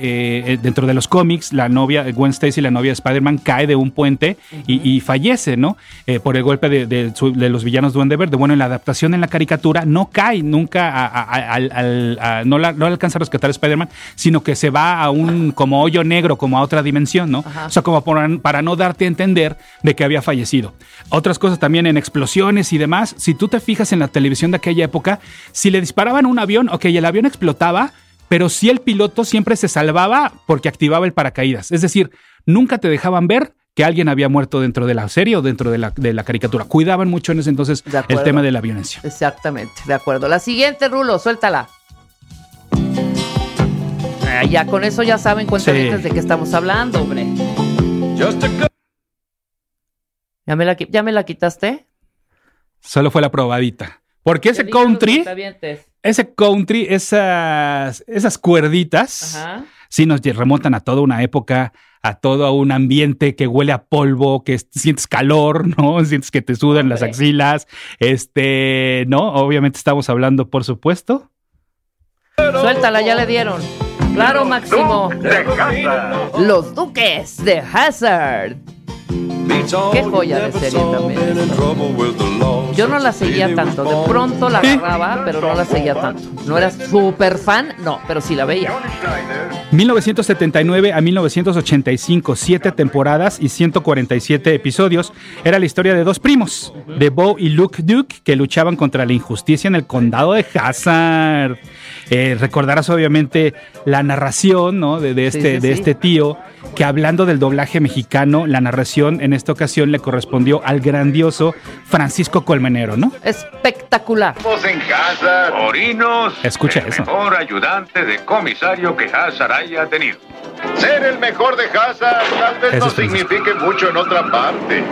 eh, dentro de los cómics la novia, Gwen Stacy, la novia de Spider-Man, cae de un puente y, y fallece, ¿no? Eh, por el golpe de, de los villanos Duende Verde. Bueno, en la adaptación en la caricatura no cae nunca, a- a- a- no, la, no la alcanza a rescatar a Spider-Man, sino que se va a un como hoyo negro, como a otra dimensión, ¿no? Ajá. O sea, como por- para no darte a entender de que había fallecido. Otras cosas también en explosiones y demás. Si tú te fijas en la televisión de aquella época, si le disparaban un avión, ok, el avión explotaba, pero si el piloto siempre se salvaba porque activaba el paracaídas. Es decir, nunca te dejaban ver que alguien había muerto dentro de la serie o dentro de la, de la caricatura. Cuidaban mucho en ese entonces el tema de la violencia. Exactamente, de acuerdo. La siguiente, Rulo, suéltala. Ah, ya con eso ya saben cuentavientes Sí. de qué estamos hablando, hombre. ¿Ya me, la, ¿Ya me la quitaste? Solo fue la probadita. Porque ese country, ese country, esas, esas cuerditas, Ajá. sí nos remontan a toda una época, a todo un ambiente que huele a polvo, que es- sientes calor, ¿no? Sientes que te sudan las axilas. Este, ¿no? Obviamente estamos hablando, por supuesto. Suéltala, ya le dieron. Claro, Máximo. Los Duques de Hazard. Qué joya de serie también. Yo no la seguía tanto. De pronto la agarraba, pero no la seguía tanto. No era súper fan, no, pero sí la veía. 1979 a 1985, siete temporadas y 147 episodios. Era la historia de dos primos, de Bo y Luke Duke, que luchaban contra la injusticia en el condado de Hazard. Eh, recordarás obviamente la narración ¿no? de, de Sí, este, sí, de sí. este tío, que hablando del doblaje mexicano, la narración en esta ocasión le correspondió al grandioso Francisco Colmenero, ¿no? Espectacular. Estamos en casa, Orinos. Escucha el eso. mejor ayudante de comisario que Hazard haya tenido. Ser el mejor de Hazard tal vez Eso no signifique mucho en otra parte.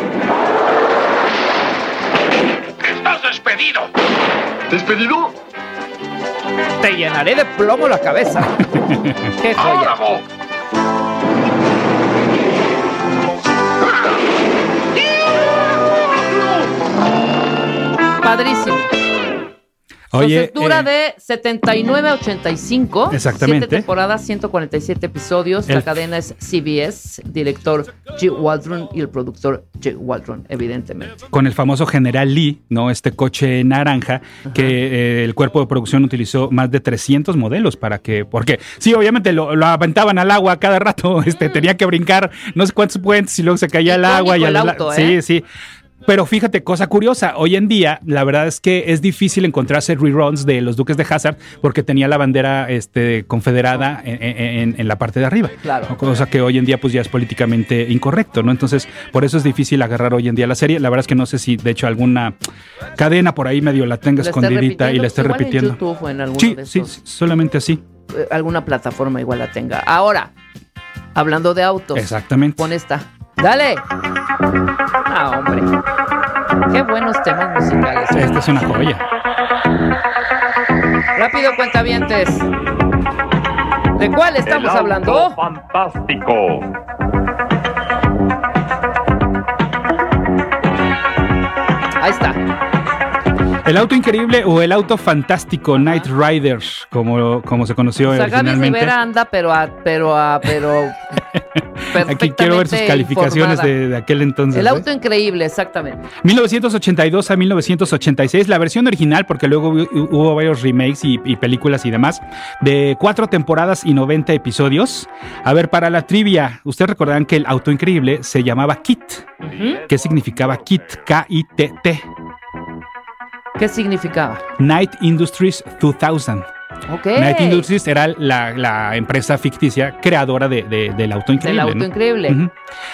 ¡Estás despedido! ¿Despedido? Te llenaré de plomo la cabeza. Qué ¡Ahora, joya. Padrísimo. Oye, Entonces dura eh, de 79 a 85. Exactamente. Siete temporadas, 147 episodios. La El- cadena es CBS, director G. Waldron y el productor G. Waldron, evidentemente. con el famoso General Lee, ¿no? Este coche naranja que eh, el cuerpo de producción utilizó más de 300 modelos para que, porque sí, obviamente lo, lo aventaban al agua cada rato, este, tenía que brincar no sé cuántos puentes y luego se caía al Mm. Icónico agua y el al- auto, sí, ¿eh? sí. Pero fíjate, cosa curiosa, hoy en día la verdad es que es difícil encontrarse reruns de los Duques de Hazard porque tenía la bandera este, confederada en, en- en la parte de arriba. Claro. Cosa que hoy en día pues ya es políticamente incorrecto, ¿no? Entonces, por eso es difícil agarrar hoy en día la serie. La verdad es que no sé si de hecho alguna cadena por ahí medio la tenga escondidita y repitiendo, la esté igual en repitiendo. YouTube o en alguno sí, de sí, estos. sí, solamente así. eh, alguna plataforma igual la tenga. Ahora, hablando de autos, Exactamente. pon esta. ¡Dale! Ah, hombre. Qué buenos temas musicales. Esta es una joya. Rápido, cuentavientes. ¿De cuál estamos El hablando? Fantástico. Ahí está. El auto increíble o el auto fantástico Night Rider, como, como se conoció O sea, Gaby originalmente. Rivera anda, pero a, pero a, pero Aquí quiero ver sus calificaciones de, de, aquel entonces. El ¿eh? auto increíble, exactamente. 1982 a 1986, la versión original, porque luego hubo varios remakes y, y, películas y demás, de cuatro temporadas y 90 episodios. A ver, para la trivia, ustedes recordarán que el auto increíble se llamaba KIT. Uh -huh. ¿Qué significaba KIT? K-I-T-T. ¿Qué significaba? Night Industries 2000. Okay. Night Industries era la, la empresa ficticia creadora de, de, del auto increíble. Del auto ¿no? increíble. Uh -huh.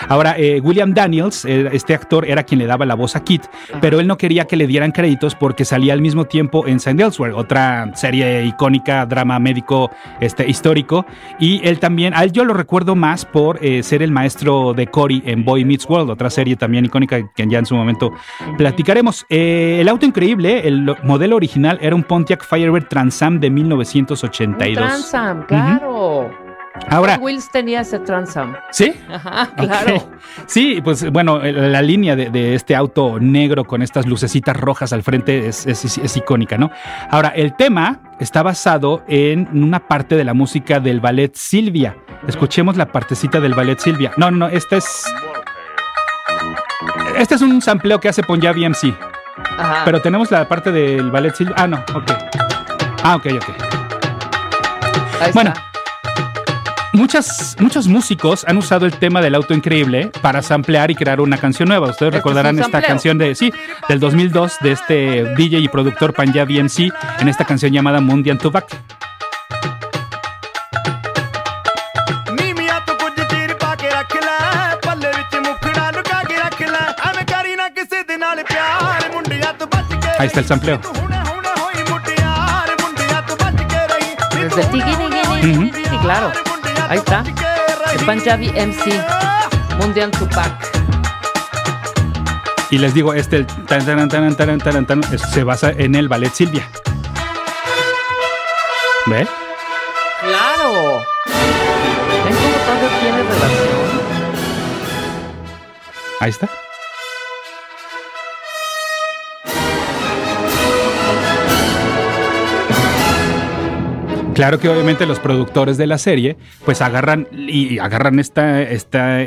Ahora, eh, William Daniels, eh, este actor, era quien le daba la voz a Kit, Ajá. pero él no quería que le dieran créditos porque salía al mismo tiempo en St. Elsewhere, otra serie icónica, drama médico este, histórico. Y él también, a él yo lo recuerdo más por eh, ser el maestro de Cory en Boy Meets World, otra serie también icónica que ya en su momento platicaremos. Eh, el auto increíble, el modelo original era un Pontiac Firebird Transam de 1982. Un Transam, claro. Uh -huh. Ahora, Wheels tenía ese Transam. ¿Sí? Ajá, claro. Okay. Sí, pues bueno, la línea de, de, este auto negro con estas lucecitas rojas al frente es, es, es, icónica, ¿no? Ahora, el tema está basado en una parte de la música del ballet Silvia. Escuchemos la partecita del ballet Silvia. No, no, no, esta es. Este es un sampleo que hace Punjabi MC. Ajá. Pero tenemos la parte del ballet Silvia. Ah, no, ok. Ah, ok, ok. Ahí bueno. Está. Muchas, muchos músicos han usado el tema del auto increíble para samplear y crear una canción nueva. Ustedes este recordarán es esta canción de, sí, del 2002 de este DJ y productor Punjabi MC en esta canción llamada Mundian Tubac. Ahí está el sampleo. Desde tiki, tiki, tiki, uh -huh. sí, claro. Ahí está. El Punjabi MC. Mundial Tupac. Y les digo, este tan, tan, tan, tan, tan, tan, se basa en el ballet Silvia. ¿Ve? Claro. ¿Ven cómo todo tiene relación? Ahí está. Claro que obviamente los productores de la serie pues agarran y agarran esta, esta,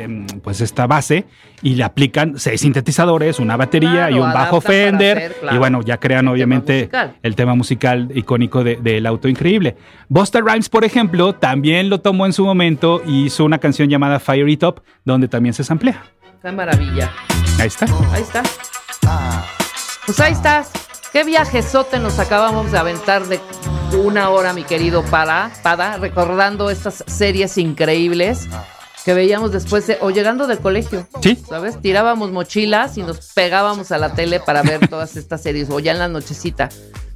pues esta base y le aplican seis sintetizadores, una batería claro, y un bajo Fender hacer, claro, y bueno, ya crean el obviamente tema el tema musical icónico del de, auto increíble. Busta Rhymes, por ejemplo, también lo tomó en su momento y hizo una canción llamada Fire It Up donde también se samplea. Qué maravilla. Ahí está. Ahí está. Pues ahí estás. Qué viajezote nos acabamos de aventar de una hora, mi querido Pada, Pada, recordando estas series increíbles que veíamos después de, o llegando del colegio. Sí. ¿Sabes? Tirábamos mochilas y nos pegábamos a la tele para ver todas estas series, o ya en la nochecita,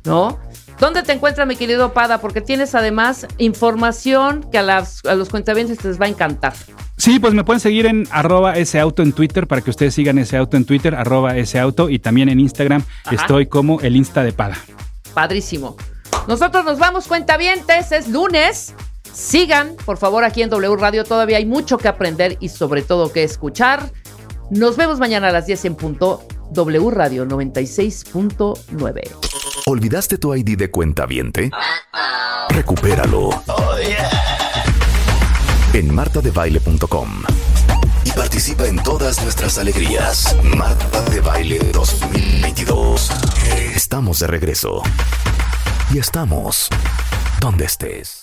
¿no? ¿Dónde te encuentras, mi querido Pada? Porque tienes además información que a, las, a los cuentavientes les va a encantar. Sí, pues me pueden seguir en arroba ese auto en Twitter para que ustedes sigan ese auto en Twitter, arroba ese auto y también en Instagram Ajá. estoy como el Insta de Pada. Padrísimo. Nosotros nos vamos, cuentavientes, es lunes. Sigan, por favor, aquí en W Radio. Todavía hay mucho que aprender y sobre todo que escuchar. Nos vemos mañana a las 10 en punto. W Radio 96.9. ¿Olvidaste tu ID de cuenta viente? Recupéralo. Oh, yeah. En martadebaile.com. Y participa en todas nuestras alegrías. Marta de Baile 2022. Estamos de regreso. Y estamos donde estés.